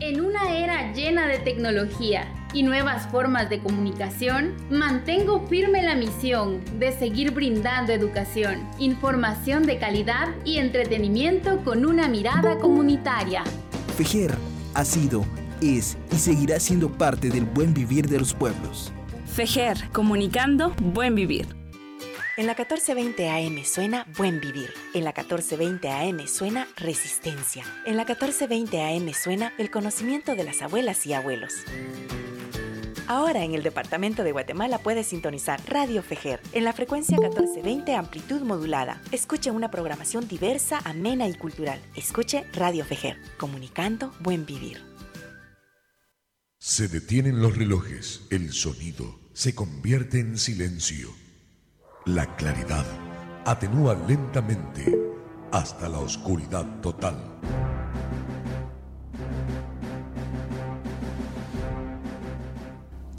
En una era llena de tecnología y nuevas formas de comunicación, mantengo firme la misión de seguir brindando educación, información de calidad y entretenimiento con una mirada comunitaria. Fejer ha sido, es y seguirá siendo parte del buen vivir de los pueblos. Fejer, comunicando buen vivir. En la 1420 AM suena Buen Vivir. En la 1420 AM suena Resistencia. En la 1420 AM suena el conocimiento de las abuelas y abuelos. Ahora en el departamento de Guatemala puedes sintonizar Radio Fejer en la frecuencia 1420 amplitud modulada. Escuche una programación diversa, amena y cultural. Escuche Radio Fejer, comunicando buen vivir. Se detienen los relojes, el sonido se convierte en silencio. La claridad atenúa lentamente hasta la oscuridad total.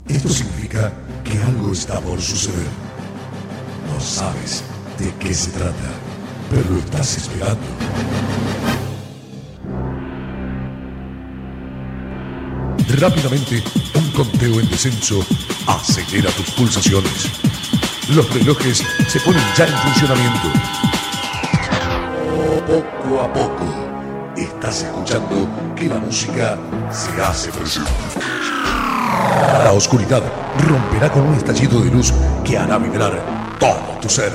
Esto significa que algo está por suceder. No sabes de qué se trata, pero lo estás esperando. Rápidamente, un conteo en descenso acelera tus pulsaciones. Los relojes se ponen ya en funcionamiento. Poco a poco, estás escuchando que la música se hace presente. La oscuridad romperá con un estallido de luz que hará vibrar todo tu ser.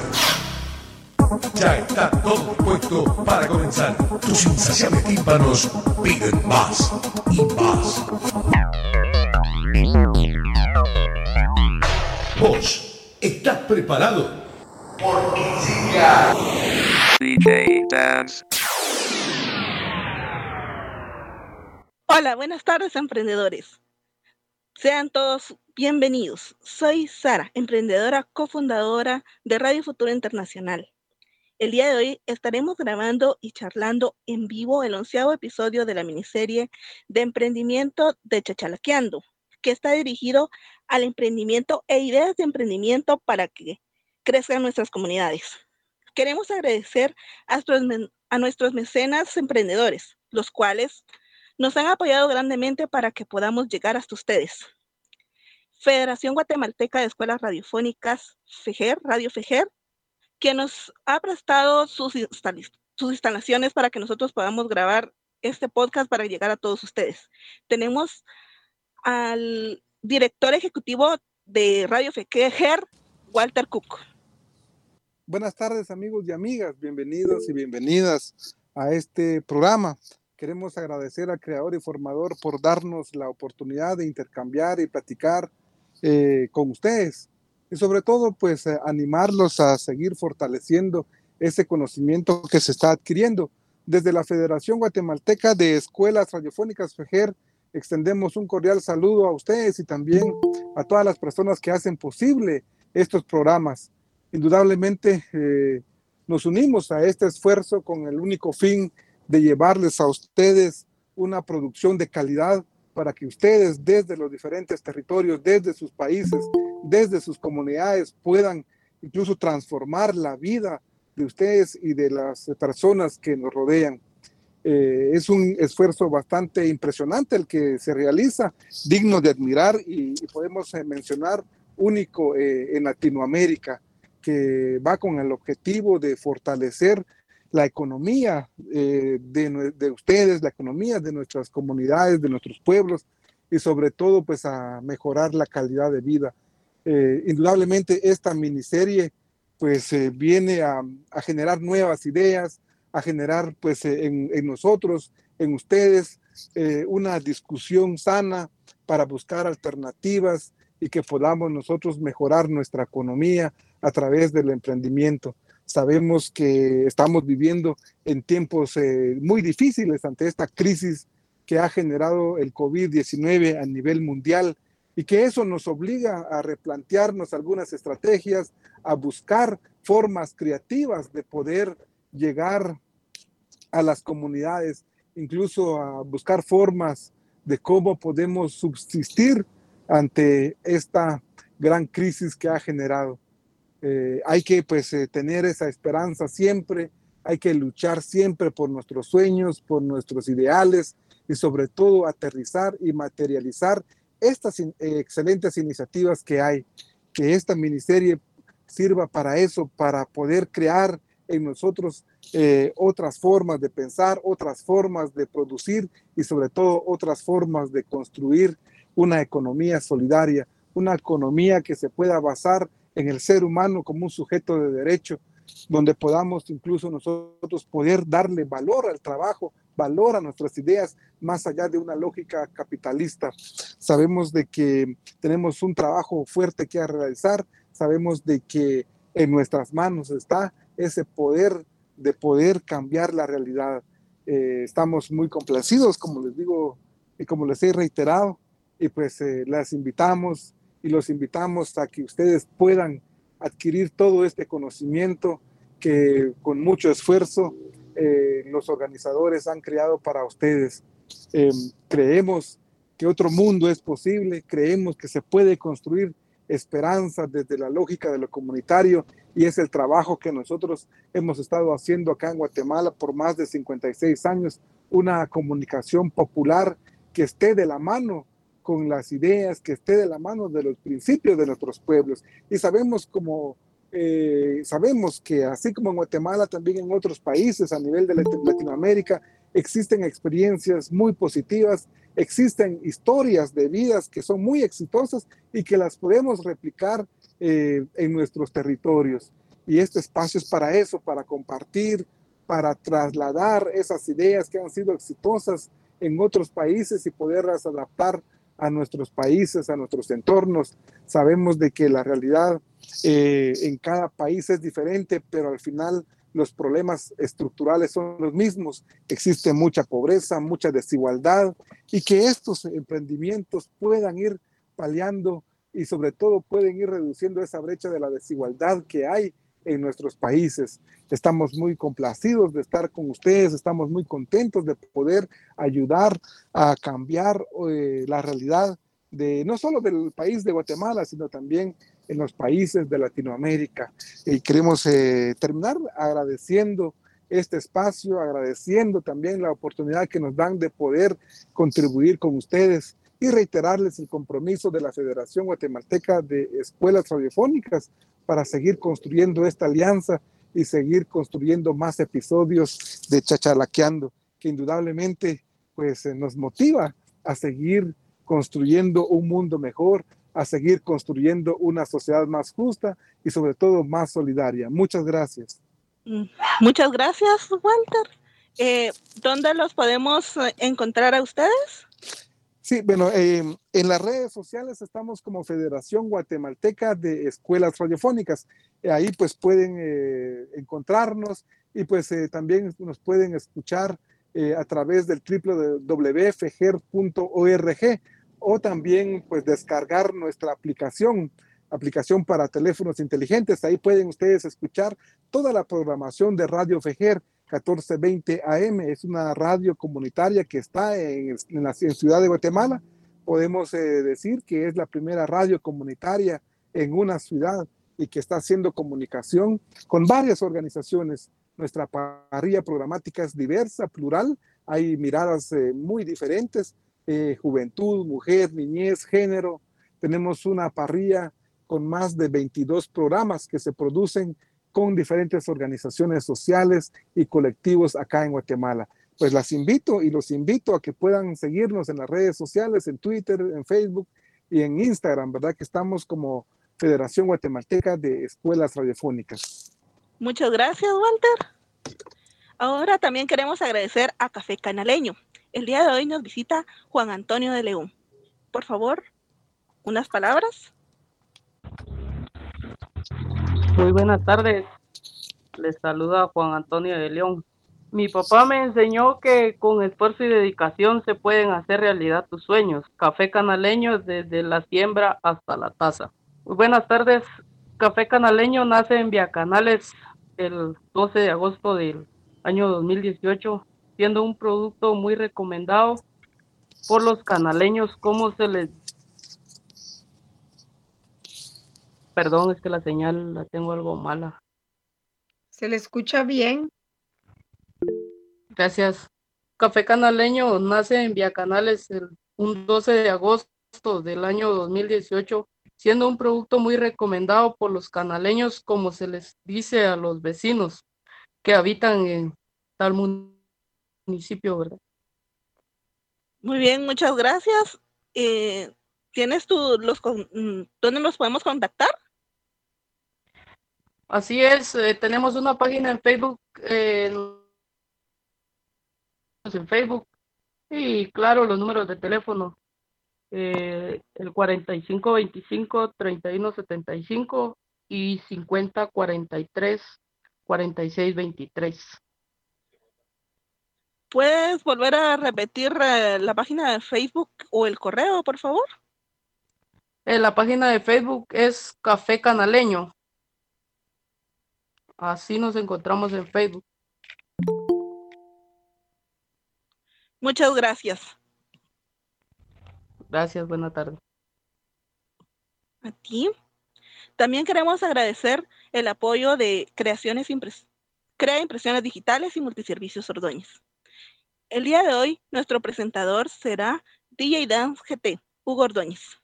Ya está todo dispuesto para comenzar. Tus insaciables tímpanos piden más y más. ¿Vos estás preparado? Porque llega. DJ Dance. Hola, buenas tardes emprendedores. Sean todos bienvenidos. Soy Sara, emprendedora cofundadora de Radio Futuro Internacional. El día de hoy estaremos grabando y charlando en vivo el onceavo episodio de la miniserie de emprendimiento de Chachalaqueando, que está dirigido al emprendimiento e ideas de emprendimiento para que crezcan nuestras comunidades. Queremos agradecer a nuestros, mecenas emprendedores, los cuales nos han apoyado grandemente para que podamos llegar hasta ustedes. Federación Guatemalteca de Escuelas Radiofónicas, FEGER, Radio FEGER, que nos ha prestado sus, sus instalaciones para que nosotros podamos grabar este podcast para llegar a todos ustedes. Tenemos al director ejecutivo de Radio FEGER, Walter Cook. Buenas tardes amigos y amigas, bienvenidos y bienvenidas a este programa Queremos agradecer al creador y formador por darnos la oportunidad de intercambiar y platicar eh, con ustedes. Y sobre todo, pues eh, animarlos a seguir fortaleciendo ese conocimiento que se está adquiriendo. Desde la Federación Guatemalteca de Escuelas Radiofónicas FEGER, extendemos un cordial saludo a ustedes y también a todas las personas que hacen posible estos programas. Indudablemente eh, nos unimos a este esfuerzo con el único fin de llevarles a ustedes una producción de calidad para que ustedes desde los diferentes territorios, desde sus países, desde sus comunidades puedan incluso transformar la vida de ustedes y de las personas que nos rodean. Eh, es un esfuerzo bastante impresionante el que se realiza, digno de admirar y, podemos eh, mencionar único eh, en Latinoamérica, que va con el objetivo de fortalecer la economía eh, de, ustedes, la economía de nuestras comunidades, de nuestros pueblos y sobre todo pues a mejorar la calidad de vida. Indudablemente esta miniserie pues viene a, generar nuevas ideas, a generar pues en, en nosotros, en ustedes, una discusión sana para buscar alternativas y que podamos nosotros mejorar nuestra economía a través del emprendimiento. Sabemos que estamos viviendo en tiempos eh, muy difíciles ante esta crisis que ha generado el COVID-19 a nivel mundial y que eso nos obliga a replantearnos algunas estrategias, a buscar formas creativas de poder llegar a las comunidades, incluso a buscar formas de cómo podemos subsistir ante esta gran crisis que ha generado. Eh, hay que pues eh, tener esa esperanza siempre, hay que luchar siempre por nuestros sueños, por nuestros ideales y sobre todo aterrizar y materializar estas eh, excelentes iniciativas que hay, que esta miniserie sirva para eso, para poder crear en nosotros eh, otras formas de pensar, otras formas de producir y sobre todo otras formas de construir una economía solidaria, una economía que se pueda basar en el ser humano como un sujeto de derecho, donde podamos incluso nosotros poder darle valor al trabajo, valor a nuestras ideas, más allá de una lógica capitalista. Sabemos de que tenemos un trabajo fuerte que realizar, sabemos de que en nuestras manos está ese poder de poder cambiar la realidad. Eh, estamos muy complacidos, como les digo y como les he reiterado, y pues eh, las invitamos y los invitamos a que ustedes puedan adquirir todo este conocimiento que con mucho esfuerzo eh, los organizadores han creado para ustedes. Em, creemos que otro mundo es posible, creemos que se puede construir esperanza desde la lógica de lo comunitario y es el trabajo que nosotros hemos estado haciendo acá en Guatemala por más de 56 años, una comunicación popular que esté de la mano con las ideas, que esté de la mano de los principios de nuestros pueblos. Y sabemos como eh, sabemos que así como en Guatemala, también en otros países a nivel de Latinoamérica existen experiencias muy positivas, existen historias de vidas que son muy exitosas y que las podemos replicar eh, en nuestros territorios. Y este espacio es para eso, para compartir, para trasladar esas ideas que han sido exitosas en otros países y poderlas adaptar a nuestros países, a nuestros entornos. Sabemos de que la realidad eh, en cada país es diferente, pero al final los problemas estructurales son los mismos. Existe mucha pobreza, mucha desigualdad y que estos emprendimientos puedan ir paliando y sobre todo pueden ir reduciendo esa brecha de la desigualdad que hay en nuestros países. Estamos muy complacidos de estar con ustedes, estamos muy contentos de poder ayudar a cambiar eh, la realidad de no solo del país de Guatemala, sino también en los países de Latinoamérica. Y queremos eh, terminar agradeciendo este espacio, agradeciendo también la oportunidad que nos dan de poder contribuir con ustedes y reiterarles el compromiso de la Federación Guatemalteca de Escuelas Radiofónicas para seguir construyendo esta alianza y seguir construyendo más episodios de Chachalaqueando, que indudablemente pues eh, nos motiva a seguir construyendo un mundo mejor, a seguir construyendo una sociedad más justa y sobre todo más solidaria. Muchas gracias. Mm, muchas gracias, Walter. Eh, ¿Dónde los podemos eh, encontrar a ustedes? Sí, bueno, em, en las redes sociales estamos como Federación Guatemalteca de Escuelas Radiofónicas. ahí pues pueden eh, encontrarnos y pues eh, también nos pueden escuchar eh, a través del www.fejer.org o también pues descargar nuestra aplicación, aplicación para teléfonos inteligentes. Ahí pueden ustedes escuchar toda la programación de Radio Fejer 1420 AM. Es una radio comunitaria que está en, la ciudad de Guatemala. Podemos eh, decir que es la primera radio comunitaria en una ciudad y que está haciendo comunicación con varias organizaciones. Nuestra parrilla programática es diversa, plural. Hay miradas eh, muy diferentes, eh, juventud, mujer, niñez, género. Tenemos una parrilla con más de 22 programas que se producen con diferentes organizaciones sociales y colectivos acá en Guatemala. Pues las invito y los invito a que puedan seguirnos en las redes sociales, en Twitter, en Facebook y en Instagram, ¿verdad? Que estamos como Federación Guatemalteca de Escuelas Radiofónicas. Muchas gracias, Walter. Ahora también queremos agradecer a Café Canaleño. El día de hoy nos visita Juan Antonio de León. Por favor, unas palabras. Muy buenas tardes. Les saluda Juan Antonio de León. Mi papá me enseñó que con esfuerzo y dedicación se pueden hacer realidad tus sueños. Café canaleño desde la siembra hasta la taza. Muy buenas tardes. Café canaleño nace en Viacanales el 12 de agosto del año 2018, siendo un producto muy recomendado por los canaleños, como se les Perdón, es que la señal la tengo algo mala. ¿Se le escucha bien? Gracias. Café Canaleño nace en Vía Canales el un 12 de agosto del año 2018, siendo un producto muy recomendado por los canaleños, como se les dice a los vecinos que habitan en tal municipio, ¿verdad? Muy bien, muchas gracias. Eh, ¿Tienes tú los, dónde nos podemos contactar? Así es, eh, tenemos una página en Facebook, en Facebook, y claro, los números de teléfono, eh, el 4525-3175 y 5043-4623. ¿Puedes volver a repetir eh, la página de Facebook o el correo, por favor? Eh, la página de Facebook es Café Canaleño. Así nos encontramos en Facebook. Muchas gracias. Gracias, buena tarde. A ti. También queremos agradecer el apoyo de Creaciones Crea Impresiones Digitales y Multiservicios Ordóñez. El día de hoy, nuestro presentador será DJ Dance GT, Hugo Ordóñez.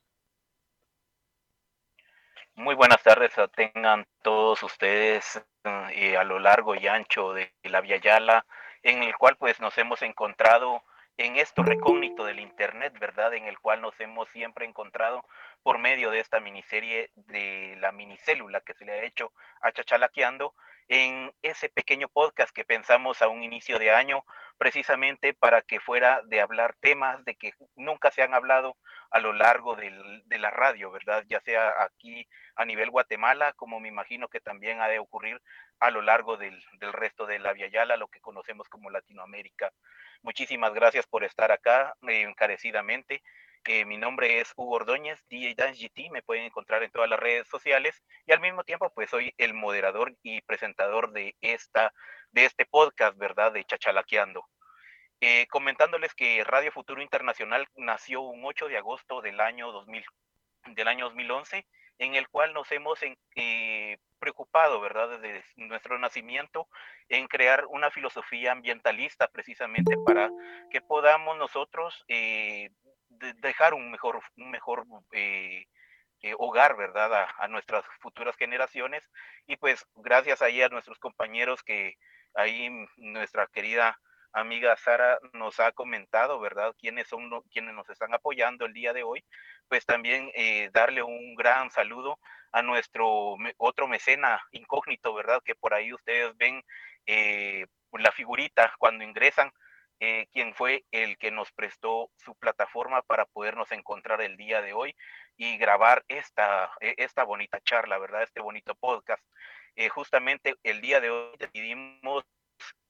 Muy buenas tardes tengan todos ustedes eh, a lo largo y ancho de la Via Yala, en el cual pues nos hemos encontrado en esto recógnito del Internet, ¿verdad? En el cual nos hemos siempre encontrado por medio de esta miniserie de la minicélula que se le ha hecho a Chachalaqueando en ese pequeño podcast que pensamos a un inicio de año, precisamente para que fuera de hablar temas de que nunca se han hablado a lo largo de la radio, ¿verdad? Ya sea aquí a nivel Guatemala, como me imagino que también ha de ocurrir a lo largo del, del resto de la Via Yala, lo que conocemos como Latinoamérica. Muchísimas gracias por estar acá eh, encarecidamente. Eh, mi nombre es Hugo Ordóñez, DJ Dance GT, me pueden encontrar en todas las redes sociales y al mismo tiempo pues soy el moderador y presentador de, esta, de este podcast, ¿verdad? De Chachalaqueando. Eh, comentándoles que Radio Futuro Internacional nació un 8 de agosto del año, 2000, del año 2011 en el cual nos hemos eh, preocupado, ¿verdad?, desde nuestro nacimiento en crear una filosofía ambientalista precisamente para que podamos nosotros eh, dejar un mejor, un mejor eh, hogar, ¿verdad?, a, nuestras futuras generaciones. Y pues gracias ahí a nuestros compañeros que ahí nuestra querida amiga Sara nos ha comentado, ¿verdad? Quiénes son quienes nos están apoyando el día de hoy. Pues también eh, darle un gran saludo a nuestro otro mecena incógnito, ¿verdad? Que por ahí ustedes ven eh, la figurita cuando ingresan, eh, quien fue el que nos prestó su plataforma para podernos encontrar el día de hoy y grabar esta, e, esta bonita charla, ¿verdad? Este bonito podcast. justamente el día de hoy decidimos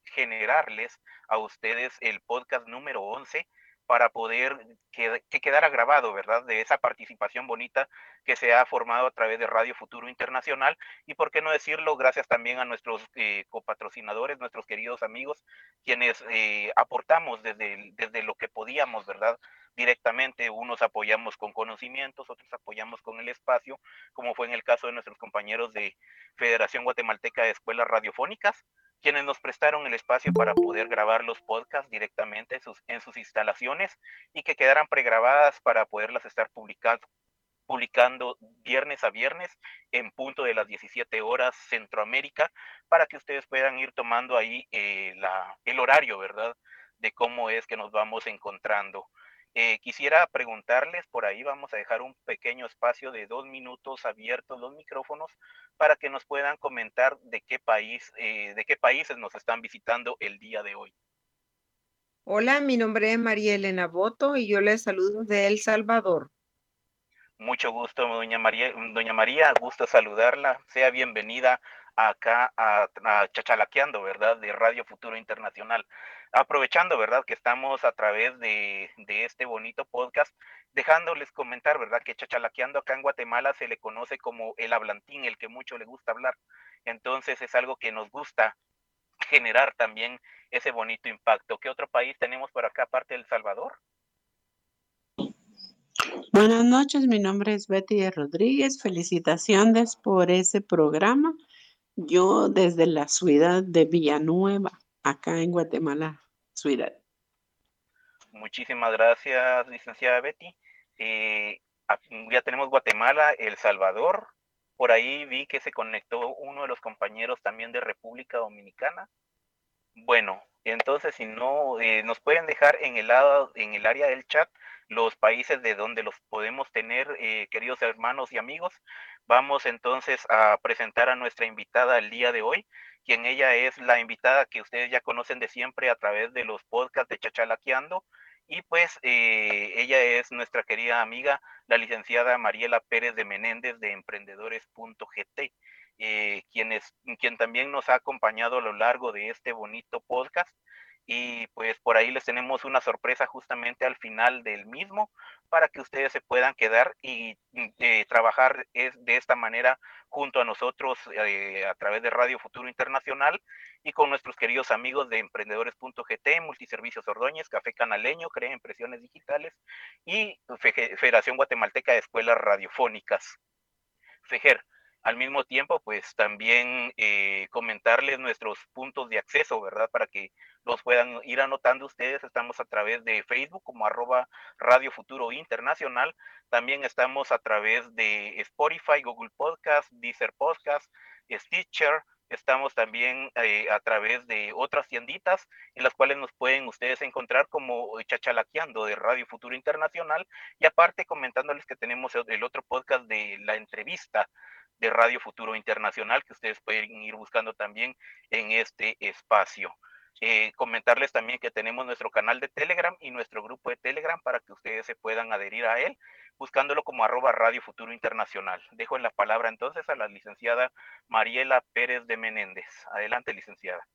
generarles a ustedes el podcast número 11 para poder que, quedara grabado, ¿verdad? De esa participación bonita que se ha formado a través de Radio Futuro Internacional y, por qué no decirlo, gracias también a nuestros eh, copatrocinadores, nuestros queridos amigos, quienes eh, aportamos desde, desde lo que podíamos, ¿verdad? Directamente, unos apoyamos con conocimientos, otros apoyamos con el espacio, como fue en el caso de nuestros compañeros de Federación Guatemalteca de Escuelas Radiofónicas, quienes nos prestaron el espacio para poder grabar los podcasts directamente en sus, sus instalaciones y que quedaran pregrabadas para poderlas estar publicando, publicando viernes a viernes en punto de las 17 horas Centroamérica para que ustedes puedan ir tomando ahí eh, la, el horario, ¿verdad? De cómo es que nos vamos encontrando. Eh, quisiera preguntarles, por ahí vamos a dejar un pequeño espacio de dos minutos abiertos los micrófonos para que nos puedan comentar de qué país, eh, de qué países nos están visitando el día de hoy. Hola, mi nombre es María Elena Boto y yo les saludo de El Salvador. Mucho gusto, doña María, doña María, gusto saludarla. Sea bienvenida acá a, a Chachalaqueando, ¿verdad? De Radio Futuro Internacional aprovechando, ¿verdad? Que estamos a través de, este bonito podcast, dejándoles comentar, ¿verdad? Que chachalaqueando acá en Guatemala se le conoce como el hablantín, el que mucho le gusta hablar. Entonces es algo que nos gusta generar también ese bonito impacto. ¿Qué otro país tenemos por acá aparte del Salvador? Buenas noches, mi nombre es Betty Rodríguez. Felicitaciones por ese programa. Yo desde la ciudad de Villanueva, acá en Guatemala, ciudad. Muchísimas gracias, licenciada Betty. Eh, ya tenemos Guatemala, El Salvador. Por ahí vi que se conectó uno de los compañeros también de República Dominicana. Bueno, entonces si no, eh, nos pueden dejar en el área del chat los países de donde los podemos tener, eh, queridos hermanos y amigos. Vamos entonces a presentar a nuestra invitada el día de hoy, quien ella es la invitada que ustedes ya conocen de siempre a través de los podcasts de Chachalaqueando. Y pues eh, ella es nuestra querida amiga, la licenciada Mariela Pérez de Menéndez de emprendedores.gt, eh, quien, quien también nos ha acompañado a lo largo de este bonito podcast y pues por ahí les tenemos una sorpresa justamente al final del mismo para que ustedes se puedan quedar y eh, trabajar es de esta manera junto a nosotros eh, a través de Radio Futuro Internacional y con nuestros queridos amigos de emprendedores.gt, Multiservicios Ordóñez, Café Canaleño, Crea Impresiones Digitales y Federación Guatemalteca de Escuelas Radiofónicas. FEGER, al mismo tiempo, pues también eh, comentarles nuestros puntos de acceso, ¿verdad? Para que los puedan ir anotando ustedes. Estamos a través de Facebook como arroba Radio Futuro Internacional. También estamos a través de Spotify, Google Podcast, Deezer Podcast, Stitcher. Estamos también eh, a través de otras tienditas en las cuales nos pueden ustedes encontrar como Chachalaqueando de Radio Futuro Internacional y aparte comentándoles que tenemos el otro podcast de la entrevista de Radio Futuro Internacional que ustedes pueden ir buscando también en este espacio. Eh, comentarles también que tenemos nuestro canal de Telegram y nuestro grupo de Telegram para que ustedes se puedan adherir a él buscándolo como arroba Radio Futuro Internacional. Dejo en la palabra entonces a la licenciada Mariela Pérez de Menéndez. Adelante, licenciada.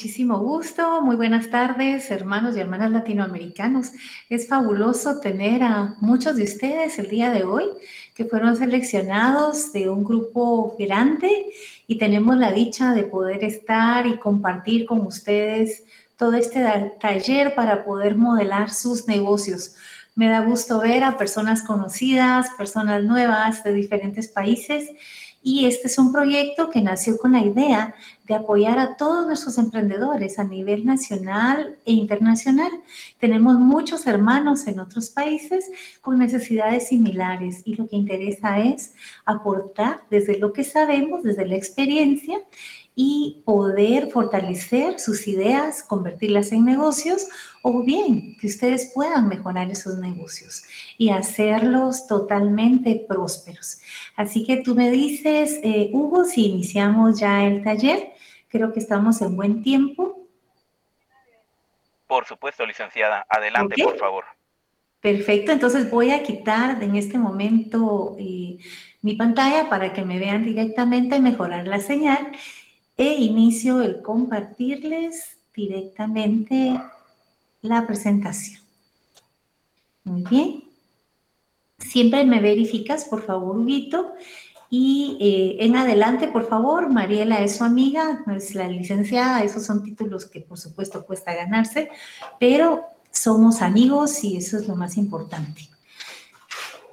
Muchísimo gusto, muy buenas tardes, hermanos y hermanas latinoamericanos. Es fabuloso tener a muchos de ustedes el día de hoy que fueron seleccionados de un grupo grande y tenemos la dicha de poder estar y compartir con ustedes todo este taller para poder modelar sus negocios. Me da gusto ver a personas conocidas, personas nuevas de diferentes países y este es un proyecto que nació con la idea de apoyar a todos nuestros emprendedores a nivel nacional e internacional. Tenemos muchos hermanos en otros países con necesidades similares y lo que interesa es aportar desde lo que sabemos, desde la experiencia y poder fortalecer sus ideas, convertirlas en negocios o bien que ustedes puedan mejorar esos negocios y hacerlos totalmente prósperos. Así que tú me dices, eh, Hugo, si iniciamos ya el taller, creo que estamos en buen tiempo. Por supuesto, licenciada. Adelante, por favor. Perfecto, entonces voy a quitar en este momento eh, mi pantalla para que me vean directamente, mejorar la señal e inicio el compartirles directamente la presentación. Muy bien. Siempre me verificas, por favor, Huguito. Y eh, en adelante, por favor, Mariela es su amiga, es la licenciada, esos son títulos que por supuesto cuesta ganarse, pero somos amigos y eso es lo más importante.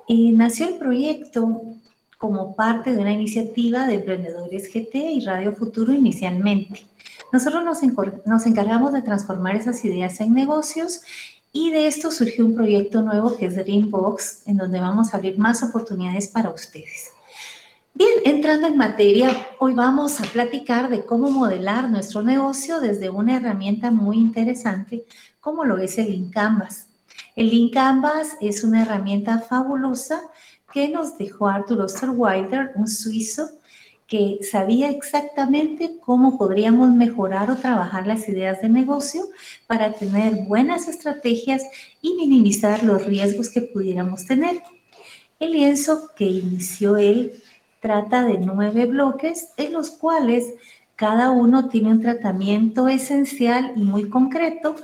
Eh, nació el proyecto como parte de una iniciativa de Emprendedores GT y Radio Futuro inicialmente. Nosotros nos, nos encargamos de transformar esas ideas en negocios y de esto surgió un proyecto nuevo que es Dreambox, en donde vamos a abrir más oportunidades para ustedes. Bien, entrando en materia, hoy vamos a platicar de cómo modelar nuestro negocio desde una herramienta muy interesante como lo es el Link Canvas. El Link Canvas es una herramienta fabulosa que nos dejó Arthur Osterweider, un suizo que sabía exactamente cómo podríamos mejorar o trabajar las ideas de negocio para tener buenas estrategias y minimizar los riesgos que pudiéramos tener. El lienzo que inició él trata de nueve bloques en los cuales cada uno tiene un tratamiento esencial y muy concreto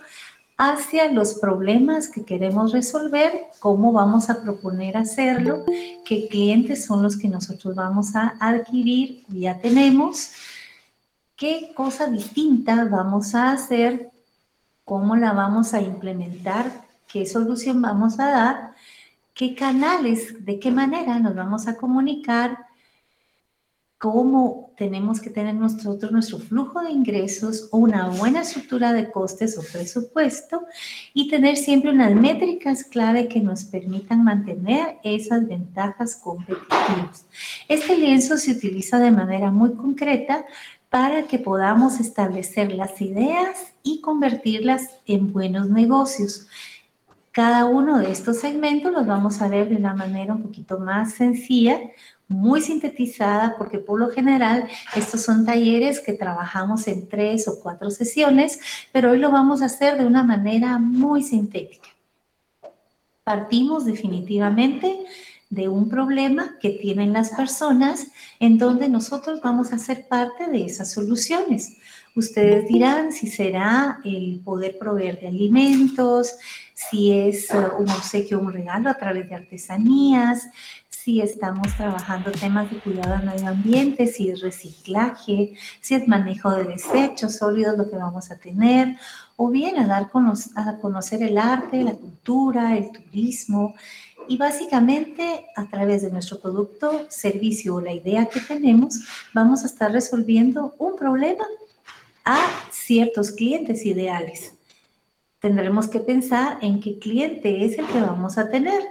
hacia los problemas que queremos resolver, cómo vamos a proponer hacerlo, qué clientes son los que nosotros vamos a adquirir, ya tenemos, qué cosa distinta vamos a hacer, cómo la vamos a implementar, qué solución vamos a dar, qué canales, de qué manera nos vamos a comunicar, cómo tenemos que tener nosotros nuestro flujo de ingresos una buena estructura de costes o presupuesto y tener siempre unas métricas clave que nos permitan mantener esas ventajas competitivas. Este lienzo se utiliza de manera muy concreta para que podamos establecer las ideas y convertirlas en buenos negocios. Cada uno de estos segmentos los vamos a ver de una manera un poquito más sencilla muy sintetizada porque por lo general estos son talleres que trabajamos en tres o cuatro sesiones, pero hoy lo vamos a hacer de una manera muy sintética. Partimos definitivamente de un problema que tienen las personas en donde nosotros vamos a ser parte de esas soluciones. Ustedes dirán si será el poder proveer de alimentos, si es uh, un obsequio, un regalo a través de artesanías, si estamos trabajando temas de cuidado del medio ambiente, si es reciclaje, si es manejo de desechos sólidos lo que vamos a tener, o bien a dar a conocer el arte, la cultura, el turismo, y básicamente a través de nuestro producto, servicio o la idea que tenemos, vamos a estar resolviendo un problema a ciertos clientes ideales. Tendremos que pensar en qué cliente es el que vamos a tener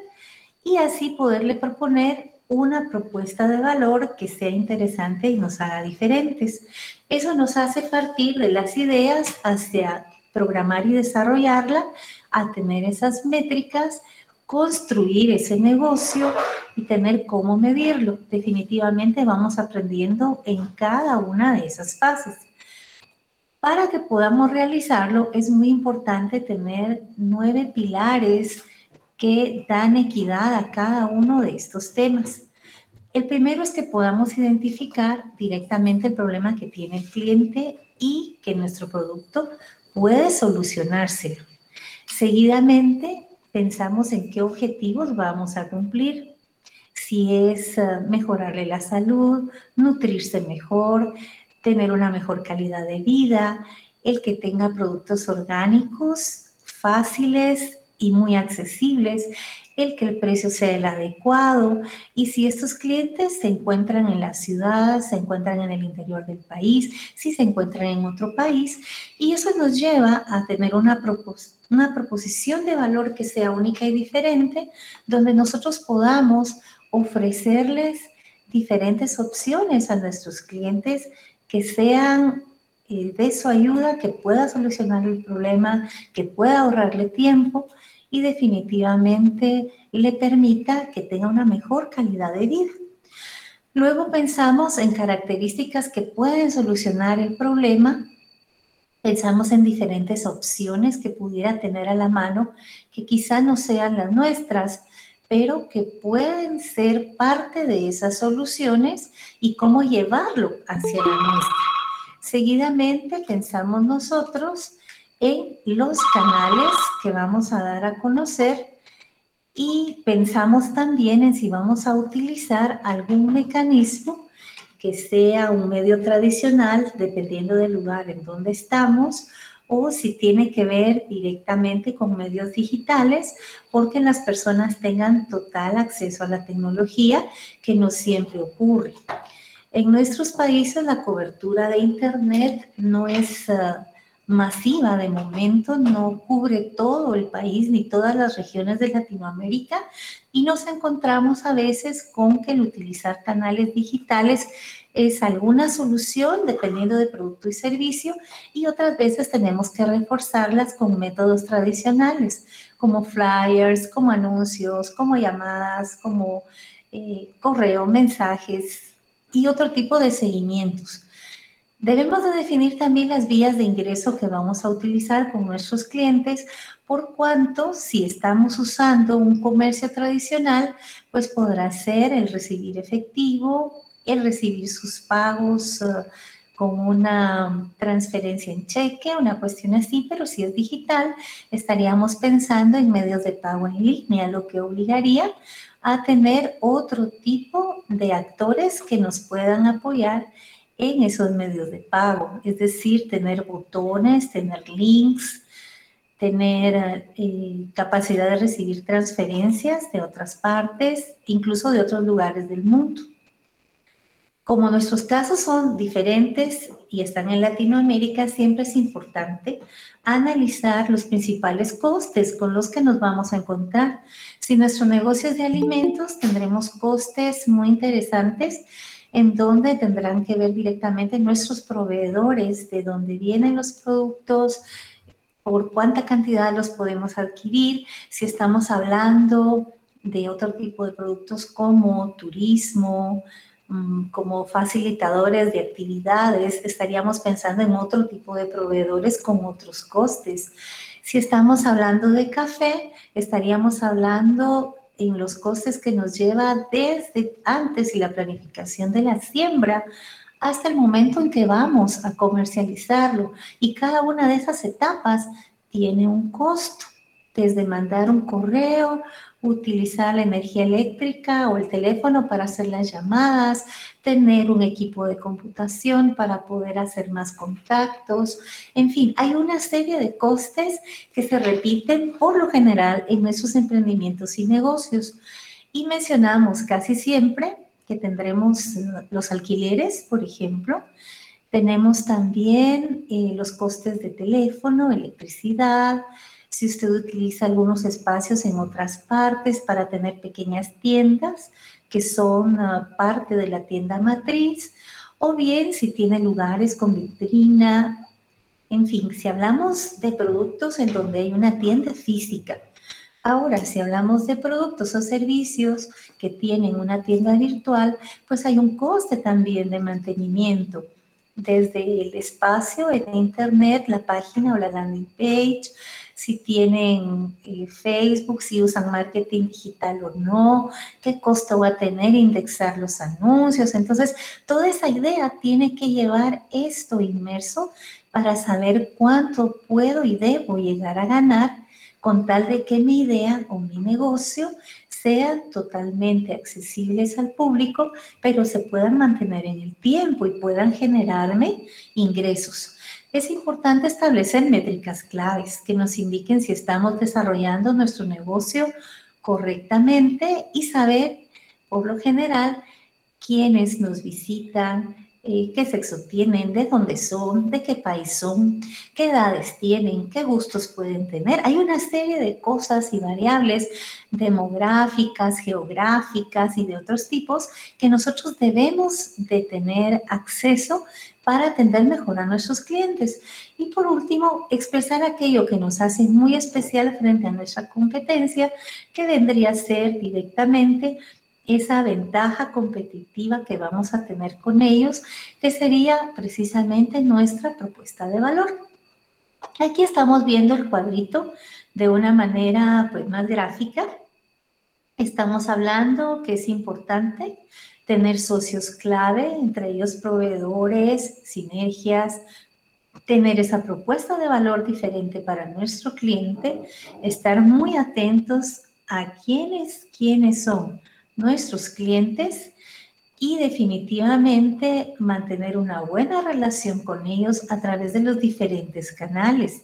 y así poderle proponer una propuesta de valor que sea interesante y nos haga diferentes. Eso nos hace partir de las ideas hacia programar y desarrollarla, a tener esas métricas, construir ese negocio y tener cómo medirlo. Definitivamente vamos aprendiendo en cada una de esas fases. Para que podamos realizarlo es muy importante tener nueve pilares que dan equidad a cada uno de estos temas. El primero es que podamos identificar directamente el problema que tiene el cliente y que nuestro producto puede solucionárselo. Seguidamente, pensamos en qué objetivos vamos a cumplir. Si es eh, mejorarle la salud, nutrirse mejor, tener una mejor calidad de vida, el que tenga productos orgánicos fáciles y muy accesibles, el que el precio sea el adecuado. Y si estos clientes se encuentran en la ciudad, se encuentran en el interior del país, si se encuentran en otro país y eso nos lleva a tener una, una proposición de valor que sea única y diferente donde nosotros podamos ofrecerles diferentes opciones a nuestros clientes que sean eh, de su ayuda, que pueda solucionar el problema, que pueda ahorrarle tiempo y definitivamente le permita que tenga una mejor calidad de vida. Luego pensamos en características que pueden solucionar el problema. Pensamos en diferentes opciones que pudiera tener a la mano, que quizá no sean las nuestras, pero que pueden ser parte de esas soluciones y cómo llevarlo hacia la nuestra. Seguidamente pensamos nosotros en los canales que vamos a dar a conocer y pensamos también en si vamos a utilizar algún mecanismo que sea un medio tradicional, dependiendo del lugar en donde estamos, o si tiene que ver directamente con medios digitales, porque las personas tengan total acceso a la tecnología, que no siempre ocurre. En nuestros países la cobertura de Internet no es ah, masiva de momento, no cubre todo el país ni todas las regiones de Latinoamérica y nos encontramos a veces con que el utilizar canales digitales es alguna solución dependiendo de producto y servicio y otras veces tenemos que reforzarlas con métodos tradicionales como flyers, como anuncios, como llamadas, como eh, correo, mensajes y otro tipo de seguimientos. Debemos de definir también las vías de ingreso que vamos a utilizar con nuestros clientes, por cuanto si estamos usando un comercio tradicional, pues podrá ser el recibir efectivo, el recibir sus pagos eh, con una transferencia en cheque, una cuestión así, pero si es digital, estaríamos pensando en medios de pago en línea, lo que obligaría a tener otro tipo de actores que nos puedan apoyar en esos medios de pago, es decir, tener botones, tener links, tener eh, capacidad de recibir transferencias de otras partes, incluso de otros lugares del mundo. Como nuestros casos son diferentes y están en Latinoamérica, siempre es importante analizar los principales costes con los que nos vamos a encontrar. Si nuestro negocio es de alimentos, tendremos costes muy interesantes en donde tendrán que ver directamente nuestros proveedores, de dónde vienen los productos, por cuánta cantidad los podemos adquirir, si estamos hablando de otro tipo de productos como turismo, mm, como facilitadores de actividades, estaríamos pensando en otro tipo de proveedores con otros costes. Si estamos hablando de café, estaríamos hablando en los costes que nos lleva desde antes y la planificación de la siembra hasta el momento en que vamos a comercializarlo. Y cada una de esas etapas tiene un costo, desde mandar un correo, utilizar la energía eléctrica o el teléfono para hacer las llamadas, tener un equipo de computación para poder hacer más contactos. En fin, hay una serie de costes que se repiten por lo general en nuestros emprendimientos y negocios. Y mencionamos casi siempre que tendremos eh, los alquileres, por ejemplo. Tenemos también eh, los costes de teléfono, electricidad, si usted utiliza algunos espacios en otras partes para tener pequeñas tiendas que son ah, parte de la tienda matriz, o bien si tiene lugares con vitrina, en fin, si hablamos de productos en donde hay una tienda física. Ahora, si hablamos de productos o servicios que tienen una tienda virtual, pues hay un coste también de mantenimiento desde el espacio en Internet, la página o la landing page, si tienen eh, Facebook, si usan marketing digital o no, qué costo va a tener indexar los anuncios. Entonces, toda esa idea tiene que llevar esto inmerso para saber cuánto puedo y debo llegar a ganar con tal de que mi idea o mi negocio sean totalmente accesibles al público, pero se puedan mantener en el tiempo y puedan generarme ingresos es importante establecer métricas claves que nos indiquen si estamos desarrollando nuestro negocio correctamente y saber, por lo general, quiénes nos visitan, eh, qué sexo tienen, de dónde son, de qué país son, qué edades tienen, qué gustos pueden tener. Hay una serie de cosas y variables demográficas, geográficas y de otros tipos que nosotros debemos de tener acceso para atender mejor a nuestros clientes. Y por último, expresar aquello que nos hace muy especial frente a nuestra competencia, que vendría a ser directamente esa ventaja competitiva que vamos a tener con ellos, que sería precisamente nuestra propuesta de valor. Aquí estamos viendo el cuadrito de una manera pues, más gráfica. Estamos hablando que es importante tener socios clave, entre ellos proveedores, sinergias, tener esa propuesta de valor diferente para nuestro cliente, estar muy atentos a quiénes, quiénes son nuestros clientes y definitivamente mantener una buena relación con ellos a través de los diferentes canales.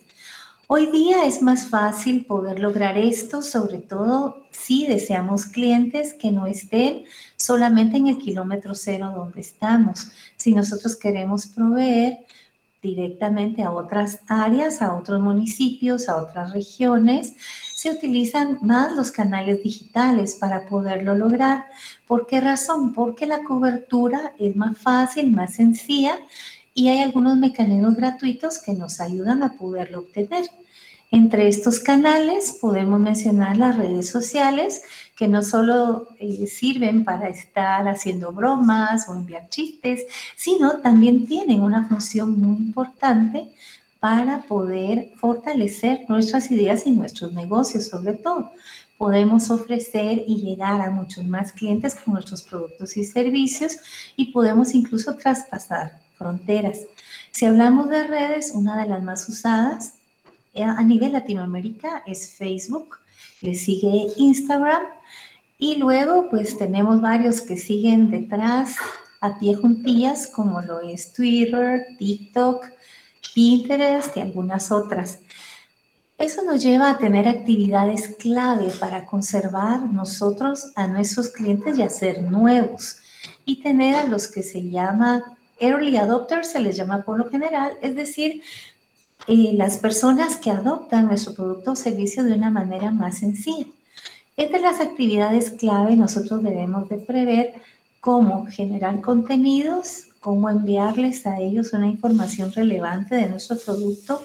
Hoy día es más fácil poder lograr esto, sobre todo si deseamos clientes que no estén solamente en el kilómetro cero donde estamos. Si nosotros queremos proveer directamente a otras áreas, a otros municipios, a otras regiones, se utilizan más los canales digitales para poderlo lograr. ¿Por qué razón? Porque la cobertura es más fácil, más sencilla y hay algunos mecanismos gratuitos que nos ayudan a poderlo obtener. Entre estos canales podemos mencionar las redes sociales, que no solo eh, sirven para estar haciendo bromas o enviar chistes, sino también tienen una función muy importante para poder fortalecer nuestras ideas y nuestros negocios, sobre todo. Podemos ofrecer y llegar a muchos más clientes con nuestros productos y servicios y podemos incluso traspasar fronteras. Si hablamos de redes, una de las más usadas a nivel Latinoamérica es Facebook, le sigue Instagram y luego pues tenemos varios que siguen detrás a pie juntillas como lo es Twitter, TikTok, Pinterest y algunas otras. Eso nos lleva a tener actividades clave para conservar nosotros a nuestros clientes y hacer nuevos. y tener a los que se llama early adopters, se les llama por lo general, es decir, eh, las personas que adoptan nuestro producto o servicio de una manera más sencilla. Entre las actividades clave nosotros debemos de prever cómo generar contenidos, cómo enviarles a ellos una información relevante de nuestro producto,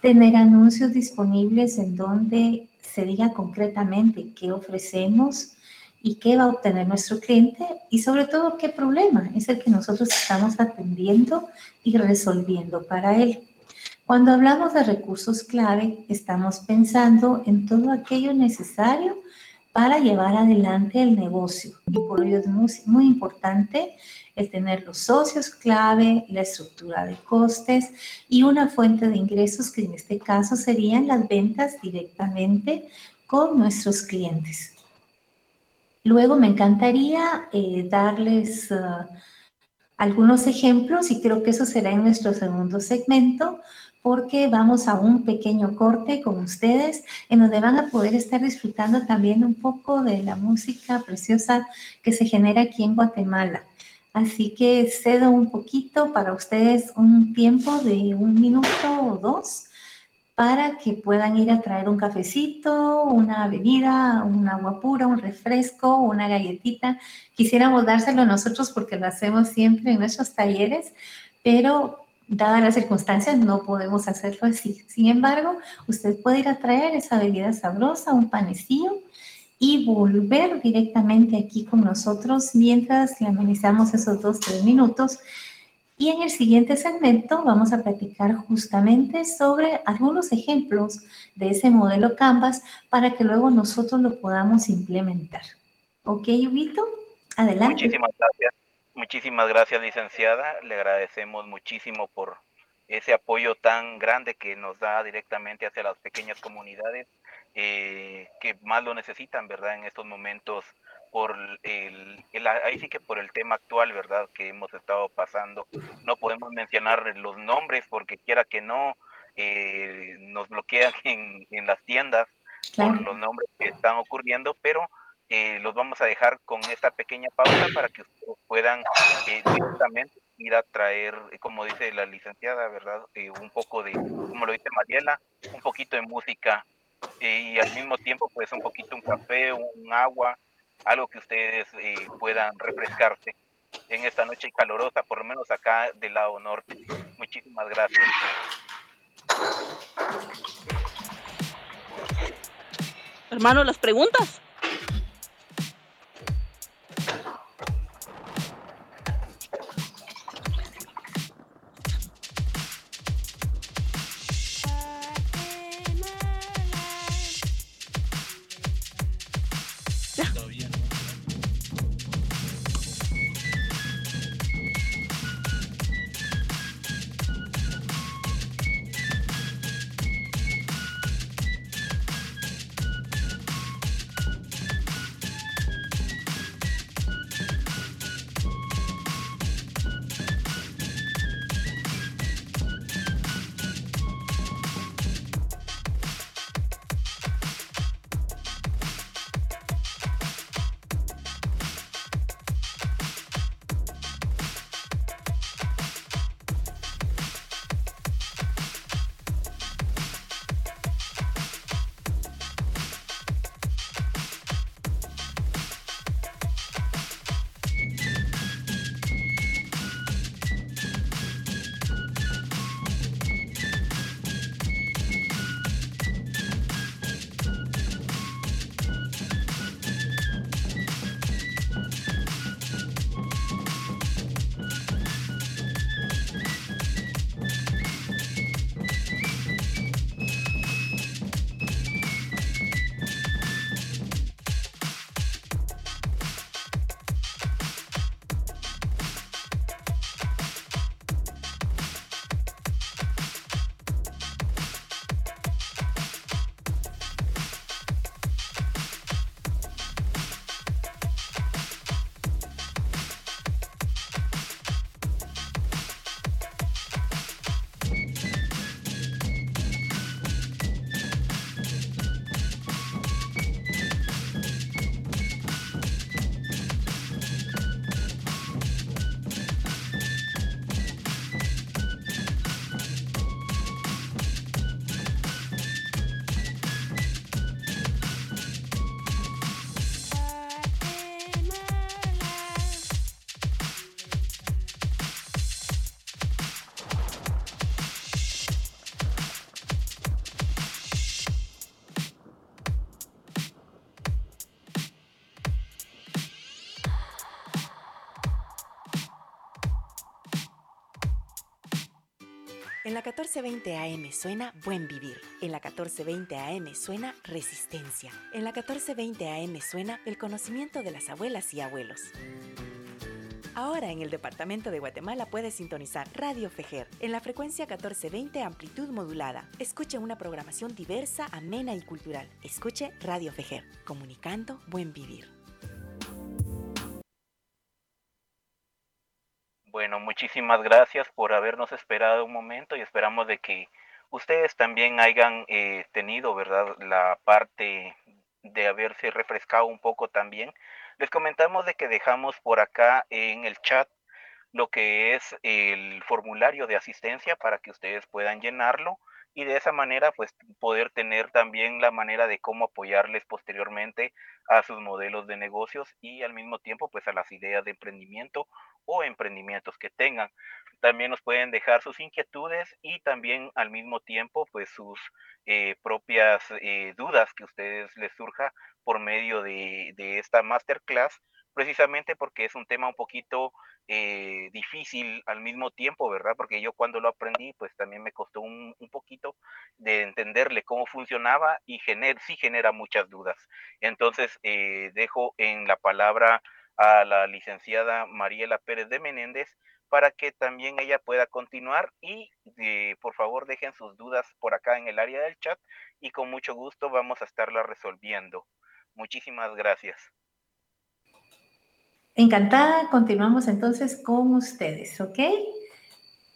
tener anuncios disponibles en donde se diga concretamente qué ofrecemos y qué va a obtener nuestro cliente y sobre todo qué problema es el que nosotros estamos atendiendo y resolviendo para él. Cuando hablamos de recursos clave, estamos pensando en todo aquello necesario para llevar adelante el negocio. Y por ello es muy, muy importante el tener los socios clave, la estructura de costes y una fuente de ingresos que en este caso serían las ventas directamente con nuestros clientes. Luego me encantaría eh, darles uh, algunos ejemplos y creo que eso será en nuestro segundo segmento porque vamos a un pequeño corte con ustedes en donde van a poder estar disfrutando también un poco de la música preciosa que se genera aquí en Guatemala. Así que cedo un poquito para ustedes un tiempo de un minuto o dos para que puedan ir a traer un cafecito, una bebida, un agua pura, un refresco, una galletita. Quisiéramos dárselo nosotros porque lo hacemos siempre en nuestros talleres, pero dadas las circunstancias no podemos hacerlo así. Sin embargo, usted puede ir a traer esa bebida sabrosa, un panecillo y volver directamente aquí con nosotros mientras le amenizamos esos dos, tres minutos y en el siguiente segmento vamos a platicar justamente sobre algunos ejemplos de ese modelo Canvas para que luego nosotros lo podamos implementar. ¿Ok, Huguito? Adelante. Muchísimas gracias. Muchísimas gracias, licenciada. Le agradecemos muchísimo por ese apoyo tan grande que nos da directamente hacia las pequeñas comunidades eh, que más lo necesitan, ¿verdad? En estos momentos por el, ahí sí que por el tema actual, ¿verdad? Que hemos estado pasando. No podemos mencionar los nombres porque quiera que no, eh, nos bloquean en, en las tiendas por los nombres que están ocurriendo, pero eh, los vamos a dejar con esta pequeña pausa para que ustedes puedan eh, directamente ir a traer, como dice la licenciada, ¿verdad? un poco de, como lo dice Mariela, un poquito de música y al mismo tiempo pues un poquito un café, un agua, algo que ustedes eh, puedan refrescarse en esta noche calorosa, por lo menos acá del lado norte. Muchísimas gracias. Hermano, las preguntas. En la 1420 AM suena Buen Vivir. En la 1420 AM suena Resistencia. En la 1420 AM suena el conocimiento de las abuelas y abuelos. Ahora en el departamento de Guatemala puedes sintonizar Radio Fejer en la frecuencia 1420 amplitud modulada. Escuche una programación diversa, amena y cultural. Escuche Radio Fejer, comunicando buen vivir. Muchísimas gracias por habernos esperado un momento y esperamos de que ustedes también hayan eh, tenido, ¿verdad?, la parte de haberse refrescado un poco también les comentamos de que dejamos por acá en el chat lo que es el formulario de asistencia para que ustedes puedan llenarlo y de esa manera pues poder tener también la manera de cómo apoyarles posteriormente a sus modelos de negocios y al mismo tiempo pues a las ideas de emprendimiento o emprendimientos que tengan. También nos pueden dejar sus inquietudes y también al mismo tiempo pues sus eh, propias eh, dudas que a ustedes les surja por medio de, esta masterclass, precisamente porque es un tema un poquito eh, difícil al mismo tiempo, ¿verdad? Porque yo cuando lo aprendí, pues también me costó un, poquito de entenderle cómo funcionaba y gener, sí genera muchas dudas. Entonces, dejo en la palabra a la licenciada Mariela Pérez de Menéndez para que también ella pueda continuar y eh, por favor dejen sus dudas por acá en el área del chat y con mucho gusto vamos a estarla resolviendo. Muchísimas gracias. Encantada, continuamos entonces con ustedes, ¿ok?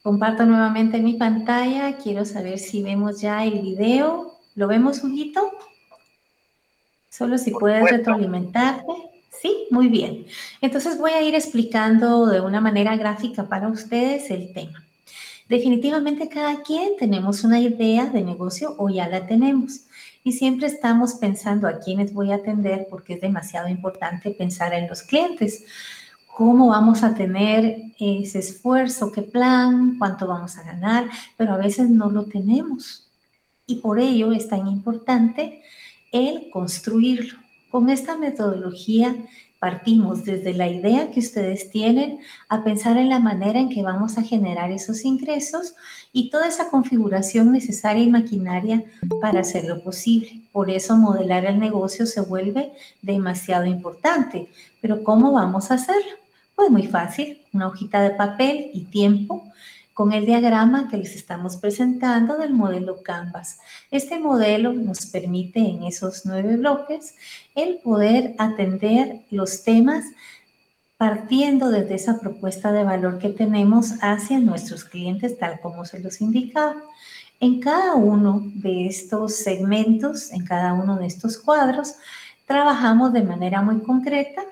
Comparto nuevamente mi pantalla, quiero saber si vemos ya el video. ¿Lo vemos, Huguito? Solo si puedes retroalimentarte. Sí, muy bien. Entonces voy a ir explicando de una manera gráfica para ustedes el tema. Definitivamente cada quien tenemos una idea de negocio o ya la tenemos y siempre estamos pensando a quiénes voy a atender porque es demasiado importante pensar en los clientes. ¿Cómo vamos a tener ese esfuerzo? ¿Qué plan? ¿Cuánto vamos a ganar? Pero a veces no lo tenemos. Y por ello es tan importante el construirlo. Con esta metodología Partimos desde la idea que ustedes tienen a pensar en la manera en que vamos a generar esos ingresos y toda esa configuración necesaria y maquinaria para hacerlo posible. Por eso modelar el negocio se vuelve demasiado importante. Pero ¿cómo vamos a hacerlo? Pues muy fácil, una hojita de papel y tiempo con el diagrama que les estamos presentando del modelo Canvas. Este modelo nos permite en esos nueve bloques el poder atender los temas partiendo desde esa propuesta de valor que tenemos hacia nuestros clientes, tal como se los indicaba. En cada uno de estos segmentos, en cada uno de estos cuadros, trabajamos de manera muy concreta,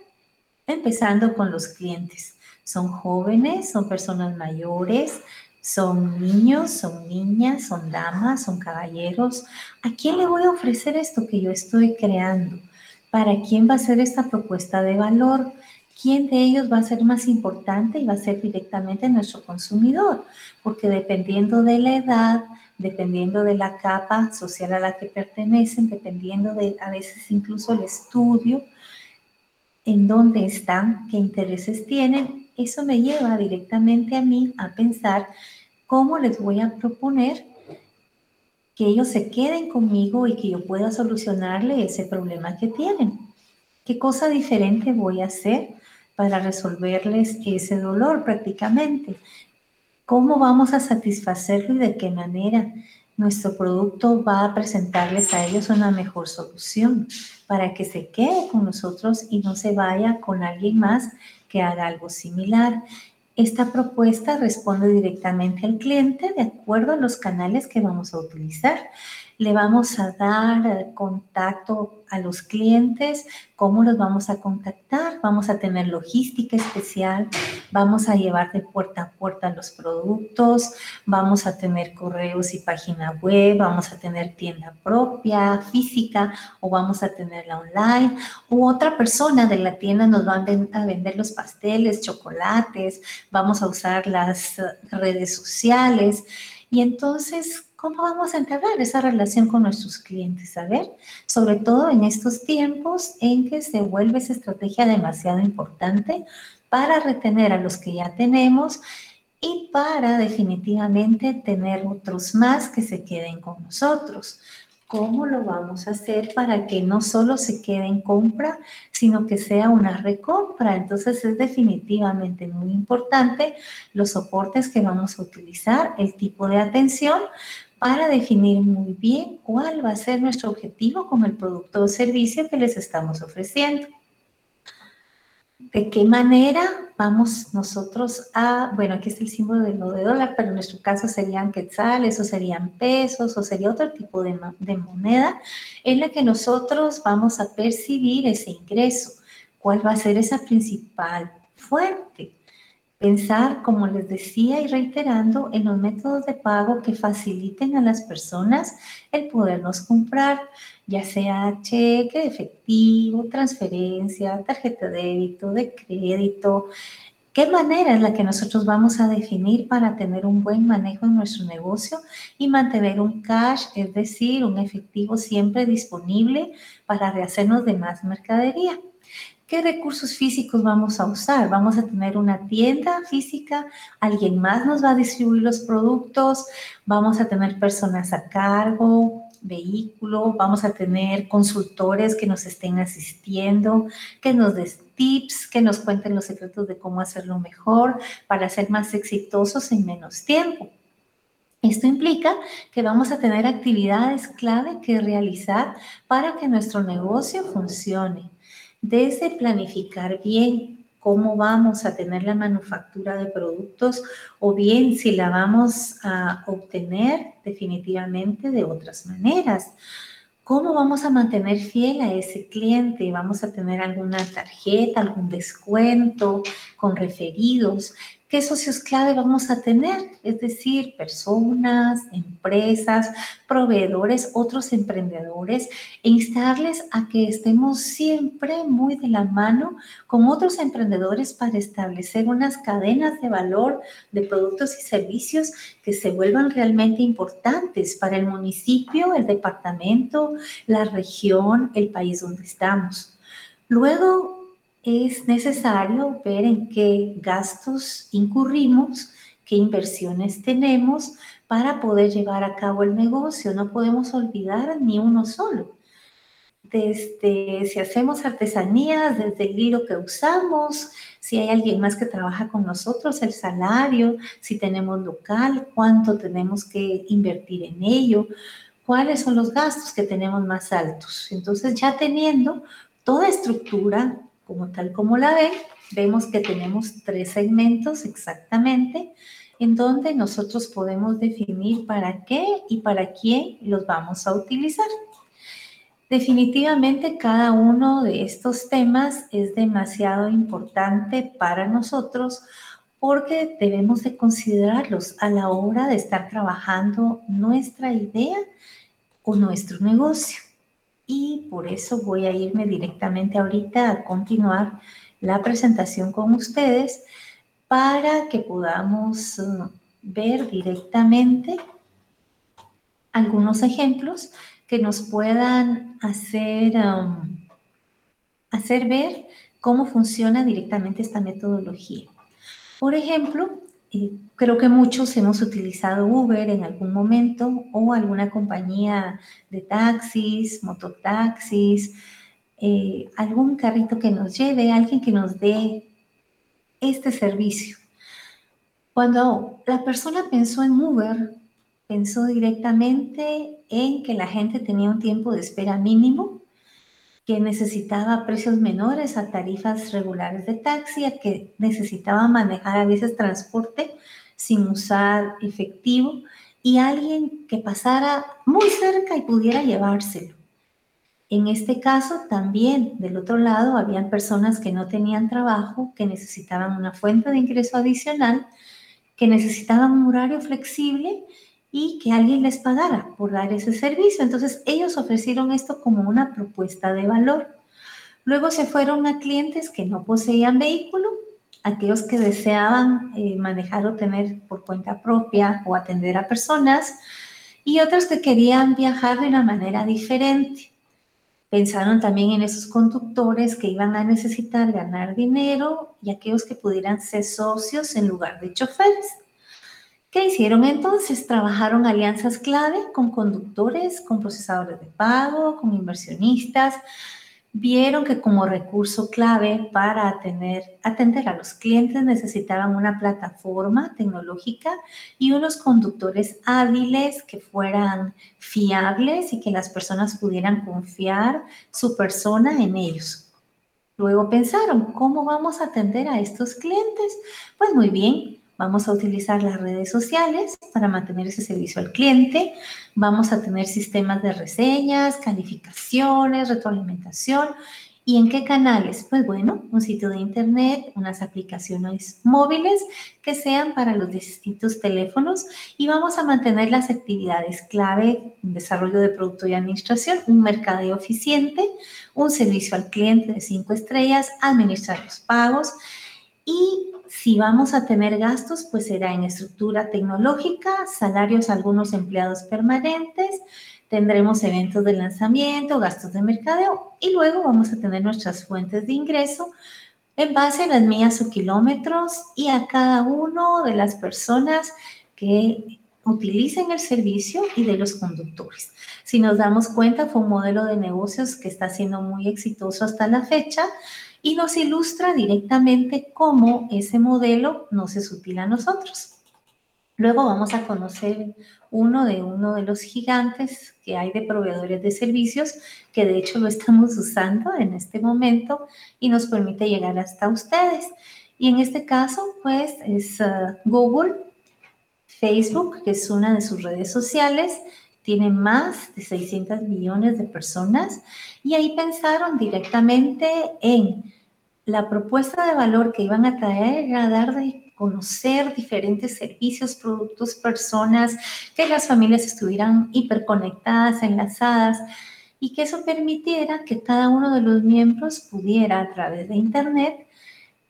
empezando con los clientes. Son jóvenes, son personas mayores, son niños, son niñas, son damas, son caballeros. ¿A quién le voy a ofrecer esto que yo estoy creando? ¿Para quién va a ser esta propuesta de valor? ¿Quién de ellos va a ser más importante y va a ser directamente nuestro consumidor? Porque dependiendo de la edad, dependiendo de la capa social a la que pertenecen, dependiendo de a veces incluso el estudio, en dónde están, qué intereses tienen, eso me lleva directamente a mí a pensar cómo les voy a proponer que ellos se queden conmigo y que yo pueda solucionarle ese problema que tienen. ¿Qué cosa diferente voy a hacer para resolverles ese dolor prácticamente? ¿Cómo vamos a satisfacerlo y de qué manera nuestro producto va a presentarles a ellos una mejor solución para que se quede con nosotros y no se vaya con alguien más que haga algo similar. Esta propuesta responde directamente al cliente de acuerdo a los canales que vamos a utilizar le vamos a dar contacto a los clientes, cómo los vamos a contactar, vamos a tener logística especial, vamos a llevar de puerta a puerta los productos, vamos a tener correos y página web, vamos a tener tienda propia, física o vamos a tenerla online. U otra persona de la tienda nos va a vender los pasteles, chocolates, vamos a usar las redes sociales y entonces ¿Cómo vamos a entablar esa relación con nuestros clientes? A ver, sobre todo en estos tiempos en que se vuelve esa estrategia demasiado importante para retener a los que ya tenemos y para definitivamente tener otros más que se queden con nosotros. ¿Cómo lo vamos a hacer para que no solo se quede en compra, sino que sea una recompra? Entonces es definitivamente muy importante los soportes que vamos a utilizar, el tipo de atención, para definir muy bien cuál va a ser nuestro objetivo con el producto o servicio que les estamos ofreciendo de qué manera vamos nosotros a, bueno, aquí está el símbolo del de dólar, pero en nuestro caso serían quetzales o serían pesos o sería otro tipo de, de moneda en la que nosotros vamos a percibir ese ingreso. ¿Cuál va a ser esa principal fuente? Pensar, como les decía y reiterando, en los métodos de pago que faciliten a las personas el podernos comprar, ya sea cheque, efectivo, transferencia, tarjeta de débito, de crédito. ¿Qué manera es la que nosotros vamos a definir para tener un buen manejo en nuestro negocio y mantener un cash, es decir, un efectivo siempre disponible para rehacernos de más mercadería? ¿Qué recursos físicos vamos a usar? Vamos a tener una tienda física, alguien más nos va a distribuir los productos, vamos a tener personas a cargo, vehículo, vamos a tener consultores que nos estén asistiendo, que nos den tips, que nos cuenten los secretos de cómo hacerlo mejor para ser más exitosos en menos tiempo. Esto implica que vamos a tener actividades clave que realizar para que nuestro negocio funcione desde planificar bien cómo vamos a tener la manufactura de productos o bien si la vamos a obtener definitivamente de otras maneras. ¿Cómo vamos a mantener fiel a ese cliente? ¿Vamos a tener alguna tarjeta, algún descuento con referidos? ¿Qué socios clave vamos a tener? Es decir, personas, empresas, proveedores, otros emprendedores, e instarles a que estemos siempre muy de la mano con otros emprendedores para establecer unas cadenas de valor de productos y servicios que se vuelvan realmente importantes para el municipio, el departamento, la región, el país donde estamos. Luego, es necesario ver en qué gastos incurrimos, qué inversiones tenemos para poder llevar a cabo el negocio. No podemos olvidar ni uno solo. Desde si hacemos artesanías, desde el hilo que usamos, si hay alguien más que trabaja con nosotros, el salario, si tenemos local, cuánto tenemos que invertir en ello, cuáles son los gastos que tenemos más altos. Entonces, ya teniendo toda estructura, como tal como la ven, vemos que tenemos tres segmentos exactamente en donde nosotros podemos definir para qué y para quién los vamos a utilizar. Definitivamente cada uno de estos temas es demasiado importante para nosotros porque debemos de considerarlos a la hora de estar trabajando nuestra idea o nuestro negocio y por eso voy a irme directamente ahorita a continuar la presentación con ustedes para que podamos uh, ver directamente algunos ejemplos que nos puedan hacer, hacer ver cómo funciona directamente esta metodología. Por ejemplo, creo que muchos hemos utilizado Uber en algún momento o alguna compañía de taxis, mototaxis, eh, algún carrito que nos lleve, alguien que nos dé este servicio. Cuando la persona pensó en Uber, pensó directamente en que la gente tenía un tiempo de espera mínimo que necesitaba precios menores a tarifas regulares de taxi, a que necesitaba manejar a veces transporte sin usar efectivo y alguien que pasara muy cerca y pudiera llevárselo. En este caso también del otro lado habían personas que no tenían trabajo, que necesitaban una fuente de ingreso adicional, que necesitaban un horario flexible y que alguien les pagara por dar ese servicio. Entonces ellos ofrecieron esto como una propuesta de valor. Luego se fueron a clientes que no poseían vehículo, aquellos que deseaban eh, manejar o tener por cuenta propia o atender a personas, y otros que querían viajar de una manera diferente. Pensaron también en esos conductores que iban a necesitar ganar dinero y aquellos que pudieran ser socios en lugar de choferes. ¿Qué hicieron entonces? Trabajaron alianzas clave con conductores, con procesadores de pago, con inversionistas. Vieron que como recurso clave para atender, atender a los clientes necesitaban una plataforma tecnológica y unos conductores hábiles que fueran fiables y que las personas pudieran confiar su persona en ellos. Luego pensaron, ¿cómo vamos a atender a estos clientes? Pues muy bien, Vamos a utilizar las redes sociales para mantener ese servicio al cliente. Vamos a tener sistemas de reseñas, calificaciones, retroalimentación. ¿Y en qué canales? Pues bueno, un sitio de internet, unas aplicaciones móviles que sean para los distintos teléfonos y vamos a mantener las actividades clave, desarrollo de producto y administración, un mercadeo eficiente, un servicio al cliente de cinco estrellas, administrar los pagos y si vamos a tener gastos, pues será en estructura tecnológica, salarios a algunos empleados permanentes, tendremos eventos de lanzamiento, gastos de mercadeo y luego vamos a tener nuestras fuentes de ingreso en base a las millas o kilómetros y a cada uno de las personas que utilicen el servicio y de los conductores. Si nos damos cuenta, fue un modelo de negocios que está siendo muy exitoso hasta la fecha y nos ilustra directamente cómo ese modelo nos es útil a nosotros. Luego vamos a conocer uno de uno de los gigantes que hay de proveedores de servicios, que de hecho lo estamos usando en este momento y nos permite llegar hasta ustedes. Y en este caso, pues es uh, Google, Facebook, que es una de sus redes sociales, tiene más de 600 millones de personas y ahí pensaron directamente en la propuesta de valor que iban a traer era dar de conocer diferentes servicios, productos, personas, que las familias estuvieran hiperconectadas, enlazadas y que eso permitiera que cada uno de los miembros pudiera a través de Internet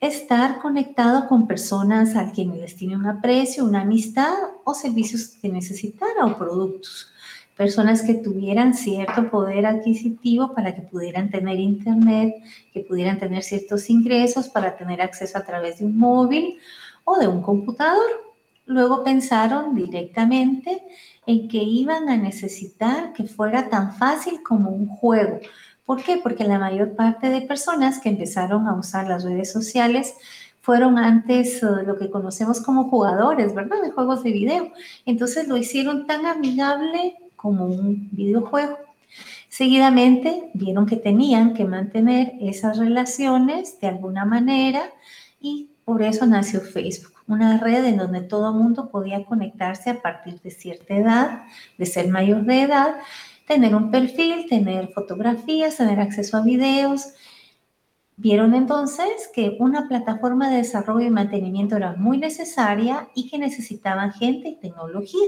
estar conectado con personas a quienes les tiene un aprecio, una amistad o servicios que necesitara o productos personas que tuvieran cierto poder adquisitivo para que pudieran tener internet, que pudieran tener ciertos ingresos para tener acceso a través de un móvil o de un computador. Luego pensaron directamente en que iban a necesitar que fuera tan fácil como un juego. ¿Por qué? Porque la mayor parte de personas que empezaron a usar las redes sociales fueron antes eh, lo que conocemos como jugadores, ¿verdad? De juegos de video. Entonces lo hicieron tan amigable como un videojuego. Seguidamente vieron que tenían que mantener esas relaciones de alguna manera y por eso nació Facebook, una red en donde todo mundo podía conectarse a partir de cierta edad, de ser mayor de edad, tener un perfil, tener fotografías, tener acceso a videos. Vieron entonces que una plataforma de desarrollo y mantenimiento era muy necesaria y que necesitaban gente y tecnología.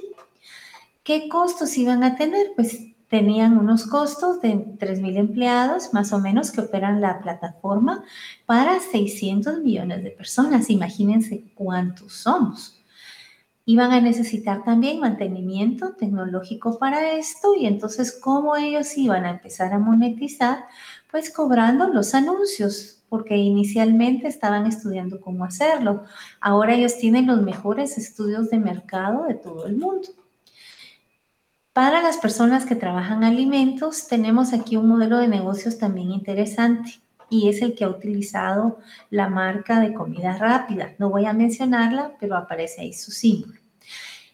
¿Qué costos iban a tener? Pues tenían unos costos de 3.000 empleados más o menos que operan la plataforma para 600 millones de personas. Imagínense cuántos somos. Iban a necesitar también mantenimiento tecnológico para esto y entonces cómo ellos iban a empezar a monetizar, pues cobrando los anuncios, porque inicialmente estaban estudiando cómo hacerlo. Ahora ellos tienen los mejores estudios de mercado de todo el mundo. Para las personas que trabajan alimentos, tenemos aquí un modelo de negocios también interesante y es el que ha utilizado la marca de comida rápida. No voy a mencionarla, pero aparece ahí su símbolo.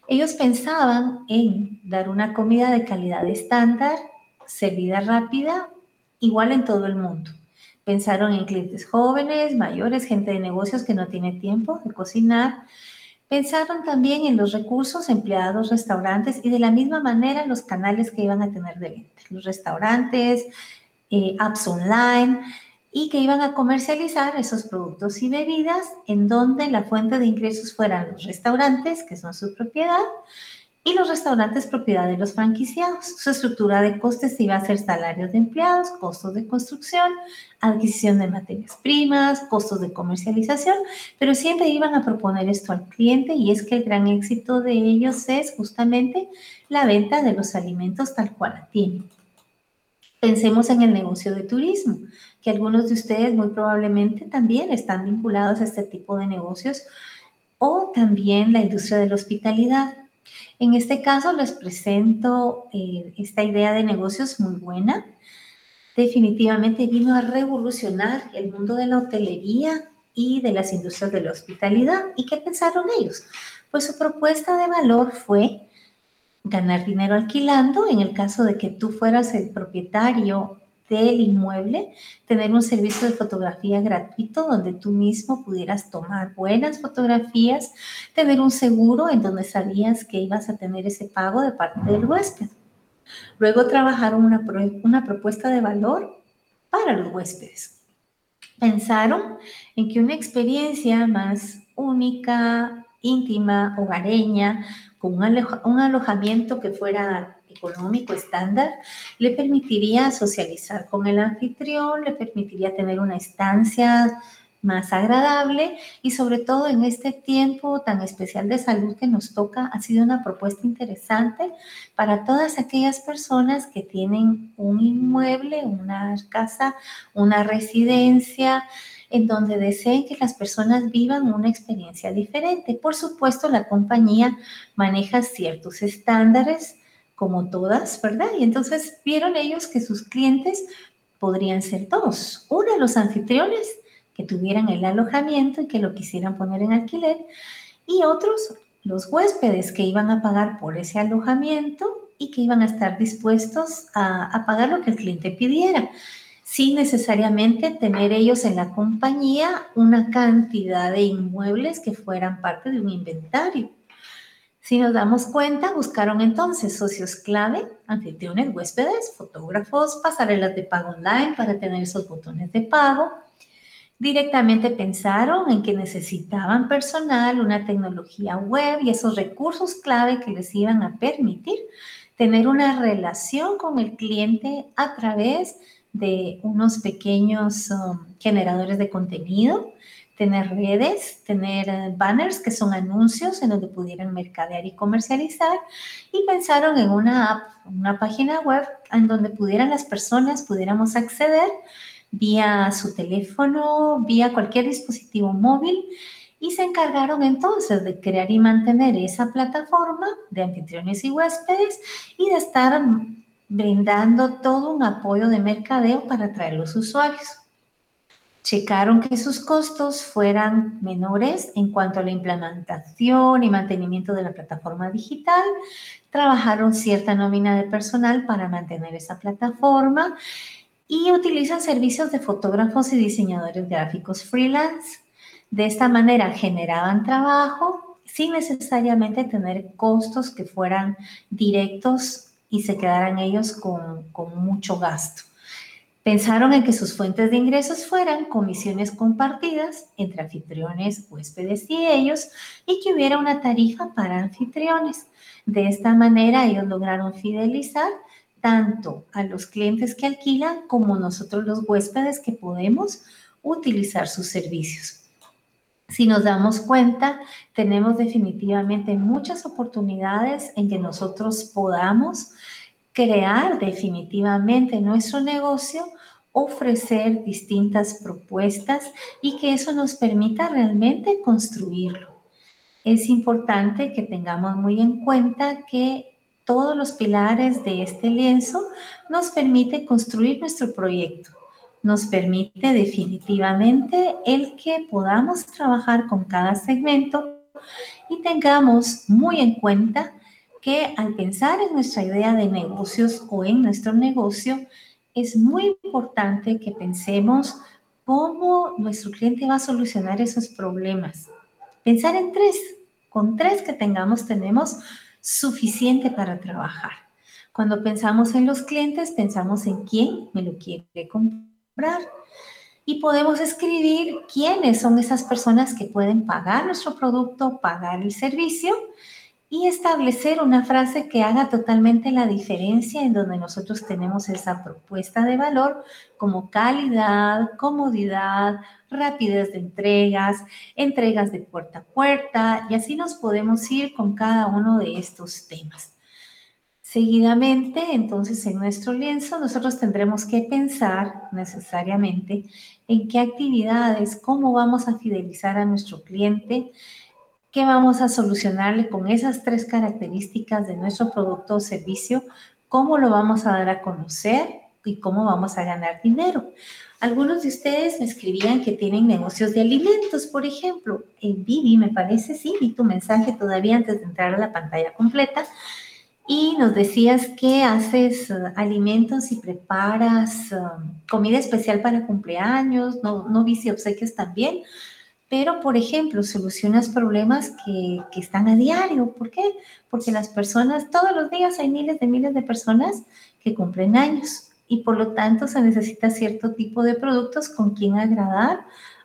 Ellos pensaban en dar una comida de calidad estándar, servida rápida, igual en todo el mundo. Pensaron en clientes jóvenes, mayores, gente de negocios que no tiene tiempo de cocinar, Pensaron también en los recursos empleados restaurantes y de la misma manera los canales que iban a tener de venta, los restaurantes, eh, apps online y que iban a comercializar esos productos y bebidas en donde la fuente de ingresos fueran los restaurantes, que son su propiedad, y los restaurantes propiedad de los franquiciados. Su estructura de costes iba a ser salarios de empleados, costos de construcción, adquisición de materias primas, costos de comercialización, pero siempre iban a proponer esto al cliente y es que el gran éxito de ellos es justamente la venta de los alimentos tal cual la tienen. Pensemos en el negocio de turismo, que algunos de ustedes muy probablemente también están vinculados a este tipo de negocios o también la industria de la hospitalidad. En este caso les presento eh, esta idea de negocios muy buena. Definitivamente vino a revolucionar el mundo de la hotelería y de las industrias de la hospitalidad. ¿Y qué pensaron ellos? Pues su propuesta de valor fue ganar dinero alquilando, en el caso de que tú fueras el propietario del inmueble, tener un servicio de fotografía gratuito donde tú mismo pudieras tomar buenas fotografías, tener un seguro en donde sabías que ibas a tener ese pago de parte del huésped. Luego trabajaron una, una propuesta de valor para los huéspedes. Pensaron en que una experiencia más única, íntima, hogareña, con un, alojamiento que fuera económico estándar, le permitiría socializar con el anfitrión, le permitiría tener una estancia más agradable y sobre todo en este tiempo tan especial de salud que nos toca, ha sido una propuesta interesante para todas aquellas personas que tienen un inmueble, una casa, una residencia, en donde deseen que las personas vivan una experiencia diferente. Por supuesto, la compañía maneja ciertos estándares, como todas, ¿verdad? Y entonces vieron ellos que sus clientes podrían ser dos. Uno, los anfitriones que tuvieran el alojamiento y que lo quisieran poner en alquiler, y otros, los huéspedes que iban a pagar por ese alojamiento y que iban a estar dispuestos a, a pagar lo que el cliente pidiera sin necesariamente tener ellos en la compañía una cantidad de inmuebles que fueran parte de un inventario. Si nos damos cuenta, buscaron entonces socios clave, anfitriones, huéspedes, fotógrafos, pasarelas de pago online para tener esos botones de pago. Directamente pensaron en que necesitaban personal, una tecnología web y esos recursos clave que les iban a permitir tener una relación con el cliente a través de unos pequeños um, generadores de contenido, tener redes, tener eh, banners que son anuncios en donde pudieran mercadear y comercializar y pensaron en una app, una página web en donde pudieran las personas, pudiéramos acceder vía su teléfono, vía cualquier dispositivo móvil y se encargaron entonces de crear y mantener esa plataforma de anfitriones y huéspedes y de estar brindando todo un apoyo de mercadeo para atraer los usuarios. Checaron que sus costos fueran menores en cuanto a la implementación y mantenimiento de la plataforma digital. Trabajaron cierta nómina de personal para mantener esa plataforma y utilizan servicios de fotógrafos y diseñadores gráficos freelance. De esta manera generaban trabajo sin necesariamente tener costos que fueran directos y se quedaran ellos con, mucho gasto. Pensaron en que sus fuentes de ingresos fueran comisiones compartidas entre anfitriones, huéspedes y ellos y que hubiera una tarifa para anfitriones. De esta manera ellos lograron fidelizar tanto a los clientes que alquilan como nosotros los huéspedes que podemos utilizar sus servicios. Si nos damos cuenta, tenemos definitivamente muchas oportunidades en que nosotros podamos crear definitivamente nuestro negocio, ofrecer distintas propuestas y que eso nos permita realmente construirlo. Es importante que tengamos muy en cuenta que todos los pilares de este lienzo nos permite construir nuestro proyecto nos permite definitivamente el que podamos trabajar con cada segmento y tengamos muy en cuenta que al pensar en nuestra idea de negocios o en nuestro negocio, es muy importante que pensemos cómo nuestro cliente va a solucionar esos problemas. Pensar en tres, con tres que tengamos tenemos suficiente para trabajar. Cuando pensamos en los clientes, pensamos en quién me lo quiere comprar y podemos escribir quiénes son esas personas que pueden pagar nuestro producto, pagar el servicio y establecer una frase que haga totalmente la diferencia en donde nosotros tenemos esa propuesta de valor como calidad, comodidad, rapidez de entregas, entregas de puerta a puerta y así nos podemos ir con cada uno de estos temas. Seguidamente, entonces, en nuestro lienzo, nosotros tendremos que pensar necesariamente en qué actividades, cómo vamos a fidelizar a nuestro cliente, ¿Qué vamos a solucionarle con esas tres características de nuestro producto o servicio? ¿Cómo lo vamos a dar a conocer y cómo vamos a ganar dinero? Algunos de ustedes me escribían que tienen negocios de alimentos, por ejemplo. En Vivi, me parece, sí, vi tu mensaje todavía antes de entrar a la pantalla completa. Y nos decías que haces uh, alimentos y preparas um, comida especial para cumpleaños, no, no vi si obsequios también, pero por ejemplo, solucionas problemas que, que están a diario. ¿Por qué? Porque las personas, todos los días hay miles de miles de personas que cumplen años y por lo tanto se necesita cierto tipo de productos con quien agradar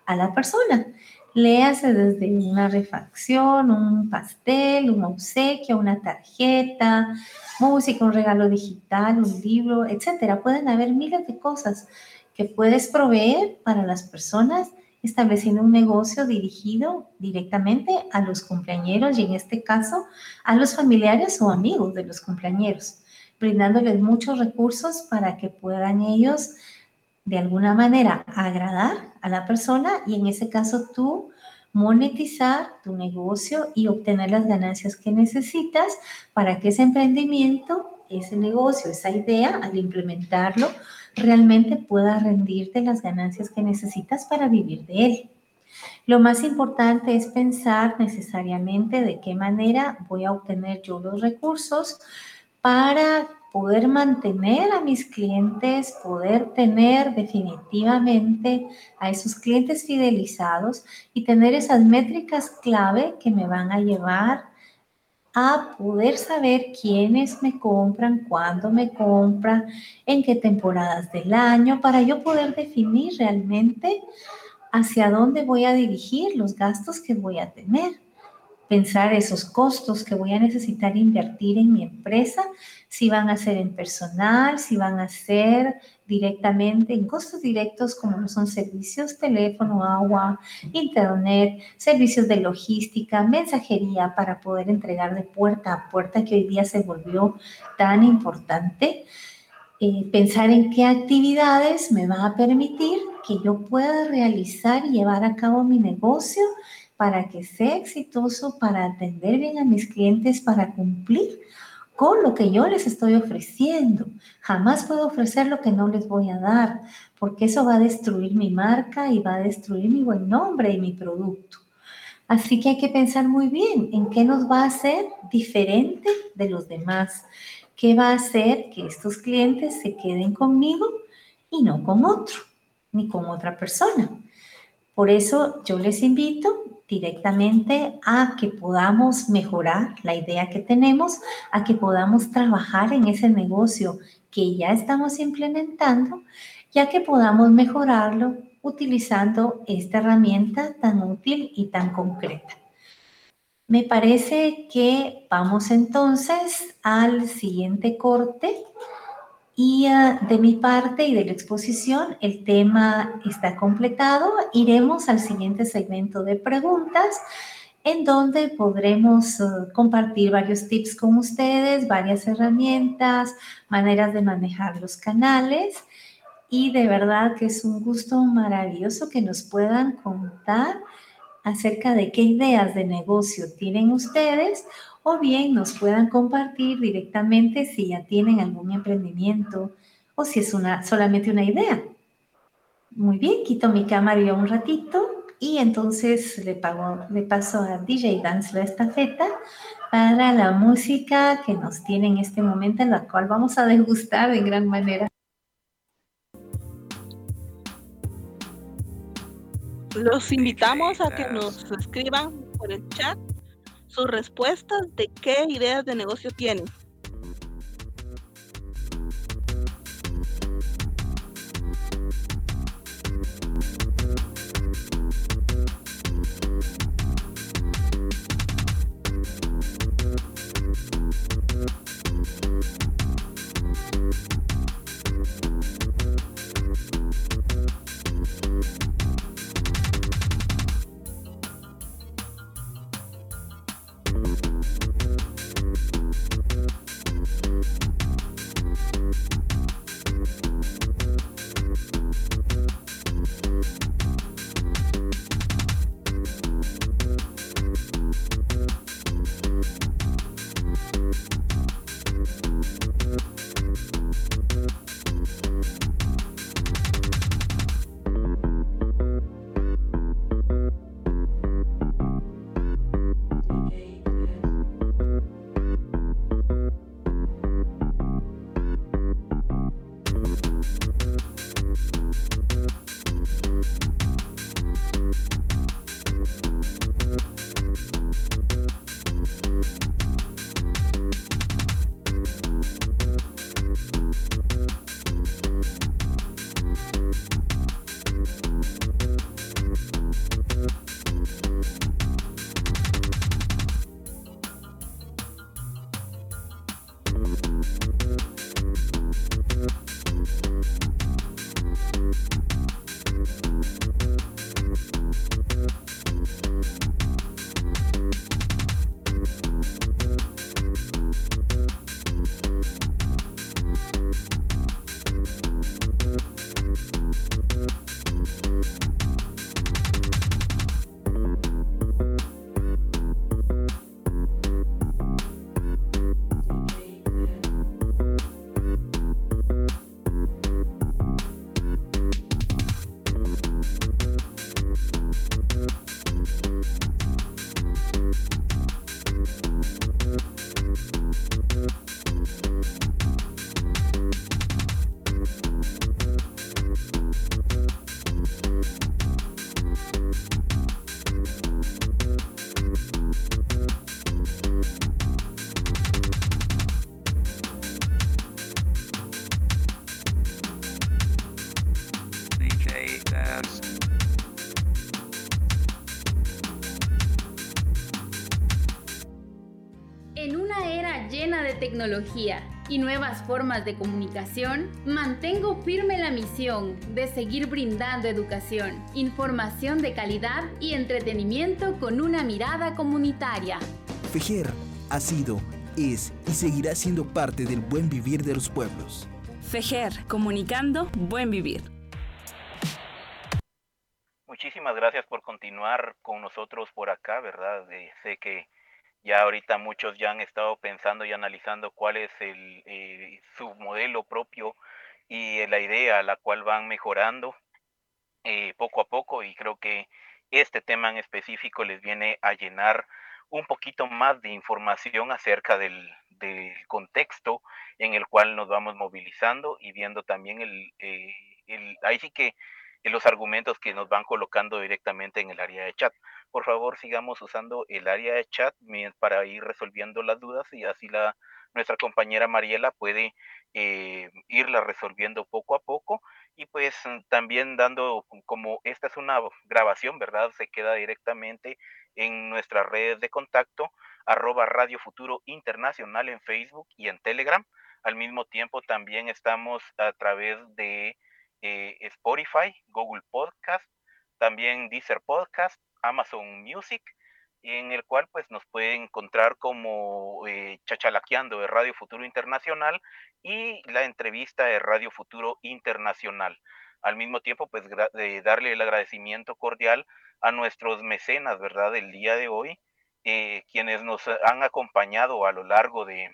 a la persona. Léase desde una refacción, un pastel, un obsequio, una tarjeta, música, un regalo digital, un libro, etcétera. Pueden haber miles de cosas que puedes proveer para las personas estableciendo un negocio dirigido directamente a los cumpleañeros y en este caso a los familiares o amigos de los cumpleañeros, brindándoles muchos recursos para que puedan ellos de alguna manera agradar a la persona y en ese caso tú monetizar tu negocio y obtener las ganancias que necesitas para que ese emprendimiento, ese negocio, esa idea, al implementarlo, realmente pueda rendirte las ganancias que necesitas para vivir de él. Lo más importante es pensar necesariamente de qué manera voy a obtener yo los recursos para poder mantener a mis clientes, poder tener definitivamente a esos clientes fidelizados y tener esas métricas clave que me van a llevar a poder saber quiénes me compran, cuándo me compran, en qué temporadas del año, para yo poder definir realmente hacia dónde voy a dirigir los gastos que voy a tener. Pensar esos costos que voy a necesitar invertir en mi empresa, si van a ser en personal, si van a ser directamente en costos directos como son servicios, teléfono, agua, internet, servicios de logística, mensajería para poder entregar de puerta a puerta que hoy día se volvió tan importante. Eh, pensar en qué actividades me va a permitir que yo pueda realizar y llevar a cabo mi negocio para que sea exitoso, para atender bien a mis clientes, para cumplir con lo que yo les estoy ofreciendo. Jamás puedo ofrecer lo que no les voy a dar, porque eso va a destruir mi marca y va a destruir mi buen nombre y mi producto. Así que hay que pensar muy bien en qué nos va a hacer diferente de los demás, qué va a hacer que estos clientes se queden conmigo y no con otro, ni con otra persona. Por eso yo les invito directamente a que podamos mejorar la idea que tenemos, a que podamos trabajar en ese negocio que ya estamos implementando, ya que podamos mejorarlo utilizando esta herramienta tan útil y tan concreta. Me parece que vamos entonces al siguiente corte y ah, de mi parte y de la exposición, el tema está completado. Iremos al siguiente segmento de preguntas en donde podremos ah, compartir varios tips con ustedes, varias herramientas, maneras de manejar los canales. Y de verdad que es un gusto maravilloso que nos puedan contar acerca de qué ideas de negocio tienen ustedes o bien nos puedan compartir directamente si ya tienen algún emprendimiento o si es una, solamente una idea. Muy bien, quito mi cámara un ratito y entonces le, pago, le paso a DJ Dance la estafeta para la música que nos tiene en este momento, en la cual vamos a degustar de gran manera. Los invitamos a que nos escriban por el chat sus respuestas de qué ideas de negocio tienen. Formas de comunicación, mantengo firme la misión de seguir brindando educación, información de calidad y entretenimiento con una mirada comunitaria. FEJER ha sido, es y seguirá siendo parte del buen vivir de los pueblos. FEJER, comunicando buen vivir. Muchísimas gracias por continuar con nosotros por acá, ¿verdad? Eh, sé que ya ahorita muchos ya han estado pensando y analizando cuál es el, eh, su modelo propio y la idea a la cual van mejorando eh, poco a poco y creo que este tema en específico les viene a llenar un poquito más de información acerca del, del contexto en el cual nos vamos movilizando y viendo también el, eh, el ahí sí que los argumentos que nos van colocando directamente en el área de chat. Por favor, sigamos usando el área de chat para ir resolviendo las dudas y así la nuestra compañera Mariela puede eh, irla resolviendo poco a poco y pues también dando como esta es una grabación, ¿verdad? Se queda directamente en nuestras redes de contacto, arroba Radio Futuro Internacional en Facebook y en Telegram. Al mismo tiempo también estamos a través de eh, Spotify, Google Podcast, también Deezer Podcast, Amazon Music, en el cual pues nos puede encontrar como eh, Chachalaqueando de Radio Futuro Internacional y la entrevista de Radio Futuro Internacional. Al mismo tiempo, pues darle el agradecimiento cordial a nuestros mecenas, ¿verdad? Del día de hoy, eh, quienes nos han acompañado a lo largo de,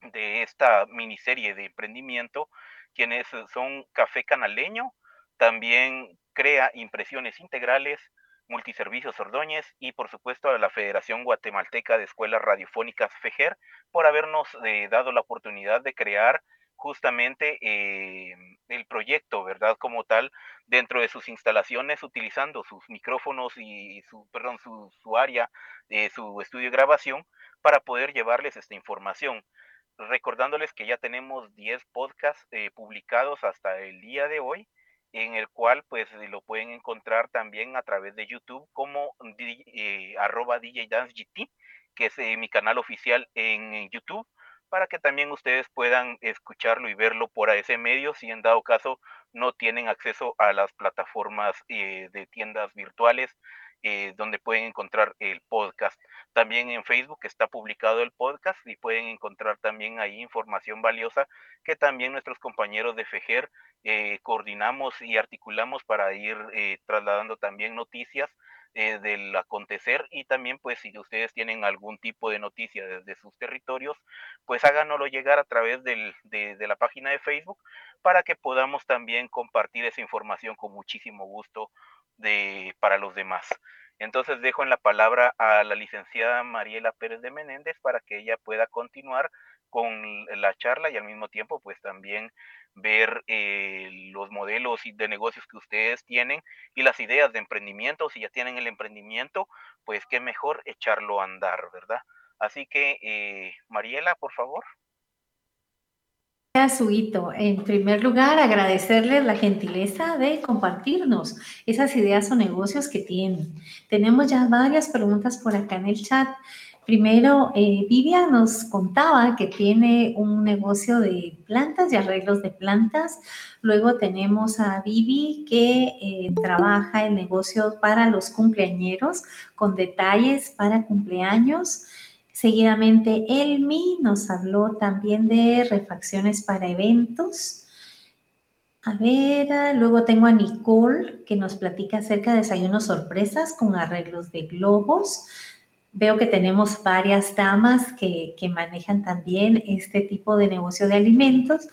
de esta miniserie de emprendimiento quienes son Café Canaleño, también crea impresiones integrales, Multiservicios Ordóñez y por supuesto a la Federación Guatemalteca de Escuelas Radiofónicas FEJER por habernos eh, dado la oportunidad de crear justamente eh, el proyecto, ¿verdad? Como tal, dentro de sus instalaciones, utilizando sus micrófonos y su, perdón, su, su área, de su estudio de grabación, para poder llevarles esta información recordándoles que ya tenemos 10 podcasts eh, publicados hasta el día de hoy, en el cual pues lo pueden encontrar también a través de YouTube como eh, arroba DJ Dance GT, que es eh, mi canal oficial en YouTube, para que también ustedes puedan escucharlo y verlo por ese medio si en dado caso no tienen acceso a las plataformas de tiendas virtuales eh, donde pueden encontrar el podcast. También en Facebook está publicado el podcast y pueden encontrar también ahí información valiosa que también nuestros compañeros de FEJER eh, coordinamos y articulamos para ir eh, trasladando también noticias del acontecer y también pues si ustedes tienen algún tipo de noticia desde sus territorios, pues háganoslo llegar a través de, la página de Facebook para que podamos también compartir esa información con muchísimo gusto para los demás. Entonces dejo en la palabra a la licenciada Mariela Pérez de Menéndez para que ella pueda continuar con la charla y al mismo tiempo pues también ver eh, los modelos de negocios que ustedes tienen y las ideas de emprendimiento. Si ya tienen el emprendimiento, pues qué mejor echarlo a andar, ¿verdad? Así que, eh, Mariela, por favor. Suito, en primer lugar, agradecerles la gentileza de compartirnos esas ideas o negocios que tienen. Tenemos ya varias preguntas por acá en el chat. Primero, eh, nos contaba que tiene un negocio de plantas y arreglos de plantas. Luego tenemos a Vivi que eh, trabaja en negocios para los cumpleañeros con detalles para cumpleaños. Seguidamente, Elmi nos habló también de refacciones para eventos. A ver, ah, luego tengo a Nicole que nos platica acerca de desayunos sorpresas con arreglos de globos. Veo que tenemos varias damas que, que manejan también este tipo de negocio de alimentos.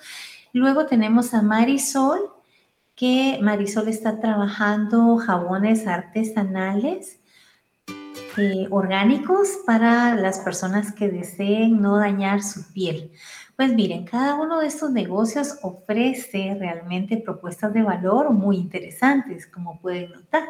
Luego tenemos a Marisol, que Marisol está trabajando jabones artesanales eh, orgánicos para las personas que deseen no dañar su piel. Pues miren, cada uno de estos negocios ofrece realmente propuestas de valor muy interesantes, como pueden notar.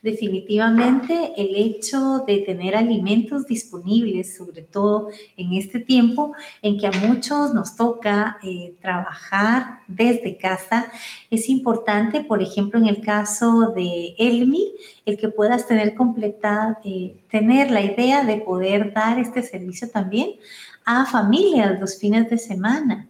Definitivamente el hecho de tener alimentos disponibles, sobre todo en este tiempo en que a muchos nos toca eh, trabajar desde casa, es importante, por ejemplo, en el caso de Elmi, el que puedas tener completada, eh, tener la idea de poder dar este servicio también a familias los fines de semana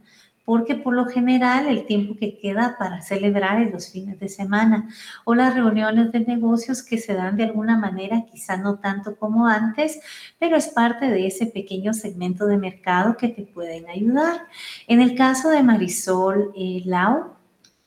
porque por lo general el tiempo que queda para celebrar es los fines de semana o las reuniones de negocios que se dan de alguna manera, quizá no tanto como antes, pero es parte de ese pequeño segmento de mercado que te pueden ayudar. En el caso de Marisol eh, Lau,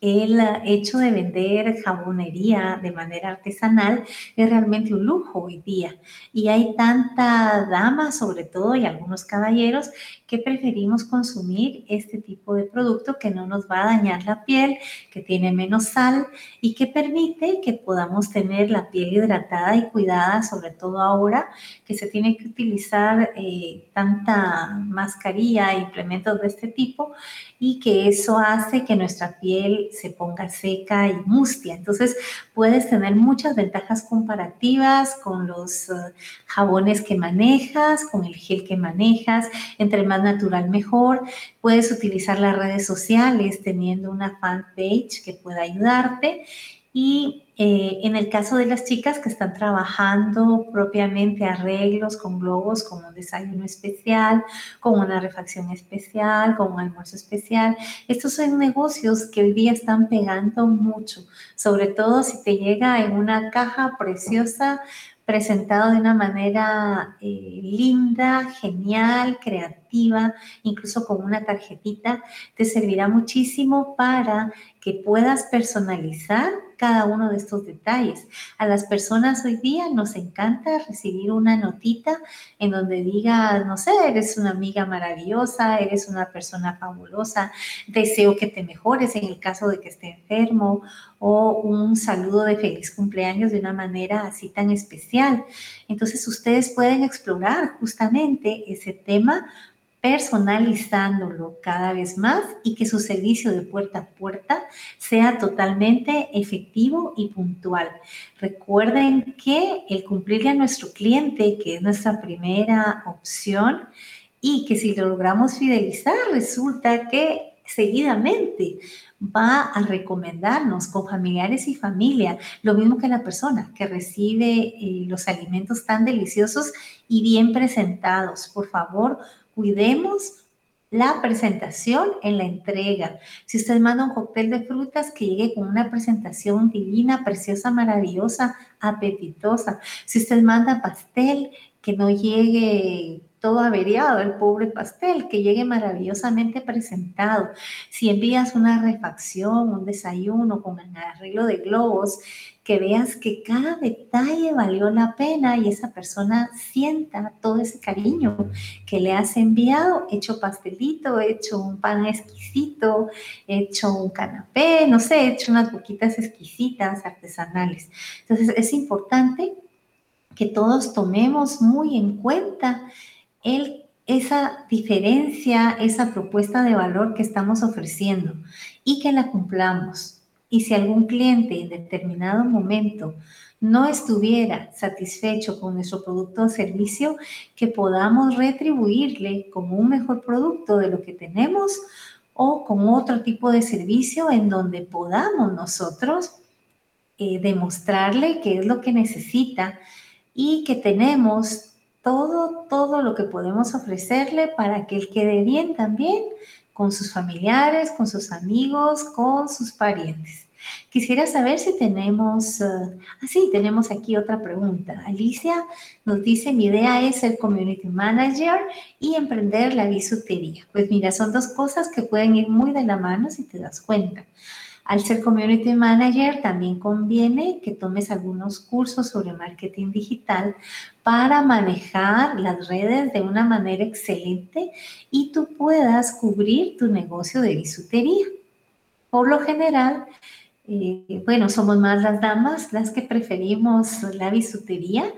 el hecho de vender jabonería de manera artesanal es realmente un lujo hoy día. Y hay tanta dama, sobre todo, y algunos caballeros, que preferimos consumir este tipo de producto que no nos va a dañar la piel, que tiene menos sal y que permite que podamos tener la piel hidratada y cuidada, sobre todo ahora que se tiene que utilizar eh, tanta mascarilla implementos de este tipo y que eso hace que nuestra piel se ponga seca y mustia. Entonces puedes tener muchas ventajas comparativas con los eh, jabones que manejas, con el gel que manejas, entre más natural mejor. Puedes utilizar las redes sociales teniendo una fanpage que pueda ayudarte. Y eh, en el caso de las chicas que están trabajando propiamente arreglos con globos, con un desayuno especial, con una refacción especial, con un almuerzo especial, estos son negocios que hoy día están pegando mucho, sobre todo si te llega en una caja preciosa presentado de una manera eh, linda, genial, creativa, incluso con una tarjetita, te servirá muchísimo para que puedas personalizar cada uno de estos detalles. A las personas hoy día nos encanta recibir una notita en donde diga, no sé, eres una amiga maravillosa, eres una persona fabulosa, deseo que te mejores en el caso de que esté enfermo o un saludo de feliz cumpleaños de una manera así tan especial. Entonces ustedes pueden explorar justamente ese tema personalizándolo cada vez más y que su servicio de puerta a puerta sea totalmente efectivo y puntual. Recuerden que el cumplirle a nuestro cliente, que es nuestra primera opción, y que si lo logramos fidelizar, resulta que seguidamente va a recomendarnos con familiares y familia, lo mismo que la persona que recibe eh, los alimentos tan deliciosos y bien presentados. Por favor, cuidemos la presentación en la entrega. Si usted manda un cóctel de frutas, que llegue con una presentación divina, preciosa, maravillosa, apetitosa. Si usted manda pastel, que no llegue todo averiado, el pobre pastel, que llegue maravillosamente presentado. Si envías una refacción, un desayuno con el arreglo de globos, que veas que cada detalle valió la pena y esa persona sienta todo ese cariño que le has enviado, hecho pastelito, hecho un pan exquisito, hecho un canapé, no sé, hecho unas boquitas exquisitas, artesanales. Entonces es importante que todos tomemos muy en cuenta esa diferencia, esa propuesta de valor que estamos ofreciendo y que la cumplamos. Y si algún cliente en determinado momento no estuviera satisfecho con nuestro producto o servicio, que podamos retribuirle como un mejor producto de lo que tenemos o con otro tipo de servicio en donde podamos nosotros eh, demostrarle qué es lo que necesita y que tenemos todo, todo lo que podemos ofrecerle para que él quede bien también con sus familiares, con sus amigos, con sus parientes. Quisiera saber si tenemos, uh, sí, tenemos aquí otra pregunta. Alicia nos dice, mi idea es ser community manager y emprender la bisutería. Pues mira, son dos cosas que pueden ir muy de la mano si te das cuenta. Al ser community manager, también conviene que tomes algunos cursos sobre marketing digital para manejar las redes de una manera excelente y tú puedas cubrir tu negocio de bisutería. Por lo general, eh, bueno, somos más las damas las que preferimos la bisutería.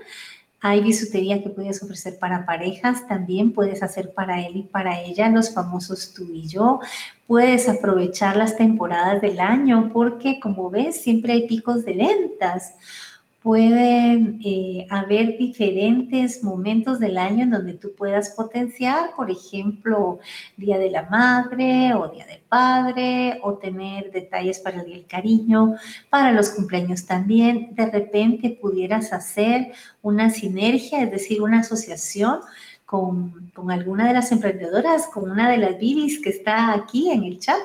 Hay bisutería que puedes ofrecer para parejas, también puedes hacer para él y para ella, los famosos tú y yo puedes aprovechar las temporadas del año porque como ves siempre hay picos de ventas. Pueden eh, haber diferentes momentos del año en donde tú puedas potenciar, por ejemplo, Día de la Madre o Día del Padre, o tener detalles para el Día del Cariño, para los cumpleaños también. De repente pudieras hacer una sinergia, es decir, una asociación con, con alguna de las emprendedoras, con una de las bibis que está aquí en el chat,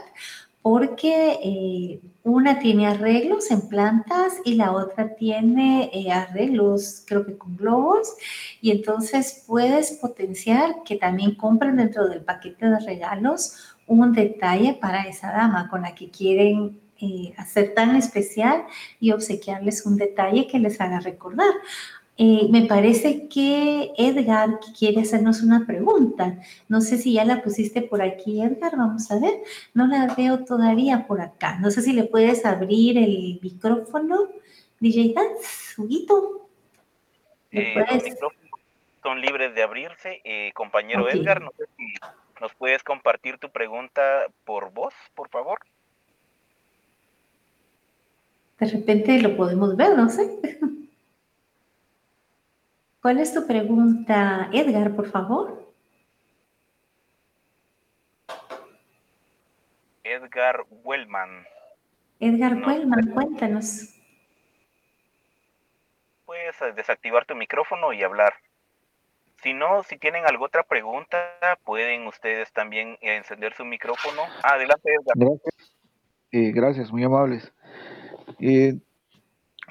porque eh, una tiene arreglos en plantas y la otra tiene eh, arreglos, creo que con globos, y entonces puedes potenciar que también compren dentro del paquete de regalos un detalle para esa dama con la que quieren eh, hacer tan especial y obsequiarles un detalle que les haga recordar. Eh, me parece que Edgar quiere hacernos una pregunta. No sé si ya la pusiste por aquí, Edgar. Vamos a ver. No la veo todavía por acá. No sé si le puedes abrir el micrófono. DJ Dance, Huguito. Eh, los micrófonos son libres de abrirse. Eh, compañero Edgar, no sé si nos puedes compartir tu pregunta por voz, por favor. De repente lo podemos ver, no sé. ¿Cuál es tu pregunta, Edgar, por favor? Edgar Wellman. Edgar Wellman, cuéntanos. Puedes eh, desactivar tu micrófono y hablar. Si no, si tienen alguna otra pregunta, pueden ustedes también encender su micrófono. Adelante, Edgar. Gracias, eh, gracias muy amables. Eh,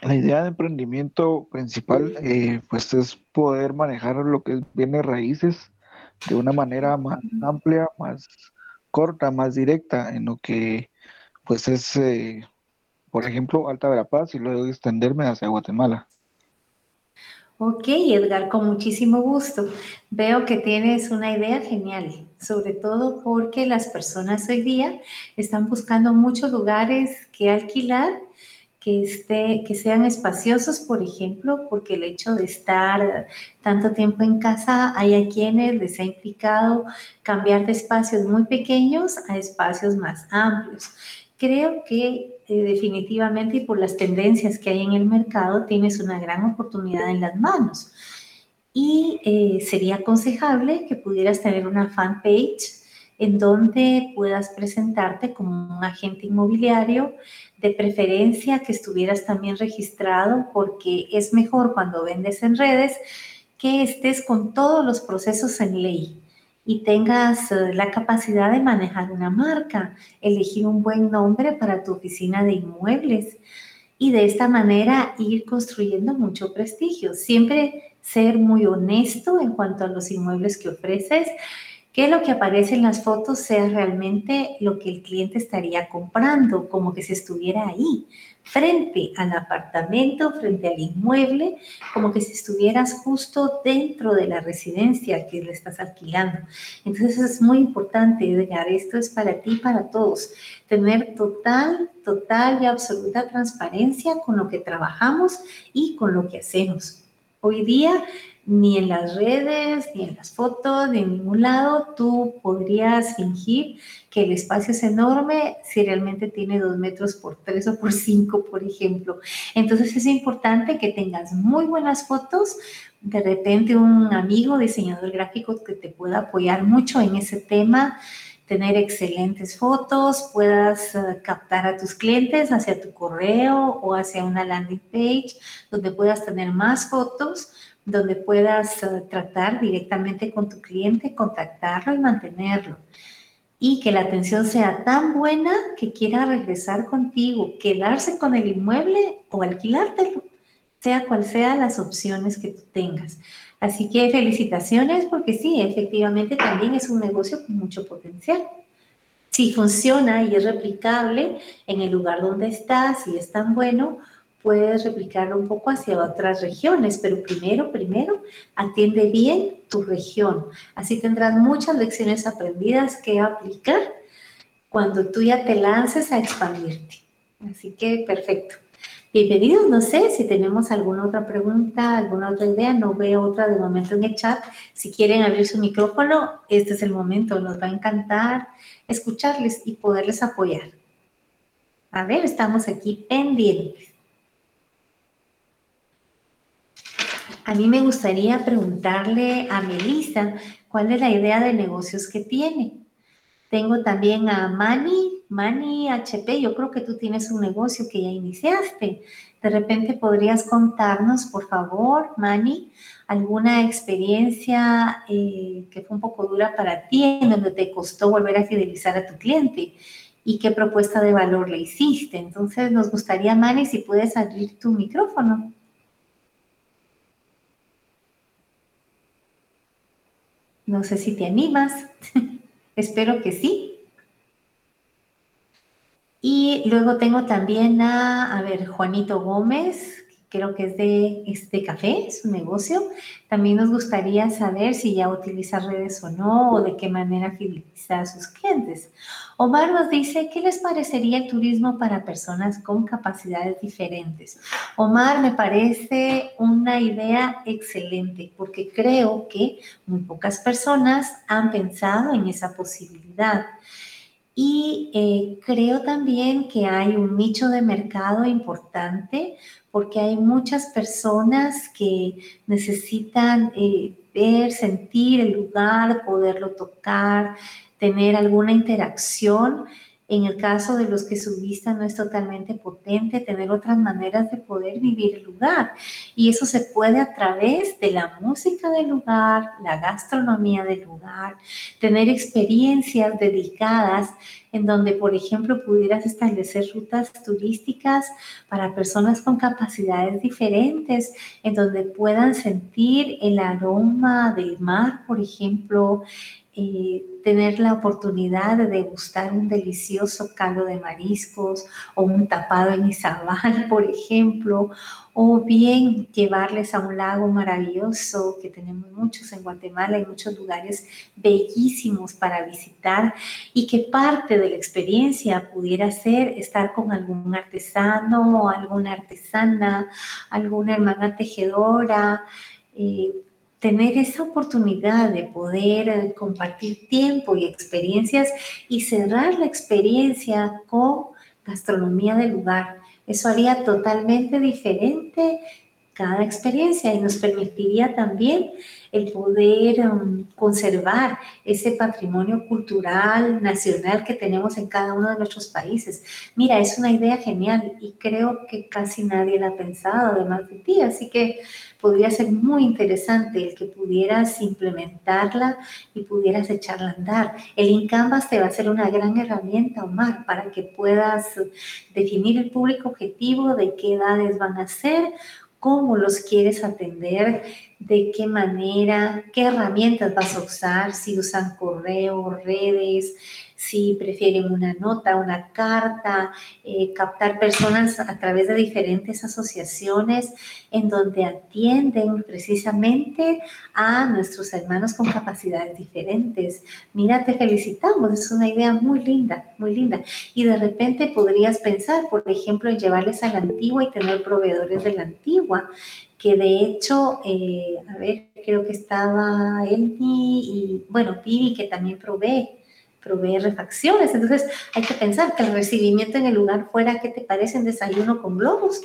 la idea de emprendimiento principal, eh, pues es poder manejar lo que es bienes raíces de una manera más amplia, más corta, más directa, en lo que pues es, eh, por ejemplo, Alta Verapaz y luego extenderme hacia Guatemala. Ok, Edgar, con muchísimo gusto. Veo que tienes una idea genial, sobre todo porque las personas hoy día están buscando muchos lugares que alquilar que, esté, que sean espaciosos, por ejemplo, porque el hecho de estar tanto tiempo en casa, hay a quienes les ha implicado cambiar de espacios muy pequeños a espacios más amplios. Creo que eh, definitivamente y por las tendencias que hay en el mercado, tienes una gran oportunidad en las manos. Y eh, sería aconsejable que pudieras tener una fanpage en donde puedas presentarte como un agente inmobiliario, de preferencia que estuvieras también registrado, porque es mejor cuando vendes en redes que estés con todos los procesos en ley y tengas eh, la capacidad de manejar una marca, elegir un buen nombre para tu oficina de inmuebles y de esta manera ir construyendo mucho prestigio. Siempre ser muy honesto en cuanto a los inmuebles que ofreces que lo que aparece en las fotos sea realmente lo que el cliente estaría comprando, como que se estuviera ahí, frente al apartamento, frente al inmueble, como que si estuvieras justo dentro de la residencia que le estás alquilando. Entonces es muy importante, Edgar, esto es para ti para todos, tener total, total y absoluta transparencia con lo que trabajamos y con lo que hacemos. Hoy día ni en las redes, ni en las fotos, ni en ningún lado tú podrías fingir que el espacio es enorme si realmente tiene dos metros por tres o por cinco, por ejemplo. Entonces es importante que tengas muy buenas fotos, de repente un amigo diseñador gráfico que te pueda apoyar mucho en ese tema tener excelentes fotos, puedas eh, captar a tus clientes hacia tu correo o hacia una landing page donde puedas tener más fotos donde puedas eh, tratar directamente con tu cliente, contactarlo y mantenerlo. Y que la atención sea tan buena que quiera regresar contigo, quedarse con el inmueble o alquilártelo, sea cual sea las opciones que tú tengas. Así que felicitaciones porque sí, efectivamente también es un negocio con mucho potencial. Si funciona y es replicable en el lugar donde estás y es tan bueno, puedes replicarlo un poco hacia otras regiones, pero primero, primero, atiende bien tu región. Así tendrás muchas lecciones aprendidas que aplicar cuando tú ya te lances a expandirte. Así que perfecto. Bienvenidos, no sé si tenemos alguna otra pregunta, alguna otra idea, no veo otra de momento en el chat. Si quieren abrir su micrófono, este es el momento, nos va a encantar escucharles y poderles apoyar. A ver, estamos aquí pendientes. A mí me gustaría preguntarle a Melissa cuál es la idea de negocios que tiene. Tengo también a Mani Mani HP, yo creo que tú tienes un negocio que ya iniciaste. De repente podrías contarnos, por favor, Mani, alguna experiencia eh, que fue un poco dura para ti, en donde te costó volver a fidelizar a tu cliente y qué propuesta de valor le hiciste. Entonces, nos gustaría, Mani, si puedes abrir tu micrófono. No sé si te animas. Espero que sí. Y luego tengo también a, a ver, Juanito Gómez, creo que es de, este café, es un negocio. También nos gustaría saber si ya utiliza redes o no, o de qué manera fideliza a sus clientes. Omar nos dice, ¿qué les parecería el turismo para personas con capacidades diferentes? Omar, me parece una idea excelente, porque creo que muy pocas personas han pensado en esa posibilidad. Y eh, creo también que hay un nicho de mercado importante porque hay muchas personas que necesitan eh, ver, sentir el lugar, poderlo tocar, tener alguna interacción en el caso de los que su vista no es totalmente potente, tener otras maneras de poder vivir el lugar. Y eso se puede a través de la música del lugar, la gastronomía del lugar, tener experiencias dedicadas en donde, por ejemplo, pudieras establecer rutas turísticas para personas con capacidades diferentes, en donde puedan sentir el aroma del mar, por ejemplo, eh, tener la oportunidad de degustar un delicioso caldo de mariscos o un tapado en Izabal, por ejemplo, o bien llevarles a un lago maravilloso que tenemos muchos en Guatemala, hay muchos lugares bellísimos para visitar y que parte de la experiencia pudiera ser estar con algún artesano alguna artesana, alguna hermana tejedora. Eh, tener esa oportunidad de poder eh, compartir tiempo y experiencias y cerrar la experiencia con gastronomía del lugar. Eso haría totalmente diferente cada experiencia y nos permitiría también el poder um, conservar ese patrimonio cultural nacional que tenemos en cada uno de nuestros países. Mira, es una idea genial y creo que casi nadie la ha pensado, además de ti, así que podría ser muy interesante el que pudieras implementarla y pudieras echarla a andar. El InCanvas te va a ser una gran herramienta, Omar, para que puedas definir el público objetivo, de qué edades van a ser, cómo los quieres atender, de qué manera, qué herramientas vas a usar, si usan correo, redes, si prefieren una nota, una carta, eh, captar personas a través de diferentes asociaciones en donde atienden precisamente a nuestros hermanos con capacidades diferentes. Mira, te felicitamos, es una idea muy linda, muy linda. Y de repente podrías pensar, por ejemplo, en llevarles a la antigua y tener proveedores de la antigua que de hecho, eh, a ver, creo que estaba Elmi y, bueno, Pibi, que también provee provee refacciones. Entonces hay que pensar que el recibimiento en el lugar fuera, ¿qué te parece? Un desayuno con globos.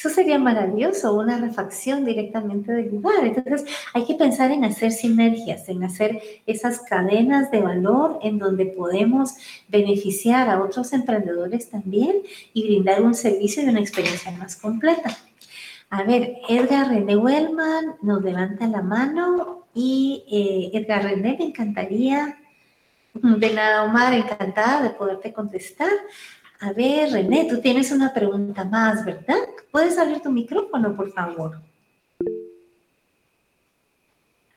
Eso sería maravilloso, una refacción directamente del lugar. Entonces hay que pensar en hacer sinergias, en hacer esas cadenas de valor en donde podemos beneficiar a otros emprendedores también y brindar un servicio y una experiencia más completa. A ver, Edgar René Wellman nos levanta la mano y eh, Edgar René, me encantaría de nada, Omar, encantada de poderte contestar. A ver, René, tú tienes una pregunta más, ¿verdad? ¿Puedes abrir tu micrófono, por favor?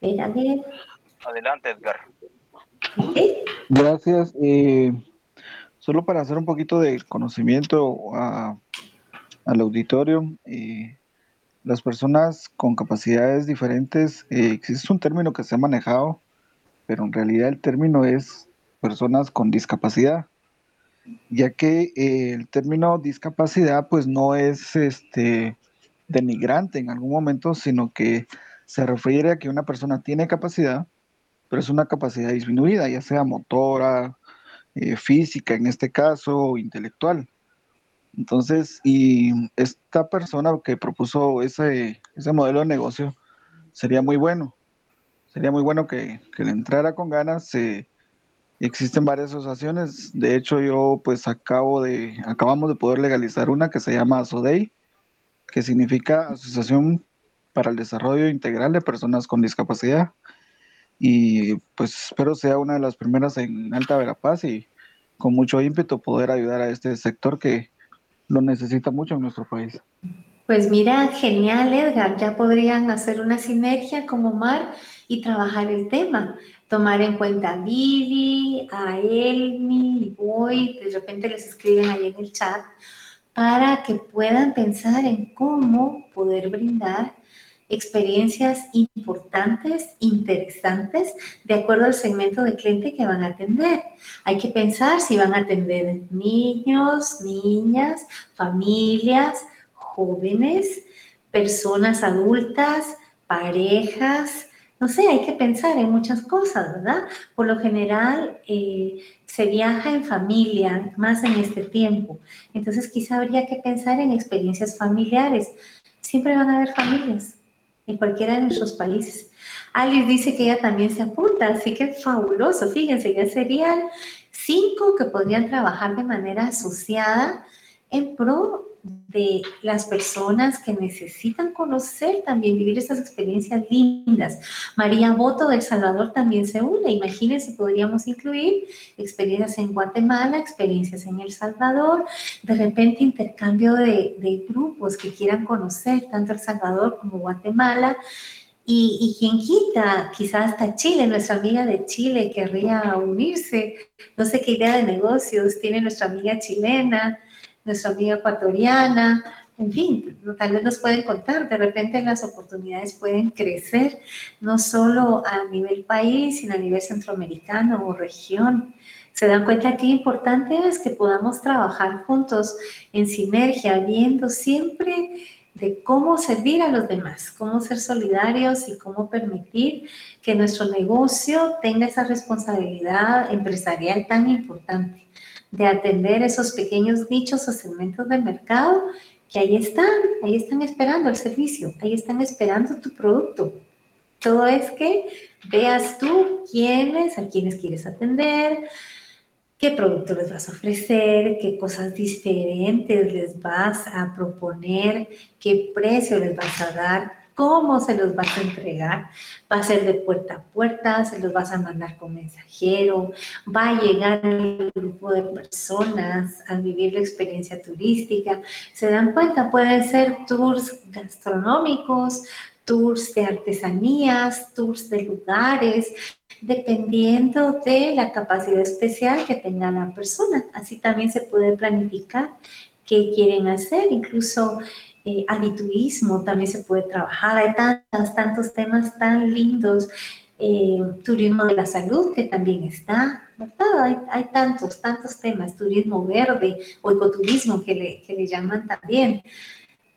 A ver, a ver. Adelante, Edgar. Gracias. Eh, solo para hacer un poquito de conocimiento al auditorio, eh, las personas con capacidades diferentes, eh, existe un término que se ha manejado pero en realidad el término es personas con discapacidad, ya que eh, el término discapacidad pues no es este denigrante en algún momento, sino que se refiere a que una persona tiene capacidad, pero es una capacidad disminuida, ya sea motora, eh, física en este caso, o intelectual. Entonces, y esta persona que propuso ese, ese modelo de negocio sería muy bueno, sería muy bueno que, le entrara con ganas, se existen varias asociaciones. De hecho, yo pues acabo de, acabamos de poder legalizar una que se llama ASODEI, que significa Asociación para el Desarrollo Integral de Personas con Discapacidad. Y pues espero sea una de las primeras en Alta Verapaz y con mucho ímpetu poder ayudar a este sector que lo necesita mucho en nuestro país. Pues mira, genial Edgar, ya podrían hacer una sinergia como Mar y trabajar el tema, tomar en cuenta a Vivi, a Elmi, Boy, de repente les escriben ahí en el chat, para que puedan pensar en cómo poder brindar experiencias importantes, interesantes, de acuerdo al segmento de cliente que van a atender. Hay que pensar si van a atender niños, niñas, familias, jóvenes, personas adultas, parejas, no sé, hay que pensar en muchas cosas, ¿verdad? Por lo general eh, se viaja en familia, más en este tiempo. Entonces quizá habría que pensar en experiencias familiares. Siempre van a haber familias en cualquiera de nuestros países. Alice dice que ella también se apunta, así que fabuloso. Fíjense, ya serían cinco que podrían trabajar de manera asociada en pro de las personas que necesitan conocer también, vivir esas experiencias lindas. María Boto del Salvador también se une. Imagínense, podríamos incluir experiencias en Guatemala, experiencias en El Salvador, de repente intercambio de, de grupos que quieran conocer tanto El Salvador como Guatemala. Y, y, quien quita, quizás hasta Chile, nuestra amiga de Chile querría unirse. No sé qué idea de negocios tiene nuestra amiga chilena nuestra amiga ecuatoriana, en fin, tal vez nos pueden contar, de repente las oportunidades pueden crecer, no solo a nivel país, sino a nivel centroamericano o región. Se dan cuenta qué importante es que podamos trabajar juntos en sinergia, viendo siempre de cómo servir a los demás, cómo ser solidarios y cómo permitir que nuestro negocio tenga esa responsabilidad empresarial tan importante de atender esos pequeños nichos o segmentos del mercado que ahí están, ahí están esperando el servicio, ahí están esperando tu producto. Todo es que veas tú quiénes, a quiénes quieres atender, qué producto les vas a ofrecer, qué cosas diferentes les vas a proponer, qué precio les vas a dar, cómo se los vas a entregar. Va a ser de puerta a puerta, se los vas a mandar con mensajero, va a llegar un grupo de personas a vivir la experiencia turística. Se dan cuenta, pueden ser tours gastronómicos, tours de artesanías, tours de lugares, dependiendo de la capacidad especial que tenga la persona. Así también se puede planificar qué quieren hacer, incluso eh, también se puede trabajar, hay tantos, tantos temas tan lindos, eh, turismo de la salud que también está, ¿verdad? Hay, hay, tantos, tantos temas, turismo verde o ecoturismo que le, que le llaman también.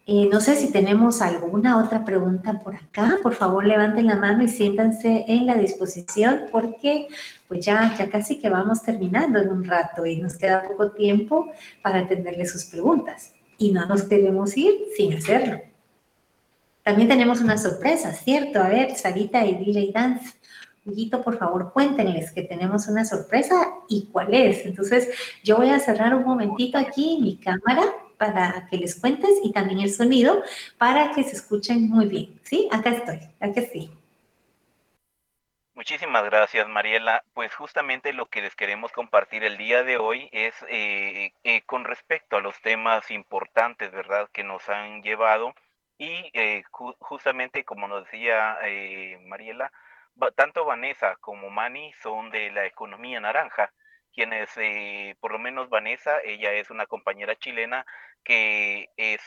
Eh, no sé si tenemos alguna otra pregunta por acá. Por favor, levanten la mano y siéntanse en la disposición porque pues ya, ya casi que vamos terminando en un rato y nos queda poco tiempo para atenderle sus preguntas y no nos debemos ir sin hacerlo. También tenemos una sorpresa, ¿cierto? A ver, Sarita y DJ Dance. Huguito, por favor, cuéntenles que tenemos una sorpresa y cuál es. Entonces, yo voy a cerrar un momentito aquí mi cámara para que les cuentes y también el sonido para que se escuchen muy bien. ¿Sí? Acá estoy, acá sí. Muchísimas gracias, Mariela. Pues justamente lo que les queremos compartir el día de hoy es eh, eh, con respecto a los temas importantes, ¿verdad?, que nos han llevado. Y eh, justamente, como nos decía Mariela, tanto Vanessa como Mani son de la economía naranja, quienes, por lo menos Vanessa, ella es una compañera chilena que es,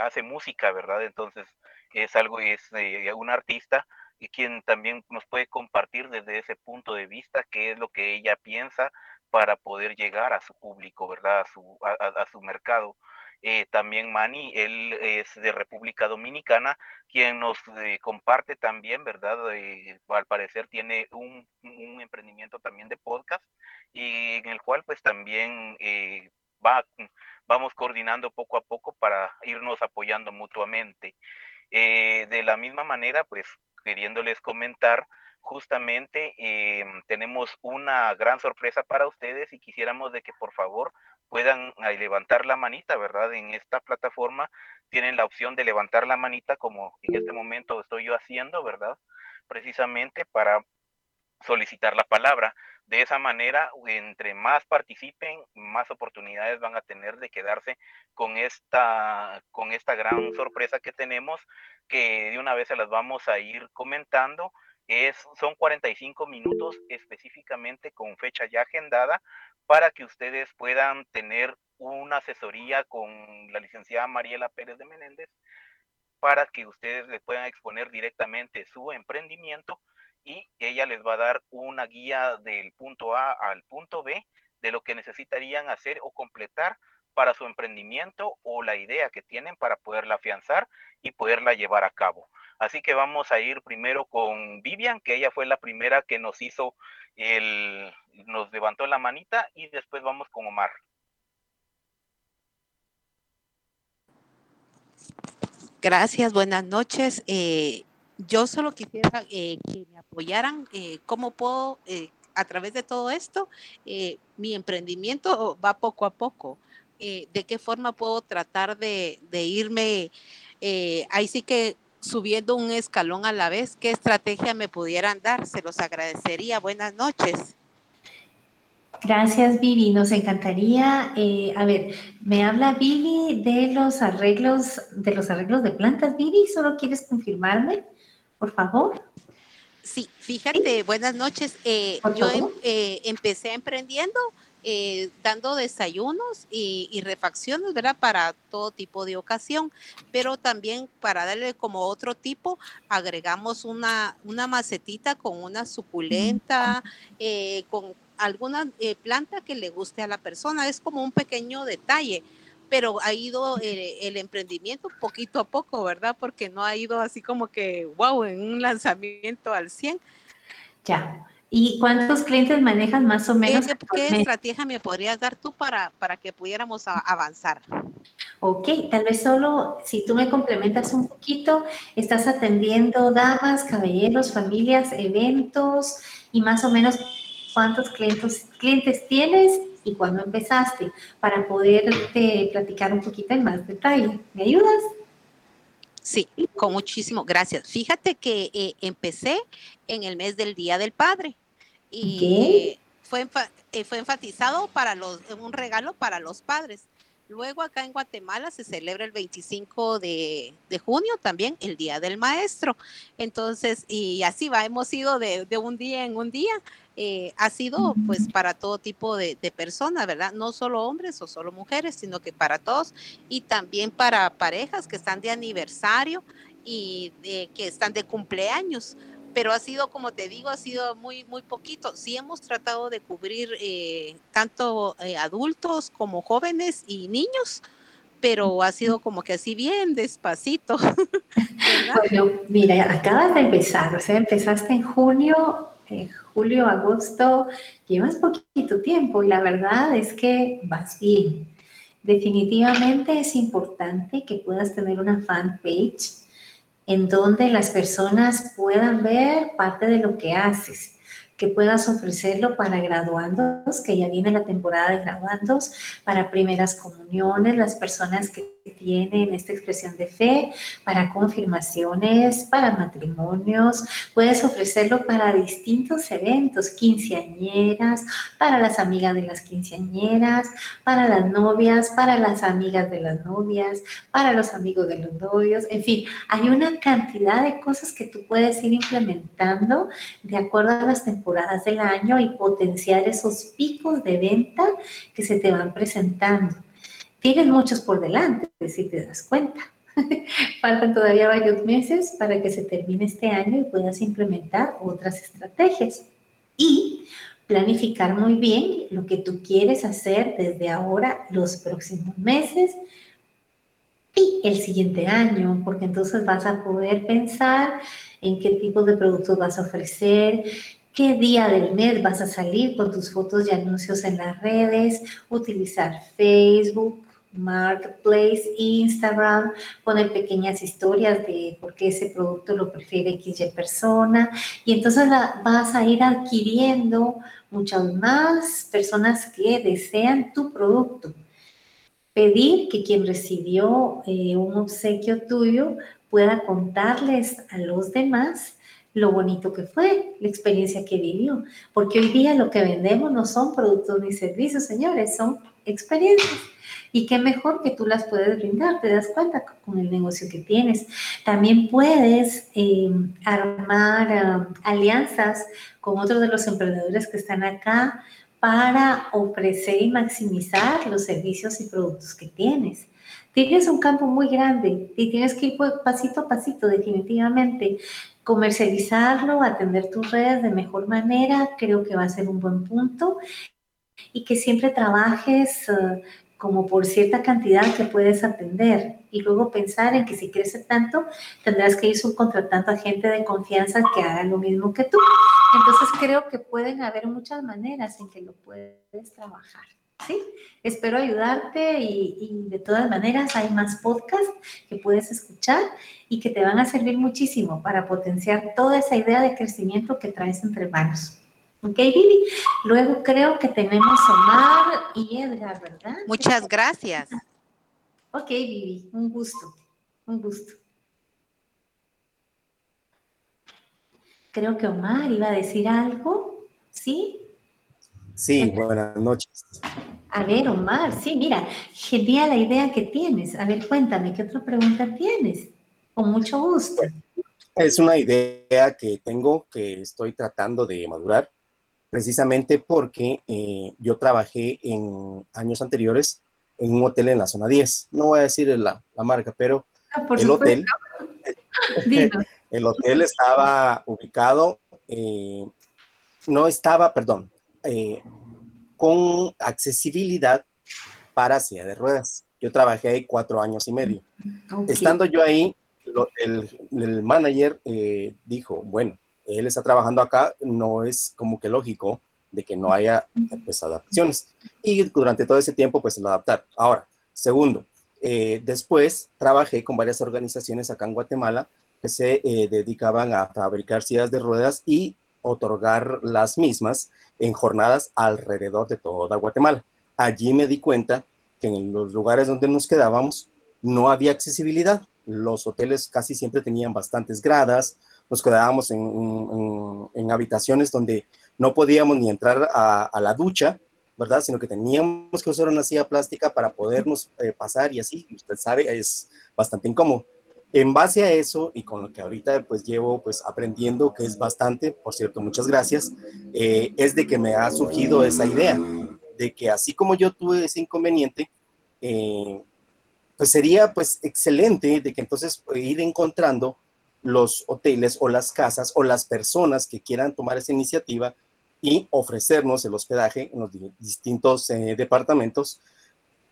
hace música, ¿verdad? Entonces, es algo, es un artista y quien también nos puede compartir desde ese punto de vista qué es lo que ella piensa para poder llegar a su público, ¿verdad? A su, a, su mercado. Eh, también Manny, él es de República Dominicana, quien nos eh, comparte también, ¿verdad? Eh, al parecer tiene un, un, emprendimiento también de podcast y en el cual pues también va, vamos coordinando poco a poco para irnos apoyando mutuamente. de la misma manera, pues queriéndoles comentar, justamente em, tenemos una gran sorpresa para ustedes y quisiéramos de que por favor puedan levantar la manita, ¿verdad? En esta plataforma tienen la opción de levantar la manita como en este momento estoy yo haciendo, ¿verdad? Precisamente para solicitar la palabra. De esa manera, entre más participen, más oportunidades van a tener de quedarse con esta, con esta gran sorpresa que tenemos, que de una vez se las vamos a ir comentando. Es, son 45 minutos específicamente con fecha ya agendada para que ustedes puedan tener una asesoría con la licenciada Mariela Pérez de Menéndez para que ustedes le puedan exponer directamente su emprendimiento y ella les va a dar una guía del punto A al punto B de lo que necesitarían hacer o completar para su emprendimiento o la idea que tienen para poderla afianzar y poderla llevar a cabo. Así que vamos a ir primero con Vivian, que ella fue la primera que nos hizo el, nos levantó la manita y después vamos con Omar. Gracias, buenas noches. Eh, yo solo quisiera eh, que me apoyaran. Eh, ¿Cómo puedo, eh, a través de todo esto, mi emprendimiento va poco a poco? ¿De qué forma puedo tratar de, irme? ahí sí que subiendo un escalón a la vez. ¿Qué estrategia me pudieran dar? Se los agradecería. Buenas noches. Gracias, Vivi. Nos encantaría, a ver, me habla Vivi de los arreglos, de los arreglos de plantas. Vivi, ¿solo quieres confirmarme? Por favor. Sí, fíjate, buenas noches. Eh, yo em, eh, empecé emprendiendo, eh, dando desayunos y, refacciones, ¿verdad? Para todo tipo de ocasión, pero también para darle como otro tipo, agregamos una, una macetita con una suculenta, con alguna planta que le guste a la persona. Es como un pequeño detalle pero ha ido eh, el, emprendimiento poquito a poco, ¿verdad? Porque no ha ido así como que, wow, en un lanzamiento al 100. Ya. ¿Y cuántos clientes manejas más o menos? ¿Qué, estrategia me podrías dar tú para, para que pudiéramos avanzar? Ok, tal vez solo si tú me complementas un poquito, estás atendiendo damas, caballeros, familias, eventos y más o menos cuántos clientes, clientes tienes y cuándo empezaste para poderte platicar un poquito en más detalle. ¿Me ayudas? Sí, con muchísimo, gracias. Fíjate que eh, empecé en el mes del Día del Padre y fue, eh, fue enfatizado para los, un regalo para los padres. Luego acá en Guatemala se celebra el 25 de, de, junio también el Día del Maestro. Entonces, y así va, hemos ido de, de un día en un día. Eh, ha sido pues para todo tipo de, personas, ¿verdad? No solo hombres o solo mujeres, sino que para todos y también para parejas que están de aniversario y que están de cumpleaños. Pero ha sido, como te digo, ha sido muy, muy poquito. Sí hemos tratado de cubrir eh, tanto eh, adultos como jóvenes y niños, pero ha sido como que así bien despacito. Bueno, mira, acabas de empezar, o sea, empezaste en junio julio, agosto, llevas poquito tiempo y la verdad es que vas bien. Definitivamente es importante que puedas tener una fanpage en donde las personas puedan ver parte de lo que haces que puedas ofrecerlo para graduandos, que ya viene la temporada de graduandos, para primeras comuniones, las personas que tienen esta expresión de fe, para confirmaciones, para matrimonios, puedes ofrecerlo para distintos eventos, quinceañeras, para las amigas de las quinceañeras, para las novias, para las amigas de las novias, para los amigos de los novios, en fin, hay una cantidad de cosas que tú puedes ir implementando de acuerdo a las temporadas del año y potenciar esos picos de venta que se te van presentando. Tienes muchos por delante, si te das cuenta. Faltan todavía varios meses para que se termine este año y puedas implementar otras estrategias. Y planificar muy bien lo que tú quieres hacer desde ahora, los próximos meses y el siguiente año, porque entonces vas a poder pensar en qué tipo de productos vas a ofrecer, qué día del mes vas a salir con tus fotos y anuncios en las redes, utilizar Facebook, Marketplace, Instagram, poner pequeñas historias de por qué ese producto lo prefiere XY persona. Y entonces vas a ir adquiriendo muchas más personas que desean tu producto. Pedir que quien recibió eh, un obsequio tuyo pueda contarles a los demás lo bonito que fue, la experiencia que vivió. Porque hoy día lo que vendemos no son productos ni servicios, señores, son experiencias. Y qué mejor que tú las puedes brindar, te das cuenta con el negocio que tienes. También puedes eh, armar um, alianzas con otros de los emprendedores que están acá para ofrecer y maximizar los servicios y productos que tienes. Tienes un campo muy grande y tienes que ir pasito a pasito, definitivamente. Comercializarlo, atender tus redes de mejor manera, creo que va a ser un buen punto. Y que siempre trabajes uh, como por cierta cantidad que puedes atender y luego pensar en que si crece tanto, tendrás que ir subcontratando a gente de confianza que haga lo mismo que tú. Entonces creo que pueden haber muchas maneras en que lo puedes trabajar. ¿sí? Espero ayudarte y, de todas maneras hay más podcasts que puedes escuchar y que te van a servir muchísimo para potenciar toda esa idea de crecimiento que traes entre manos. Ok, Vivi. Luego creo que tenemos Omar y Edgar, ¿verdad? Muchas gracias. Ok, Vivi, un gusto, un gusto. Creo que Omar iba a decir algo, ¿sí? Sí, buenas noches. A ver, Omar, sí, mira, genial la idea que tienes. A ver, cuéntame, ¿qué otra pregunta tienes? Con mucho gusto. Es una idea que tengo que estoy tratando de madurar precisamente porque eh, yo trabajé en años anteriores en un hotel en la zona 10. No voy a decir la, la marca, pero ah, el hotel, el hotel estaba ubicado, eh, no estaba, perdón, eh, con accesibilidad para silla de ruedas. Yo trabajé ahí cuatro años y medio. Estando yo ahí, el, el, manager dijo, bueno, él está trabajando acá, no es como que lógico de que no haya pues, adaptaciones. Y durante todo ese tiempo, pues, lo adaptar. Ahora, segundo, eh, después trabajé con varias organizaciones acá en Guatemala que se eh, dedicaban a fabricar sillas de ruedas y otorgar las mismas en jornadas alrededor de toda Guatemala. Allí me di cuenta que en los lugares donde nos quedábamos no había accesibilidad. Los hoteles casi siempre tenían bastantes gradas, nos quedábamos en, habitaciones donde no podíamos ni entrar a, la ducha, ¿verdad? Sino que teníamos que usar una silla plástica para podernos eh, pasar y así, usted sabe, es bastante incómodo. En base a eso y con lo que ahorita pues llevo pues aprendiendo, que es bastante, por cierto, muchas gracias, eh, es de que me ha surgido esa idea de que así como yo tuve ese inconveniente, eh, pues sería pues excelente de que entonces ir encontrando los hoteles o las casas o las personas que quieran tomar esa iniciativa y ofrecernos el hospedaje en los distintos eh, departamentos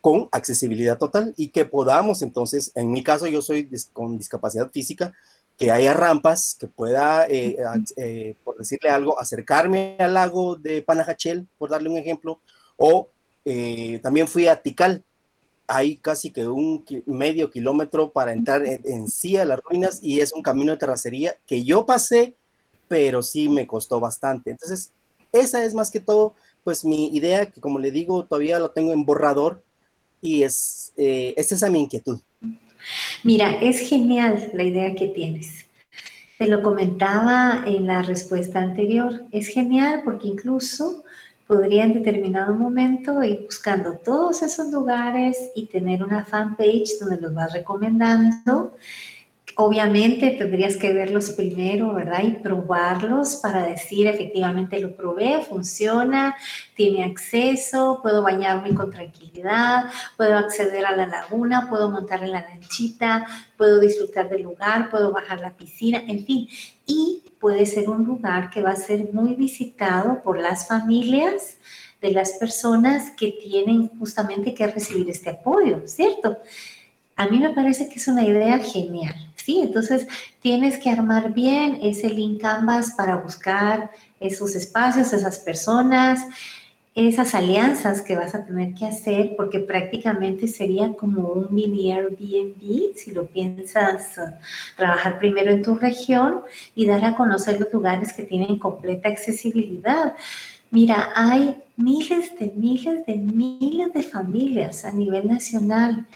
con accesibilidad total y que podamos entonces, en mi caso yo soy con discapacidad física, que haya rampas, que pueda, eh, eh, por decirle algo, acercarme al lago de Panajachel, por darle un ejemplo, o también fui a Tikal, hay casi que un medio kilómetro para entrar en, sí a las ruinas y es un camino de terracería que yo pasé, pero sí me costó bastante. Entonces, esa es más que todo, pues mi idea, que como le digo, todavía lo tengo en borrador y es, eh, es esa mi inquietud. Mira, es genial la idea que tienes. Te lo comentaba en la respuesta anterior. Es genial porque incluso podría en determinado momento ir buscando todos esos lugares y tener una fanpage donde los vas recomendando. Obviamente tendrías que verlos primero, ¿verdad? Y probarlos para decir efectivamente lo probé, funciona, tiene acceso, puedo bañarme con tranquilidad, puedo acceder a la laguna, puedo montar en la lanchita, puedo disfrutar del lugar, puedo bajar la piscina, en fin. Y puede ser un lugar que va a ser muy visitado por las familias de las personas que tienen justamente que recibir este apoyo, ¿cierto? A mí me parece que es una idea genial, ¿sí? Entonces tienes que armar bien ese link Canvas para buscar esos espacios, esas personas. esas alianzas que vas a tener que hacer, porque prácticamente sería como un mini Airbnb, si lo piensas, uh, trabajar primero en tu región y dar a conocer los lugares que tienen completa accesibilidad. Mira, hay miles de miles de miles de familias a nivel nacional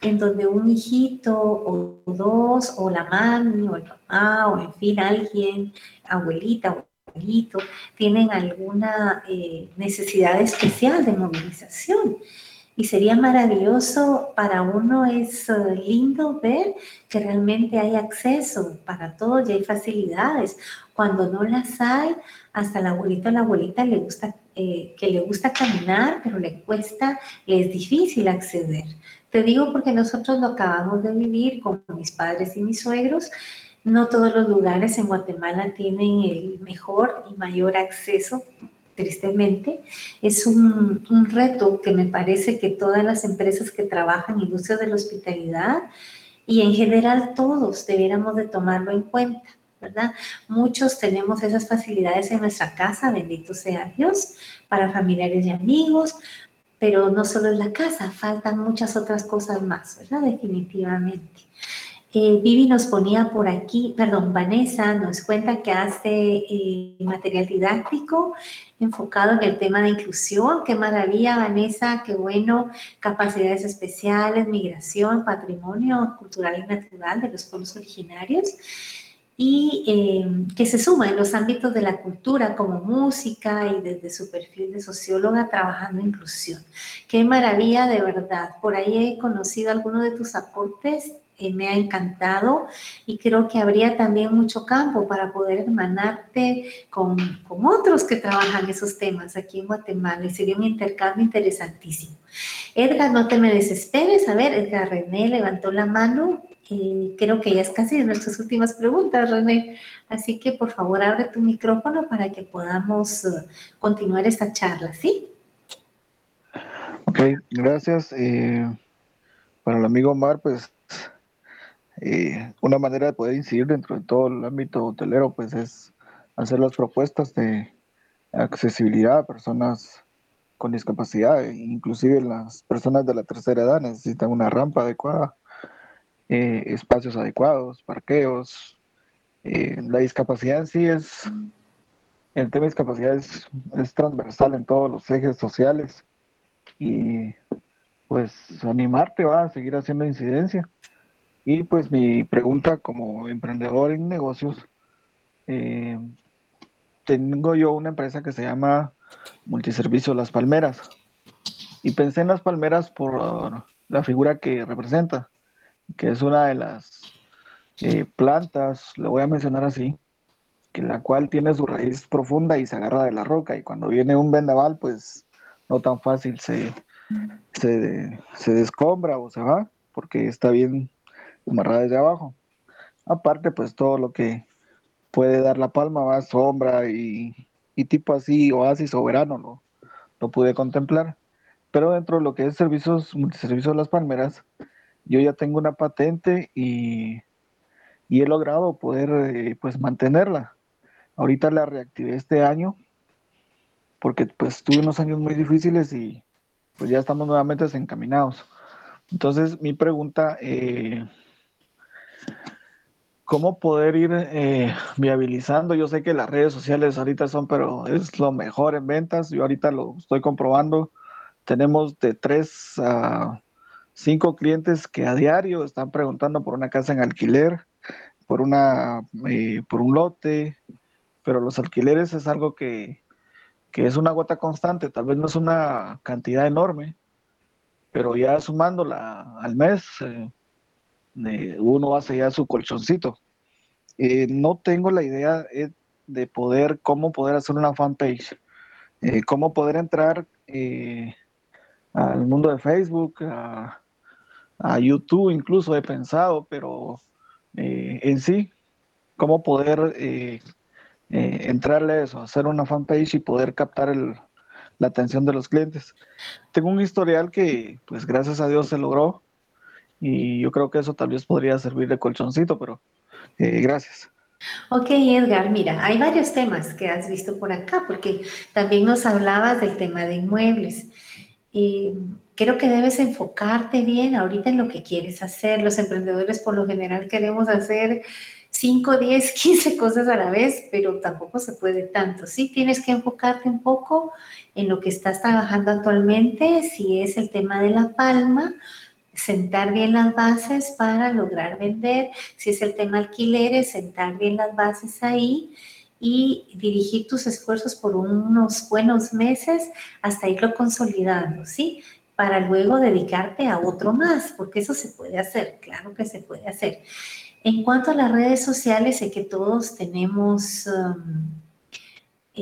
en donde un hijito o dos, o la mami, o el papá, o en fin, alguien, abuelita tienen alguna eh, necesidad especial de movilización. Y sería maravilloso para uno, es eh, lindo ver que realmente hay acceso para todos y hay facilidades. Cuando no las hay, hasta la abuelita o la abuelita le gusta, eh, que le gusta caminar, pero le cuesta, le es difícil acceder. Te digo porque nosotros lo acabamos de vivir con mis padres y mis suegros no todos los lugares en Guatemala tienen el mejor y mayor acceso, tristemente. Es un, reto que me parece que todas las empresas que trabajan en industria de la hospitalidad y en general todos debiéramos de tomarlo en cuenta. ¿verdad? Muchos tenemos esas facilidades en nuestra casa, bendito sea Dios, para familiares y amigos, pero no solo en la casa, faltan muchas otras cosas más, ¿verdad? Definitivamente. Eh, Vivi nos ponía por aquí, perdón, Vanessa nos cuenta que hace eh, material didáctico enfocado en el tema de inclusión. Qué maravilla, Vanessa, qué bueno. Capacidades especiales, migración, patrimonio cultural y natural de los pueblos originarios. Y eh, que se suma en los ámbitos de la cultura como música y desde su perfil de socióloga trabajando inclusión. Qué maravilla, de verdad. Por ahí he conocido algunos de tus aportes me ha encantado y creo que habría también mucho campo para poder hermanarte con, con, otros que trabajan esos temas aquí en Guatemala y sería un intercambio interesantísimo. Edgar, no te me desesperes. A ver, Edgar René levantó la mano. Y creo que ya es casi nuestras últimas preguntas, René. Así que por favor abre tu micrófono para que podamos uh, continuar esta charla, ¿sí? Ok, gracias. Eh, para el amigo Omar, pues eh, una manera de poder incidir dentro de todo el ámbito hotelero, pues es hacer las propuestas de accesibilidad a personas con discapacidad, inclusive las personas de la tercera edad necesitan una rampa adecuada, eh, espacios adecuados, parqueos. Eh, la discapacidad en sí es, el tema de discapacidad es, transversal en todos los ejes sociales y pues animarte va a seguir haciendo incidencia. Y pues mi pregunta como emprendedor en negocios, eh, tengo yo una empresa que se llama Multiservicio Las Palmeras. Y pensé en las palmeras por la figura que representa, que es una de las eh, plantas, lo voy a mencionar así, que la cual tiene su raíz profunda y se agarra de la roca. Y cuando viene un vendaval, pues no tan fácil se, se, descombra o se va, porque está bien amarrada desde abajo. Aparte, pues todo lo que puede dar la palma, va sombra y, tipo así, oasis o verano, ¿no? lo pude contemplar. Pero dentro de lo que es servicios, multiservicios de las palmeras, yo ya tengo una patente y, he logrado poder eh, pues mantenerla. Ahorita la reactivé este año porque pues tuve unos años muy difíciles y pues ya estamos nuevamente desencaminados. Entonces mi pregunta eh, cómo poder ir eh, viabilizando. Yo sé que las redes sociales ahorita son, pero es lo mejor en ventas. Yo ahorita lo estoy comprobando. Tenemos de tres a cinco clientes que a diario están preguntando por una casa en alquiler, por, una, eh, por un lote, pero los alquileres es algo que, que es una gota constante. Tal vez no es una cantidad enorme, pero ya sumándola al mes. Eh, uno hace ya su colchoncito. Eh, no tengo la idea eh, de poder, cómo poder hacer una fanpage, cómo poder entrar al mundo de Facebook, a, YouTube incluso he pensado, pero en sí, cómo poder entrarle a eso, hacer una fanpage y poder captar la atención de los clientes. Tengo un historial que, pues gracias a Dios se logró, y yo creo que eso tal vez podría servir de colchoncito, pero eh, gracias. Ok, Edgar, mira, hay varios temas que has visto por acá, porque también nos hablabas del tema de inmuebles. Eh, creo que debes enfocarte bien ahorita en lo que quieres hacer. Los emprendedores por lo general queremos hacer 5, 10, 15 cosas a la vez, pero tampoco se puede tanto. Sí, tienes que enfocarte un poco en lo que estás trabajando actualmente, si es el tema de la palma, sentar bien las bases para lograr vender, si es el tema alquileres, sentar bien las bases ahí y dirigir tus esfuerzos por unos buenos meses hasta irlo consolidando, ¿sí? Para luego dedicarte a otro más, porque eso se puede hacer, claro que se puede hacer. En cuanto a las redes sociales, sé que todos tenemos um,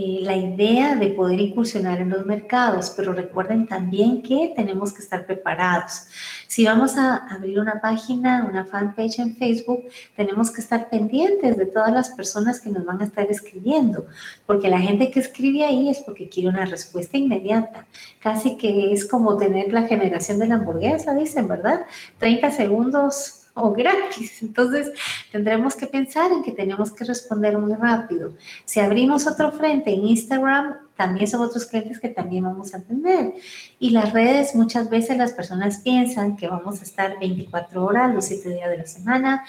eh, la idea de poder incursionar en los mercados, pero recuerden también que tenemos que estar preparados. Si vamos a abrir una página, una fanpage en Facebook, tenemos que estar pendientes de todas las personas que nos van a estar escribiendo, porque la gente que escribe ahí es porque quiere una respuesta inmediata. Casi que es como tener la generación de la hamburguesa, dicen, ¿verdad? 30 segundos o gratis. Entonces, tendremos que pensar en que tenemos que responder muy rápido. Si abrimos otro frente en Instagram, también son otros clientes que también vamos a atender. Y las redes, muchas veces las personas piensan que vamos a estar 24 horas, los 7 días de la semana,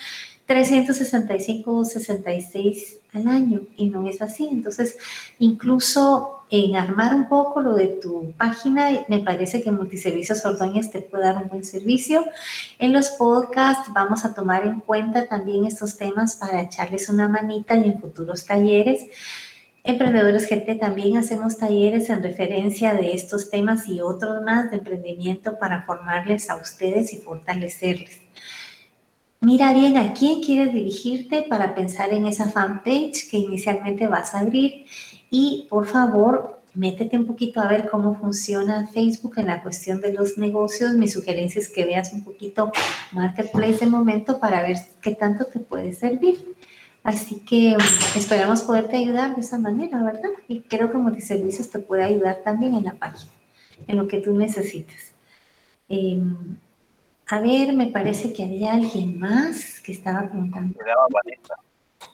365 o 66 al año y no es así. Entonces, incluso en armar un poco lo de tu página, me parece que Multiservicios Ordóñez te puede dar un buen servicio. En los podcasts vamos a tomar en cuenta también estos temas para echarles una manita en futuros talleres. Emprendedores GT también hacemos talleres en referencia de estos temas y otros más de emprendimiento para formarles a ustedes y fortalecerles. Mira bien a quién quieres dirigirte para pensar en esa fanpage que inicialmente vas a abrir y por favor métete un poquito a ver cómo funciona Facebook en la cuestión de los negocios. Mi sugerencia es que veas un poquito Marketplace de momento para ver qué tanto te puede servir. Así que um, esperamos poderte ayudar de esa manera, ¿verdad? Y creo que Multiservicios te puede ayudar también en la página, en lo que tú necesites. Em, a ver, me parece que había alguien más que estaba preguntando.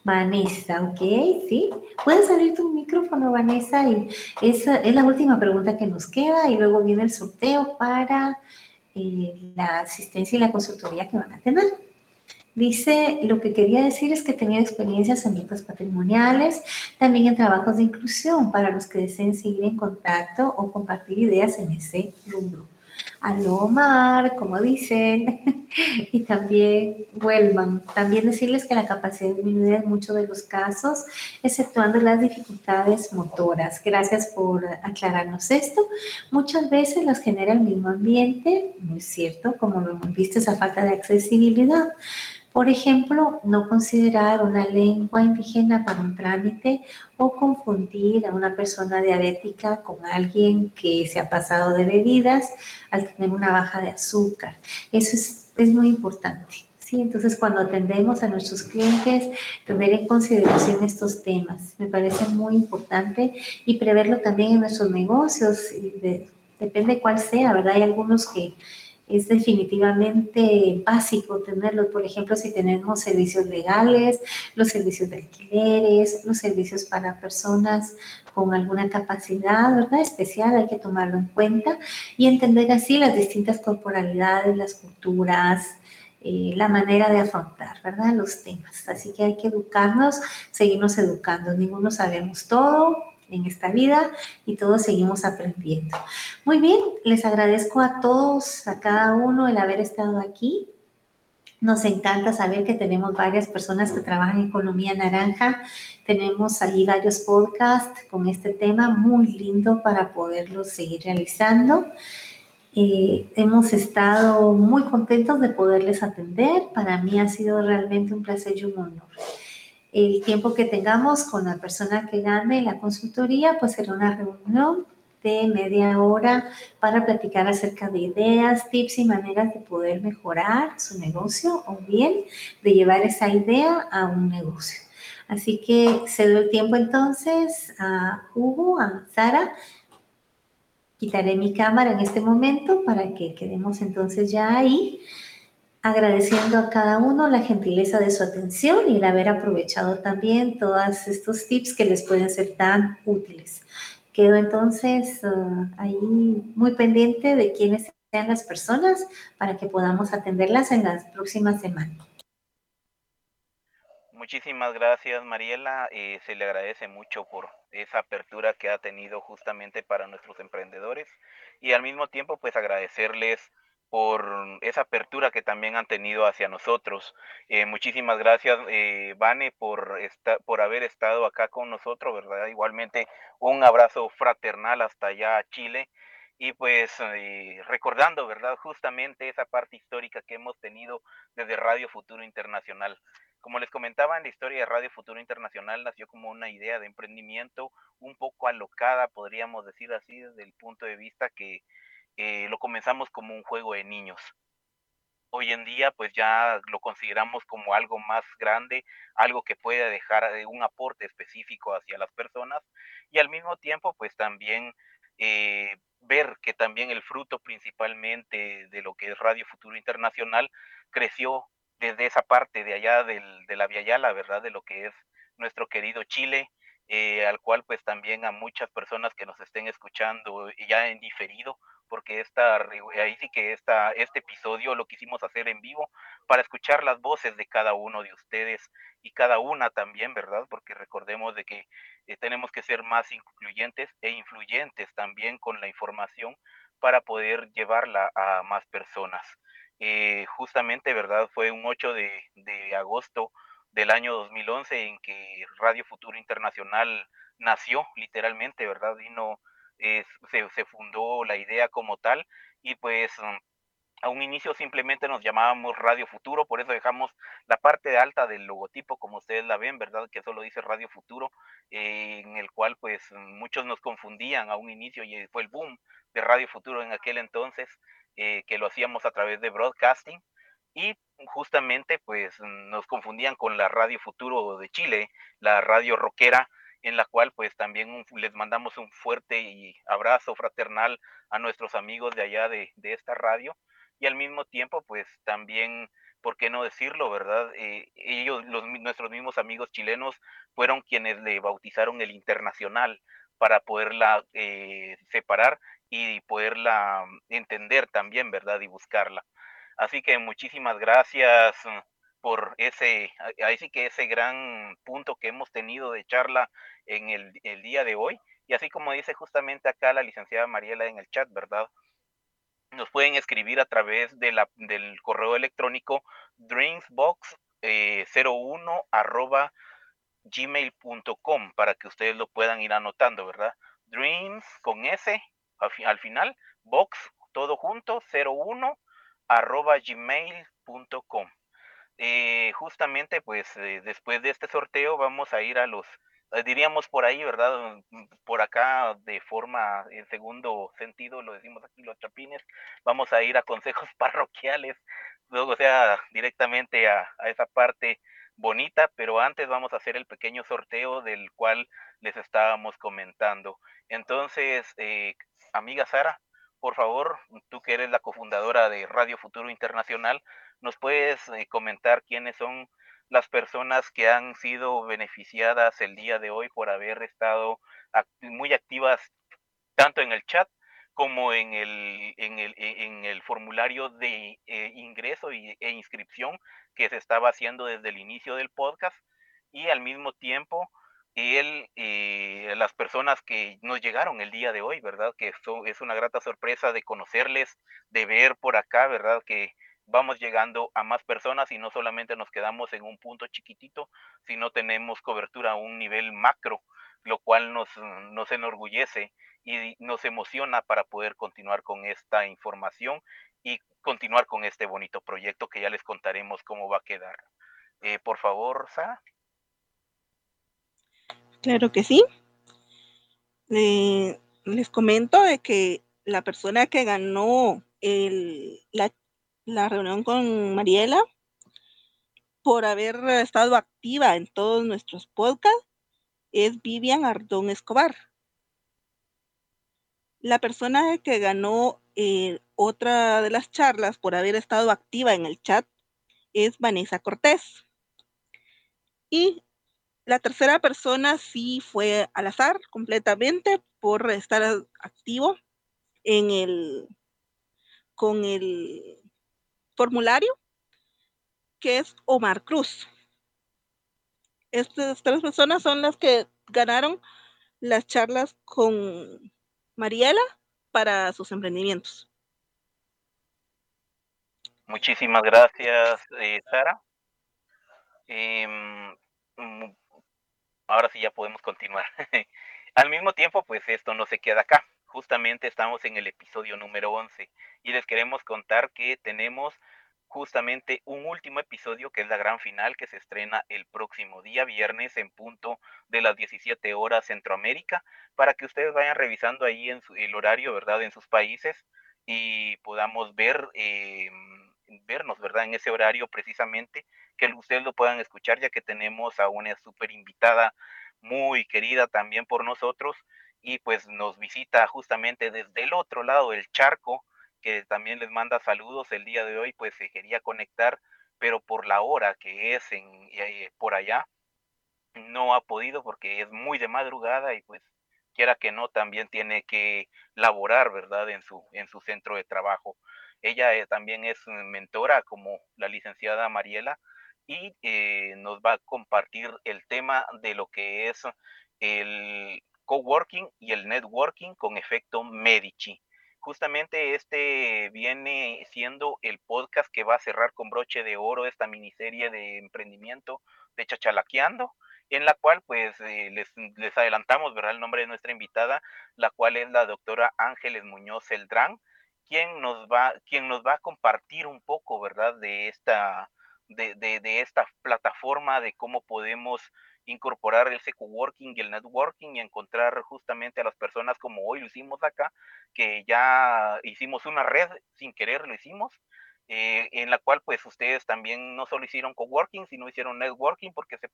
Vanessa, ok, sí. Puedes abrir tu micrófono, Vanessa, y esa es la última pregunta que nos queda y luego viene el sorteo para eh, la asistencia y la consultoría que van a tener. Dice, lo que quería decir es que tenía experiencias en metas patrimoniales, también en trabajos de inclusión para los que deseen seguir en contacto o compartir ideas en ese rubro. Alomar, como dicen, y también vuelvan. También decirles que la capacidad disminuye en muchos de los casos, exceptuando las dificultades motoras. Gracias por aclararnos esto. Muchas veces las genera el mismo ambiente, no es cierto, como lo hemos visto, esa falta de accesibilidad. Por ejemplo, no considerar una lengua indígena para un trámite o confundir a una persona diabética con alguien que se ha pasado de bebidas al tener una baja de azúcar. Eso es, es muy importante. ¿sí? Entonces, cuando atendemos a nuestros clientes, tener en consideración estos temas me parece muy importante y preverlo también en nuestros negocios. depende cuál sea, ¿verdad? Hay algunos que es definitivamente básico tenerlo. Por ejemplo, si tenemos servicios legales, los servicios de alquileres, los servicios para personas con alguna capacidad ¿verdad? especial, hay que tomarlo en cuenta y entender así las distintas corporalidades, las culturas, eh, la manera de afrontar, ¿verdad? Los temas. Así que hay que educarnos, seguirnos educando. Ninguno sabemos todo, en esta vida y todos seguimos aprendiendo. Muy bien, les agradezco a todos, a cada uno el haber estado aquí. Nos encanta saber que tenemos varias personas que trabajan en economía naranja. Tenemos allí varios podcasts con este tema muy lindo para poderlos seguir realizando. Eh, hemos estado muy contentos de poderles atender. Para mí ha sido realmente un placer y un honor el tiempo que tengamos con la persona que gane la consultoría, pues será una reunión de media hora para platicar acerca de ideas, tips y maneras de poder mejorar su negocio o bien de llevar esa idea a un negocio. Así que cedo el tiempo entonces a Hugo, a Sara. Quitaré mi cámara en este momento para que quedemos entonces ya ahí agradeciendo a cada uno la gentileza de su atención y el haber aprovechado también todos estos tips que les pueden ser tan útiles. Quedo entonces ah, ahí muy pendiente de quiénes sean las personas para que podamos atenderlas en las próximas semanas. Muchísimas gracias, Mariela. Eh, se le agradece mucho por esa apertura que ha tenido justamente para nuestros emprendedores y al mismo tiempo, pues agradecerles por esa apertura que también han tenido hacia nosotros. Eh, muchísimas gracias, eh, Vane, por, por haber estado acá con nosotros, ¿verdad? Igualmente, un abrazo fraternal hasta allá a Chile. Y pues eh, recordando, ¿verdad? Justamente esa parte histórica que hemos tenido desde Radio Futuro Internacional. Como les comentaba, en la historia de Radio Futuro Internacional nació como una idea de emprendimiento un poco alocada, podríamos decir así, desde el punto de vista que eh, lo comenzamos como un juego de niños. Hoy en día, pues ya lo consideramos como algo más grande, algo que puede dejar eh, un aporte específico hacia las personas y al mismo tiempo, pues también eh, ver que también el fruto principalmente de lo que es Radio Futuro Internacional creció desde esa parte de allá del, de la Via la ¿verdad? De lo que es nuestro querido Chile, eh, al cual pues también a muchas personas que nos estén escuchando ya en diferido, porque esta, ahí sí que esta, este episodio lo quisimos hacer en vivo para escuchar las voces de cada uno de ustedes y cada una también, ¿verdad? Porque recordemos de que eh, tenemos que ser más incluyentes e influyentes también con la información para poder llevarla a más personas. Eh, justamente, ¿verdad? Fue un 8 de, agosto del año 2011 en que Radio Futuro Internacional nació, literalmente, ¿verdad? Vino, eh, se, fundó la idea como tal y pues mm, a un inicio simplemente nos llamábamos Radio Futuro, por eso dejamos la parte alta del logotipo, como ustedes la ven, ¿verdad? Que solo dice Radio Futuro, eh, en el cual pues muchos nos confundían a un inicio y fue el boom de Radio Futuro en aquel entonces. Eh, que lo hacíamos a través de broadcasting y justamente pues nos confundían con la Radio Futuro de Chile, la radio rockera, en la cual pues también les mandamos un fuerte y abrazo fraternal a nuestros amigos de allá de, esta radio y al mismo tiempo pues también ¿por qué no decirlo, verdad? Eh, ellos, los, nuestros mismos amigos chilenos, fueron quienes le bautizaron el internacional para poderla eh, separar y poderla entender también, ¿verdad? Y buscarla. Así que muchísimas gracias mm, por ese, ahí sí que ese gran punto que hemos tenido de charla en el, día de hoy. Y así como dice justamente acá la licenciada Mariela en el chat, ¿verdad? Nos pueden escribir a través de del correo electrónico dreamsbox01 eh, arroba gmail.com para que ustedes lo puedan ir anotando, ¿verdad? Dreams con S al final, box, todo junto, 01, arroba gmail.com. Eh, justamente, pues eh, después de este sorteo vamos a ir a los, eh, diríamos por ahí, ¿verdad? Mm, por acá de forma, en segundo sentido, lo decimos aquí los chapines, vamos a ir a consejos parroquiales, o sea, directamente a, a esa parte bonita, pero antes vamos a hacer el pequeño sorteo del cual les estábamos comentando. Entonces, amiga Sara, por favor, tú que eres la cofundadora de Radio Futuro Internacional, ¿nos puedes eh, comentar quiénes son las personas que han sido beneficiadas el día de hoy por haber estado muy activas tanto en el chat como en el, en el, en el formulario de eh, ingreso y, e inscripción que se estaba haciendo desde el inicio del podcast y al mismo tiempo él, eh, las personas que nos llegaron el día de hoy, ¿verdad? Que es una grata sorpresa de conocerles, de ver por acá, ¿verdad? Que vamos llegando a más personas y no solamente nos quedamos en un punto chiquitito, sino tenemos cobertura a un nivel macro, lo cual nos, nos enorgullece y nos emociona para poder continuar con esta información y continuar con este bonito proyecto que ya les contaremos cómo va a quedar. Eh, por favor, Sa. Claro que sí. les comento de que la persona que ganó la, la reunión con Mariela por haber estado activa en todos nuestros podcasts es Vivian Ardón Escobar. La persona que ganó eh, otra de las charlas por haber estado activa en el chat es Vanessa Cortés. Y la tercera persona sí fue al azar completamente por estar activo en el con el formulario que es Omar Cruz. Estas tres personas son las que ganaron las charlas con Mariela para sus emprendimientos. Muchísimas gracias, eh, Sara. Em, mm, ahora sí ya podemos continuar. Al mismo tiempo, pues esto no se queda acá. Justamente estamos en el episodio número 11 y les queremos contar que tenemos justamente un último episodio que es la gran final que se estrena el próximo día viernes en punto de las 17 horas Centroamérica para que ustedes vayan revisando ahí en el horario, ¿verdad? En sus países y podamos ver, eh, vernos, ¿verdad? En ese horario precisamente, que ustedes lo puedan escuchar ya que tenemos a una súper invitada muy querida también por nosotros y pues nos visita justamente desde el otro lado del charco que también les manda saludos el día de hoy, pues se quería conectar, pero por la hora que es en, por allá, no ha podido porque es muy de madrugada y pues quiera que no, también tiene que laborar, ¿verdad? En su, en su centro de trabajo. Ella eh, también es mentora como la licenciada Mariela y eh, nos va a compartir el tema de lo que es el coworking y el networking con efecto Medici justamente este viene siendo el podcast que va a cerrar con broche de oro esta miniserie de emprendimiento de Chachalaqueando, en la cual pues eh, les, adelantamos, ¿verdad? El nombre de nuestra invitada, la cual es la doctora Ángeles Muñoz Eldrán, quien nos va, quien nos va a compartir un poco, ¿verdad? De esta, de esta plataforma, de cómo podemos incorporar ese coworking y el networking y encontrar justamente a las personas como hoy lo hicimos acá, que ya hicimos una red, sin querer lo hicimos, eh, en la cual pues ustedes también no solo hicieron coworking, sino hicieron networking porque se,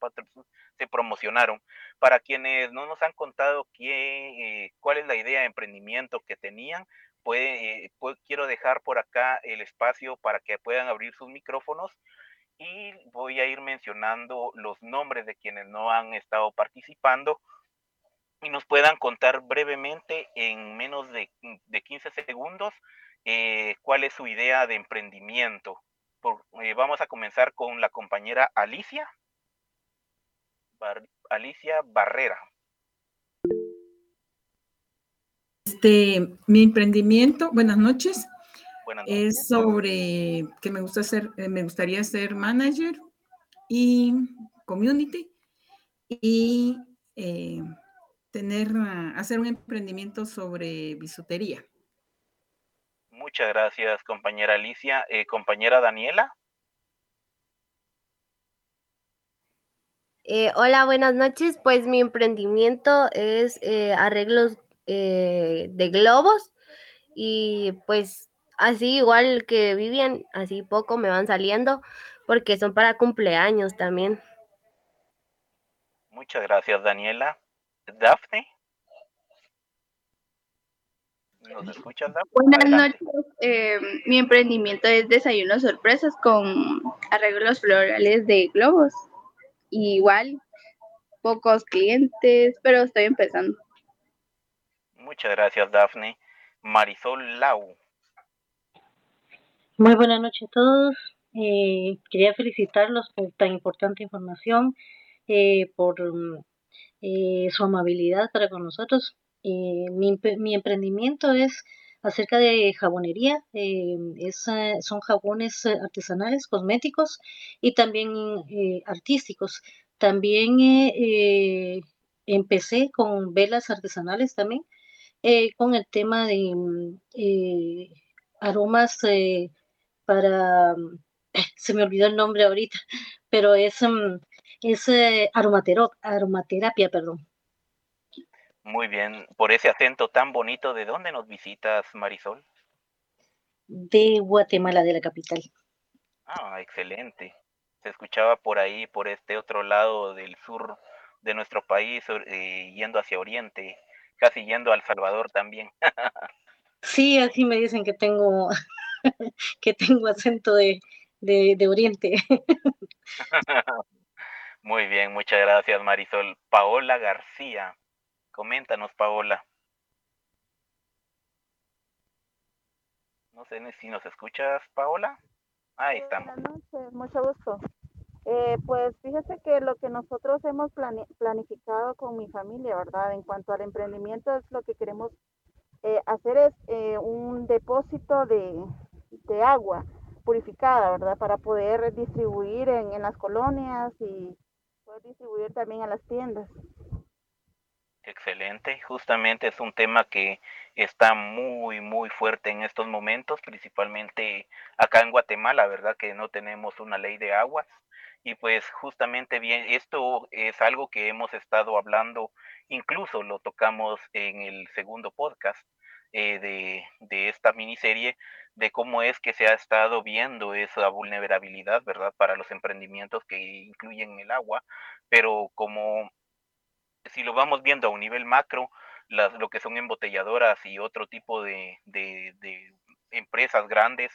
se promocionaron. Para quienes no nos han contado qué, eh, cuál es la idea de emprendimiento que tenían, puede, eh, quiero dejar por acá el espacio para que puedan abrir sus micrófonos y voy a ir mencionando los nombres de quienes no han estado participando y nos puedan contar brevemente en menos de, 15 segundos eh, cuál es su idea de emprendimiento. Eh, vamos a comenzar con la compañera Alicia. Alicia Barrera. Este, mi emprendimiento, buenas noches. Es sobre que me gusta ser, eh, me gustaría ser manager y community y eh, tener, ah, hacer un emprendimiento sobre bisutería. Muchas gracias, compañera Alicia. Eh, compañera Daniela. hola, buenas noches. Pues mi emprendimiento es arreglos de globos y pues así igual que Vivian, así poco me van saliendo porque son para cumpleaños también. Muchas gracias, Daniela. Daphne. ¿Nos escuchas, Daphne? Buenas noches. Eh, mi emprendimiento es desayunos sorpresas con arreglos florales de globos. igual, pocos clientes, pero estoy empezando. Muchas gracias, Daphne. Marisol Lau. Muy buenas noches a todos. Eh, quería felicitarlos por tan importante información, eh, por eh, su amabilidad para con nosotros. Mi, mi, emprendimiento es acerca de jabonería, son jabones artesanales, cosméticos y también artísticos. También empecé con velas artesanales también, con el tema de aromas para, se me olvidó el nombre ahorita, pero es, mm, es eh, aromaterapia, perdón. Muy bien, por ese acento tan bonito, ¿de dónde nos visitas, Marisol? De Guatemala, de la capital. Ah, excelente. Se escuchaba por ahí, por este otro lado del sur de nuestro país, eh, yendo hacia Oriente, casi yendo al Salvador también. sí, así me dicen que tengo que tengo acento de, de, de Oriente. Muy bien, muchas gracias Marisol. Paola García, coméntanos Paola. No sé si nos escuchas, Paola. Ahí estamos. Buenas noches, mucho gusto. Eh, pues fíjese que lo que nosotros hemos planificado con mi familia, ¿verdad? En cuanto al emprendimiento, es lo que queremos eh, hacer es eh, un depósito de, de, agua purificada, ¿verdad? Para poder distribuir en, en las colonias y poder distribuir también a las tiendas. Excelente, justamente es un tema que está muy, muy fuerte en estos momentos, principalmente acá en Guatemala, ¿verdad? Que no tenemos una ley de aguas. Y pues justamente bien, esto es algo que hemos estado hablando, incluso lo tocamos en el segundo podcast eh, de, de esta miniserie, de cómo es que se ha estado viendo esa vulnerabilidad, ¿verdad? Para los emprendimientos que incluyen el agua, pero como si lo vamos viendo a un nivel macro, las, lo que son embotelladoras y otro tipo de, de, empresas grandes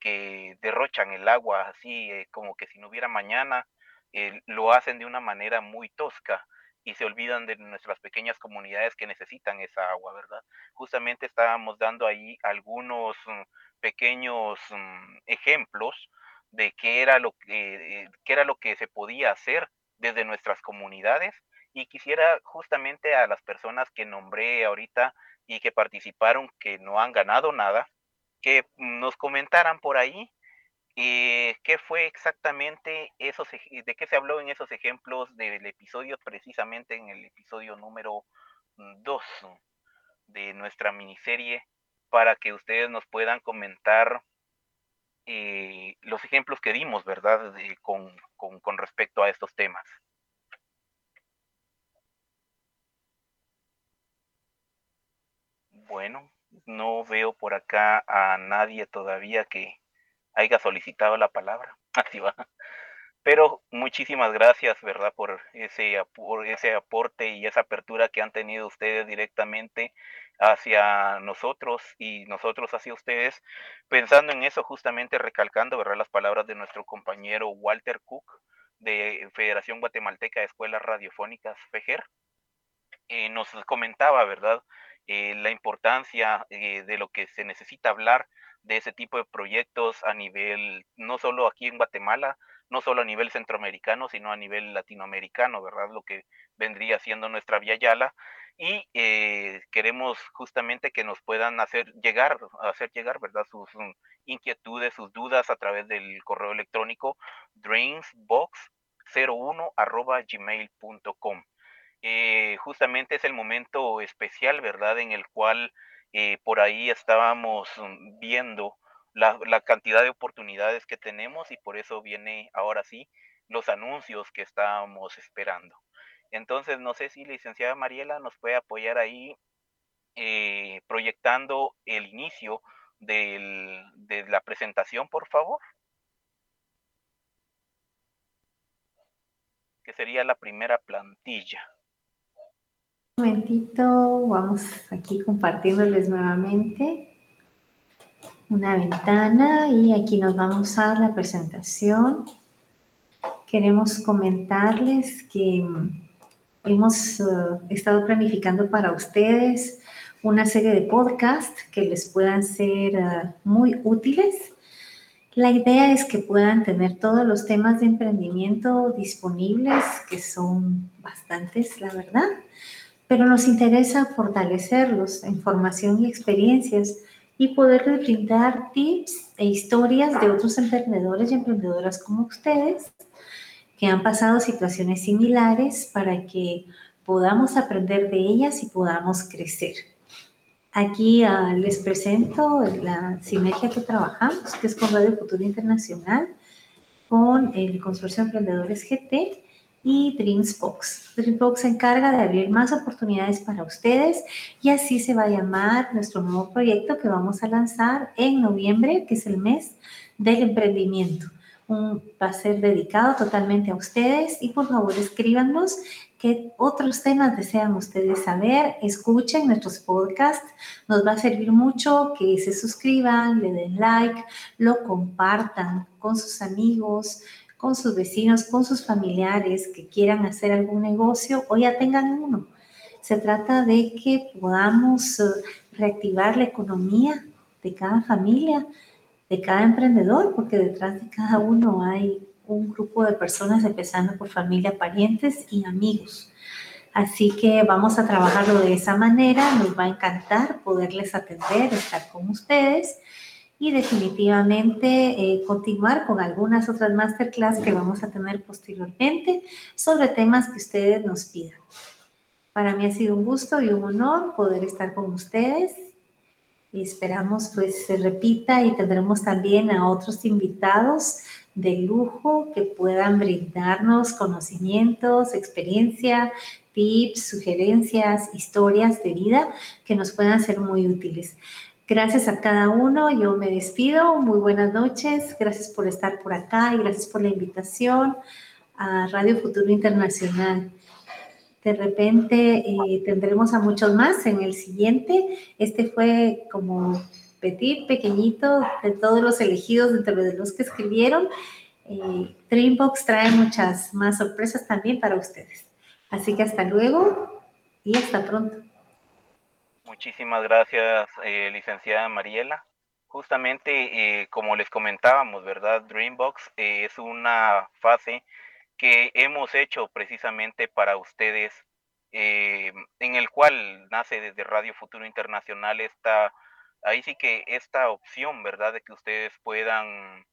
que derrochan el agua así eh, como que si no hubiera mañana, eh, lo hacen de una manera muy tosca y se olvidan de nuestras pequeñas comunidades que necesitan esa agua, ¿verdad? Justamente estábamos dando ahí algunos mm, pequeños mm, ejemplos de qué era lo que, eh, qué era lo que se podía hacer desde nuestras comunidades y quisiera justamente a las personas que nombré ahorita y que participaron, que no han ganado nada, que nos comentaran por ahí qué fue exactamente esos, de qué se habló en esos ejemplos del episodio, precisamente en el episodio número 2 de nuestra miniserie, para que ustedes nos puedan comentar eh, los ejemplos que dimos, ¿verdad? con, con respecto a estos temas. Bueno, no veo por acá a nadie todavía que haya solicitado la palabra. Así va. Pero muchísimas gracias, ¿verdad? Por ese, por ese aporte y esa apertura que han tenido ustedes directamente hacia nosotros y nosotros hacia ustedes, pensando en eso, justamente recalcando, ¿verdad? Las palabras de nuestro compañero Walter Cook de Federación Guatemalteca de Escuelas Radiofónicas, FEGER, eh, nos comentaba, ¿verdad? Eh, la importancia eh, de lo que se necesita hablar de ese tipo de proyectos a nivel, no solo aquí en Guatemala, no solo a nivel centroamericano, sino a nivel latinoamericano, ¿verdad? Lo que vendría siendo nuestra Vía Yala. Y eh, queremos justamente que nos puedan hacer llegar, hacer llegar, ¿verdad? Sus mm, inquietudes, sus dudas a través del correo electrónico drainsbox01 gmail.com. Eh, justamente es el momento especial, ¿verdad? En el cual eh, por ahí estábamos mm, viendo la, cantidad de oportunidades que tenemos y por eso viene ahora sí los anuncios que estábamos esperando. Entonces, no sé si licenciada Mariela nos puede apoyar ahí eh, proyectando el inicio de la presentación, por favor. Que sería la primera plantilla momentito, vamos aquí compartiéndoles nuevamente una ventana y aquí nos vamos a la presentación. Queremos comentarles que hemos eh, estado planificando para ustedes una serie de podcasts que les puedan ser eh, muy útiles. La idea es que puedan tener todos los temas de emprendimiento disponibles, que son bastantes, la verdad pero nos interesa fortalecerlos en formación y experiencias y poderles brindar tips e historias de otros emprendedores y emprendedoras como ustedes que han pasado situaciones similares para que podamos aprender de ellas y podamos crecer. Aquí uh, les presento la sinergia que trabajamos, que es con Radio Futuro Internacional, con el Consorcio de Emprendedores GT y Dreamsbox. Dreamsbox se encarga de abrir más oportunidades para ustedes y así se va a llamar nuestro nuevo proyecto que vamos a lanzar en noviembre, que es el mes del emprendimiento. Un, va a ser dedicado totalmente a ustedes y por favor escríbanos ¿Qué otros temas desean ustedes saber? Escuchen nuestros podcasts. Nos va a servir mucho que se suscriban, le den like, lo compartan con sus amigos, con sus vecinos, con sus familiares que quieran hacer algún negocio o ya tengan uno. Se trata de que podamos eh, reactivar la economía de cada familia, de cada emprendedor, porque detrás de cada uno hay un grupo de personas, empezando por familia, parientes y amigos. Así que vamos a trabajarlo de esa manera, nos va a encantar poderles atender, estar con ustedes y definitivamente eh, continuar con algunas otras masterclass que vamos a tener posteriormente sobre temas que ustedes nos pidan. Para mí ha sido un gusto y un honor poder estar con ustedes y esperamos pues se repita y tendremos también a otros invitados de lujo que puedan brindarnos conocimientos, experiencia, tips, sugerencias, historias de vida que nos puedan ser muy útiles. Gracias a cada uno, yo me despido, muy buenas noches, gracias por estar por acá y gracias por la invitación a Radio Futuro Internacional. De repente eh, tendremos a muchos más en el siguiente. Este fue como petit, pequeñito, de todos los elegidos dentro de los que escribieron. Eh, Dreambox trae muchas más sorpresas también para ustedes. Así que hasta luego y hasta pronto. Muchísimas gracias, eh, licenciada Mariela. Justamente, eh, como les comentábamos, ¿verdad? Dreambox es una fase que hemos hecho precisamente para ustedes, en el cual nace desde Radio Futuro Internacional esta ahí sí que esta opción, ¿verdad? De que ustedes puedan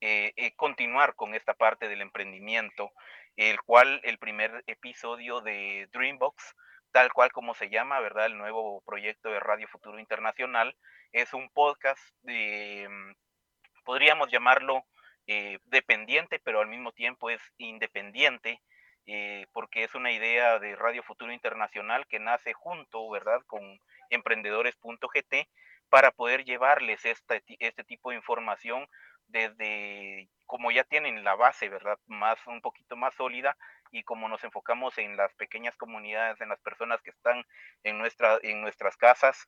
eh, eh, continuar con esta parte del emprendimiento, el cual el primer episodio de Dreambox, tal cual como se llama, ¿verdad? El nuevo proyecto de Radio Futuro Internacional, es un podcast mm, podríamos llamarlo eh, dependiente, pero al mismo tiempo es independiente, porque es una idea de Radio Futuro Internacional que nace junto, ¿verdad? Con emprendedores.gt para poder llevarles este, este tipo de información desde como ya tienen la base, ¿verdad? Más un poquito más sólida y como nos enfocamos en las pequeñas comunidades, en las personas que están en nuestra en nuestras casas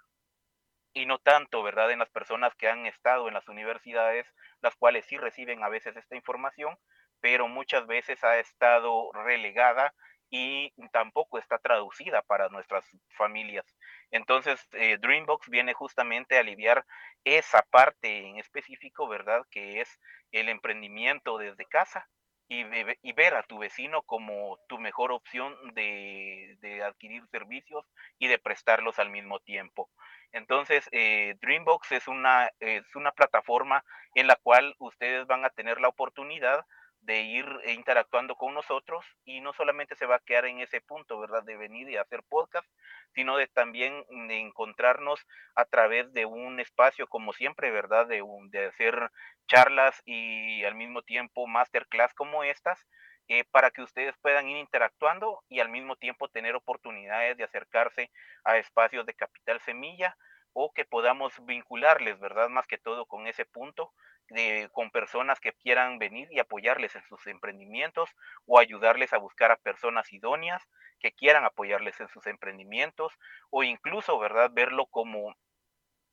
y no tanto, ¿verdad? En las personas que han estado en las universidades, las cuales sí reciben a veces esta información, pero muchas veces ha estado relegada y tampoco está traducida para nuestras familias. Entonces, eh, Dreambox viene justamente a aliviar esa parte en específico, ¿verdad? Que es el emprendimiento desde casa y, y ver a tu vecino como tu mejor opción de, de, adquirir servicios y de prestarlos al mismo tiempo. Entonces, eh, Dreambox es una, es una plataforma en la cual ustedes van a tener la oportunidad ir interactuando con nosotros y no solamente se va a quedar en ese punto, ¿verdad? De venir y hacer podcast, sino de también de encontrarnos a través de un espacio como siempre, ¿verdad? De, de hacer charlas y al mismo tiempo masterclass como estas, eh, para que ustedes puedan ir interactuando y al mismo tiempo tener oportunidades de acercarse a espacios de capital semilla o que podamos vincularles, ¿verdad? Más que todo con ese punto con personas que quieran venir y apoyarles en sus emprendimientos o ayudarles a buscar a personas idóneas que quieran apoyarles en sus emprendimientos o incluso, ¿verdad?, verlo como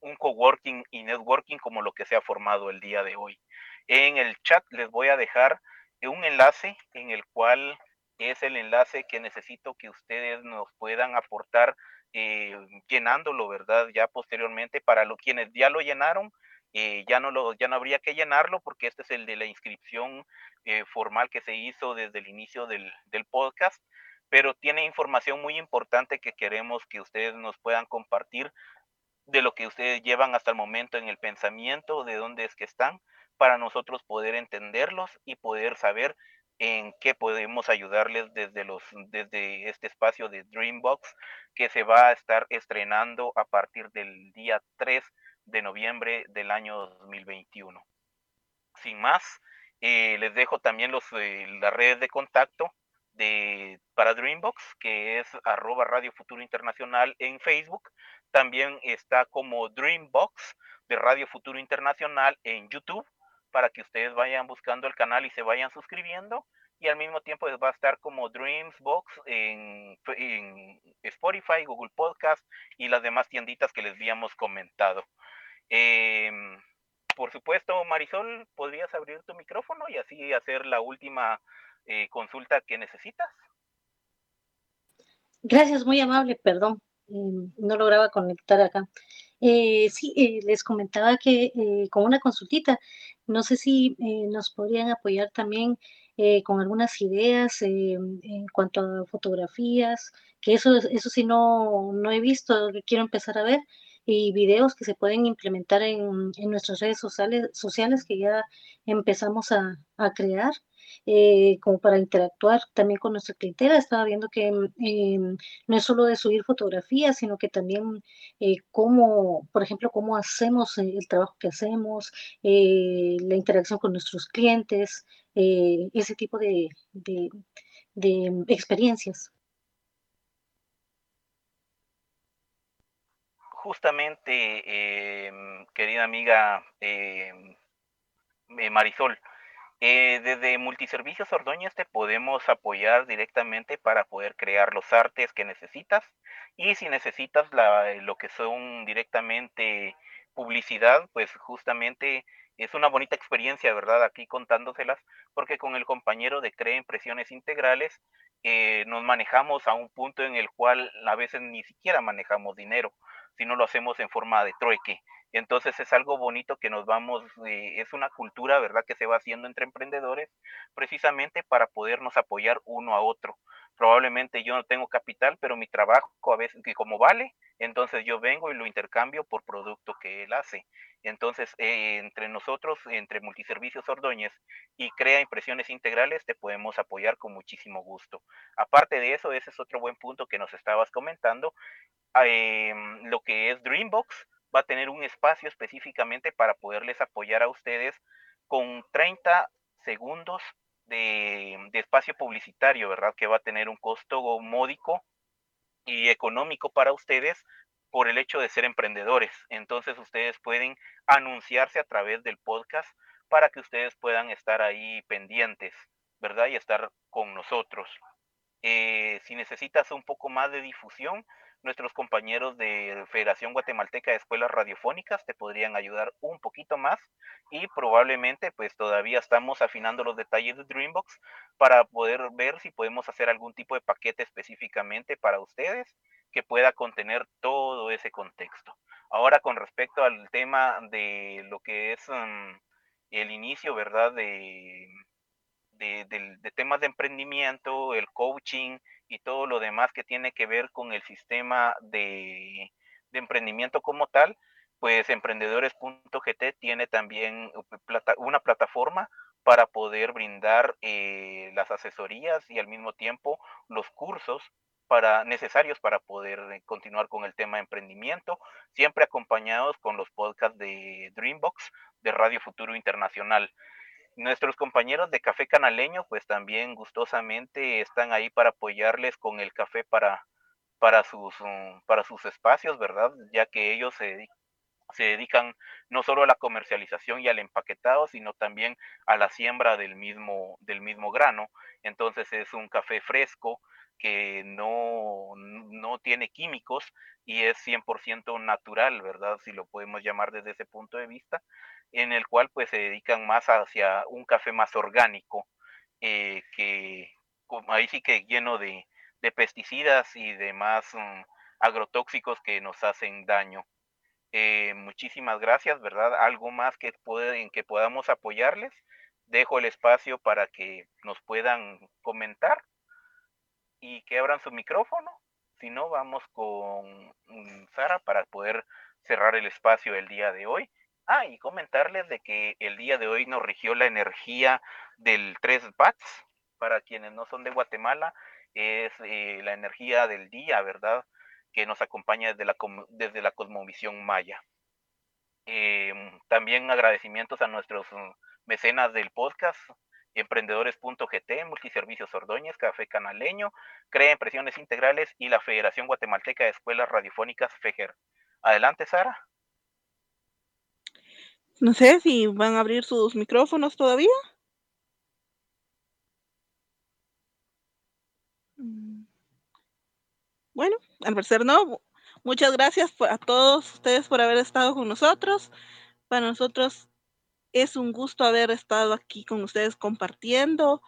un coworking y networking como lo que se ha formado el día de hoy. En el chat les voy a dejar un enlace en el cual es el enlace que necesito que ustedes nos puedan aportar eh, llenándolo, ¿verdad? Ya posteriormente para los quienes ya lo llenaron, eh, ya, no lo, ya no habría que llenarlo porque este es el de la inscripción eh, formal que se hizo desde el inicio del, del, podcast, pero tiene información muy importante que queremos que ustedes nos puedan compartir de lo que ustedes llevan hasta el momento en el pensamiento, de dónde es que están, para nosotros poder entenderlos y poder saber en qué podemos ayudarles desde, los, desde este espacio de Dreambox que se va a estar estrenando a partir del día 3 de noviembre del año 2021. Sin más, eh, les dejo también los, eh, las redes de contacto de, para Dreambox, que es arroba Radio Futuro Internacional en Facebook. También está como Dreambox de Radio Futuro Internacional en YouTube, para que ustedes vayan buscando el canal y se vayan suscribiendo. y al mismo tiempo va a estar como Dreamsbox en, en Spotify, Google Podcast y las demás tienditas que les habíamos comentado. Em, por supuesto, Marisol, ¿podrías abrir tu micrófono y así hacer la última eh, consulta que necesitas? Gracias, muy amable, perdón, em, no lograba conectar acá. Eh, sí, eh, les comentaba que con una consultita, no sé si nos podrían apoyar también eh, con algunas ideas eh, en cuanto a fotografías, que eso, eso sí no, no he visto, quiero empezar a ver, y videos que se pueden implementar en, en nuestras redes sociales, sociales que ya empezamos a, a crear. Eh, como para interactuar también con nuestra clientela. Estaba viendo que mm, no es solo de subir fotografías, sino que también eh, cómo, por ejemplo, cómo hacemos el trabajo que hacemos, la interacción con nuestros clientes, eh, ese tipo de, experiencias. Justamente, em, querida amiga em, eh, Marisol, eh, desde Multiservicios Ordóñez te podemos apoyar directamente para poder crear los artes que necesitas y si necesitas lo que son directamente publicidad, pues justamente es una bonita experiencia, ¿verdad? Aquí contándoselas, porque con el compañero de Crea Impresiones Integrales eh, nos manejamos a un punto en el cual a veces ni siquiera manejamos dinero, sino lo hacemos en forma de trueque. Entonces es algo bonito que nos vamos, eh, es una cultura, ¿verdad?, que se va haciendo entre emprendedores precisamente para podernos apoyar uno a otro. Probablemente yo no tengo capital, pero mi trabajo a veces, que como vale, entonces yo vengo y lo intercambio por producto que él hace. Entonces, eh, entre nosotros, entre Multiservicios Ordóñez y Crea Impresiones Integrales, te podemos apoyar con muchísimo gusto. Aparte de eso, ese es otro buen punto que nos estabas comentando. Em, lo que es Dreambox va a tener un espacio específicamente para poderles apoyar a ustedes con 30 segundos de, de, espacio publicitario, ¿verdad? Que va a tener un costo módico y económico para ustedes por el hecho de ser emprendedores. Entonces ustedes pueden anunciarse a través del podcast para que ustedes puedan estar ahí pendientes, ¿verdad? Y estar con nosotros. Eh, si necesitas un poco más de difusión, nuestros compañeros de Federación Guatemalteca de Escuelas Radiofónicas te podrían ayudar un poquito más y probablemente pues todavía estamos afinando los detalles de Dreambox para poder ver si podemos hacer algún tipo de paquete específicamente para ustedes que pueda contener todo ese contexto. Ahora con respecto al tema de lo que es mm, el inicio, ¿verdad? De, de temas de emprendimiento, el coaching, y todo lo demás que tiene que ver con el sistema de, emprendimiento como tal, pues emprendedores.gt tiene también una plataforma para poder brindar eh, las asesorías y al mismo tiempo los cursos para, necesarios para poder continuar con el tema de emprendimiento, siempre acompañados con los podcasts de Dreambox de Radio Futuro Internacional. Nuestros compañeros de Café Canaleño, pues también gustosamente están ahí para apoyarles con el café para, para, sus, mm, para sus espacios, ¿verdad? Ya que ellos se, se dedican no solo a la comercialización y al empaquetado, sino también a la siembra del mismo, del mismo grano. Entonces es un café fresco que no, no tiene químicos y es 100% natural, ¿verdad? Si lo podemos llamar desde ese punto de vista en el cual pues se dedican más hacia un café más orgánico, eh, que ahí sí que lleno de, pesticidas y demás mm, agrotóxicos que nos hacen daño. Eh, muchísimas gracias, ¿verdad? Algo más que pueden, que podamos apoyarles. Dejo el espacio para que nos puedan comentar y que abran su micrófono. Si no, vamos con mm, Sara para poder cerrar el espacio el día de hoy. Ah, y comentarles de que el día de hoy nos rigió la energía del 3 bats. Para quienes no son de Guatemala, es eh, la energía del día, ¿verdad? Que nos acompaña desde la, desde la cosmovisión maya. Em, también agradecimientos a nuestros mecenas del podcast, emprendedores.gt, Multiservicios Ordóñez, Café Canaleño, Crea Impresiones Integrales y la Federación Guatemalteca de Escuelas Radiofónicas FEGER. Adelante, Sara. No sé si van a abrir sus micrófonos todavía. Mm. Bueno, al parecer no. Muchas gracias a todos ustedes por haber estado con nosotros. Para nosotros es un gusto haber estado aquí con ustedes compartiendo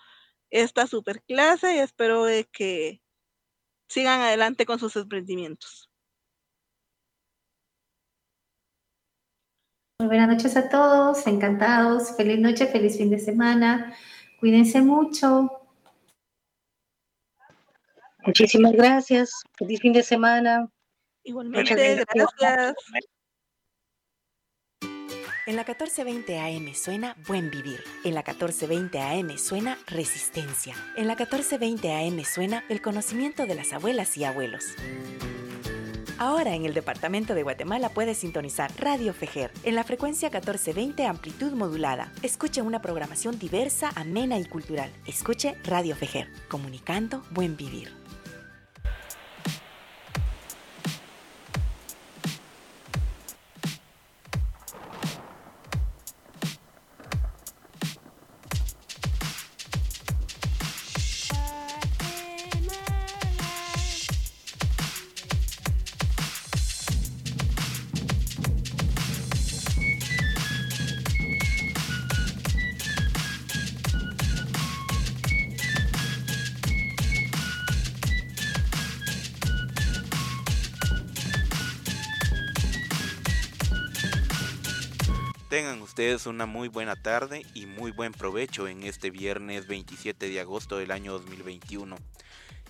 esta super clase y espero de que sigan adelante con sus emprendimientos. Muy buenas noches a todos, encantados. Feliz noche, feliz fin de semana. Cuídense mucho. Muchísimas gracias. Feliz fin de semana. Igualmente, gracias. En la 1420 AM suena Buen Vivir. En la 1420 AM suena Resistencia. En la 1420 AM suena el conocimiento de las abuelas y abuelos. Ahora en el departamento de Guatemala puedes sintonizar Radio Fejer en la frecuencia 1420 amplitud modulada. Escuche una programación diversa, amena y cultural. Escuche Radio Fejer, comunicando buen vivir. Una muy buena tarde y muy buen provecho en este viernes 27 de agosto del año 2021.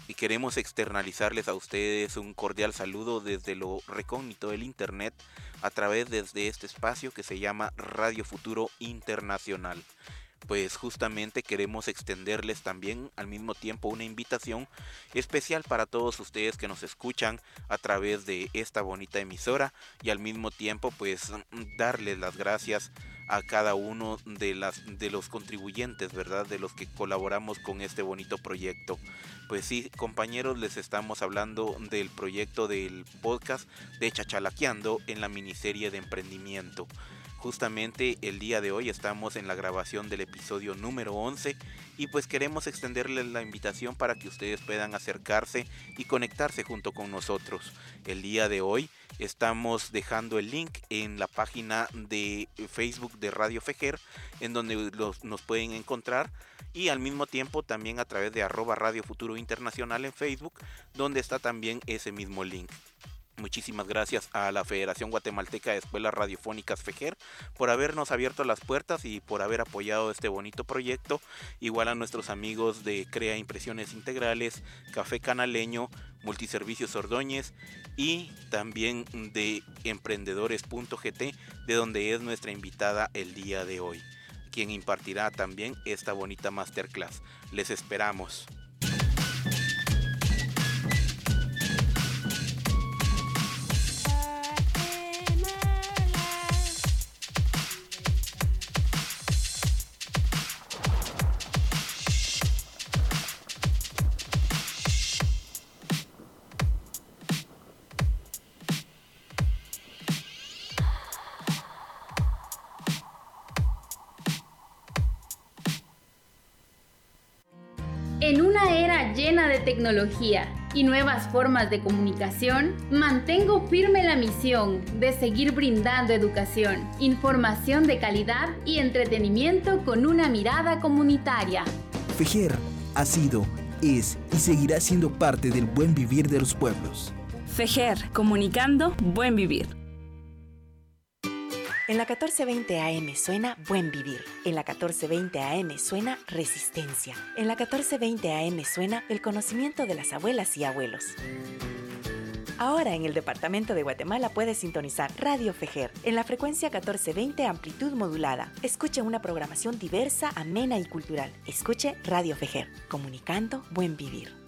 Y queremos externalizarles a ustedes un cordial saludo desde lo recógnito del Internet a través de este espacio que se llama Radio Futuro Internacional pues justamente queremos extenderles también al mismo tiempo una invitación especial para todos ustedes que nos escuchan a través de esta bonita emisora y al mismo tiempo pues darles las gracias a cada uno de las de los contribuyentes, ¿verdad? De los que colaboramos con este bonito proyecto. Pues sí, compañeros, les estamos hablando del proyecto del podcast de Chachalaqueando en la miniserie de emprendimiento. Justamente el día de hoy estamos en la grabación del episodio número 11 y pues queremos extenderles la invitación para que ustedes puedan acercarse y conectarse junto con nosotros. El día de hoy estamos dejando el link en la página de Facebook de Radio Fejer en donde nos pueden encontrar y al mismo tiempo también a través de arroba Radio Futuro Internacional en Facebook donde está también ese mismo link. Muchísimas gracias a la Federación Guatemalteca de Escuelas Radiofónicas FEJER por habernos abierto las puertas y por haber apoyado este bonito proyecto. Igual a nuestros amigos de Crea Impresiones Integrales, Café Canaleño, Multiservicios Ordóñez y también de Emprendedores.gt, de donde es nuestra invitada el día de hoy, quien impartirá también esta bonita masterclass. Les esperamos. Tecnología y nuevas formas de comunicación, mantengo firme la misión de seguir brindando educación, información de calidad y entretenimiento con una mirada comunitaria. Fejer ha sido, es y seguirá siendo parte del buen vivir de los pueblos. Fejer, comunicando buen vivir. En la 1420 AM suena Buen Vivir. En la 1420 AM suena Resistencia. En la 1420 AM suena el conocimiento de las abuelas y abuelos. Ahora en el departamento de Guatemala puedes sintonizar Radio Fejer en la frecuencia 1420 amplitud modulada. Escuche una programación diversa, amena y cultural. Escuche Radio Fejer, comunicando buen vivir.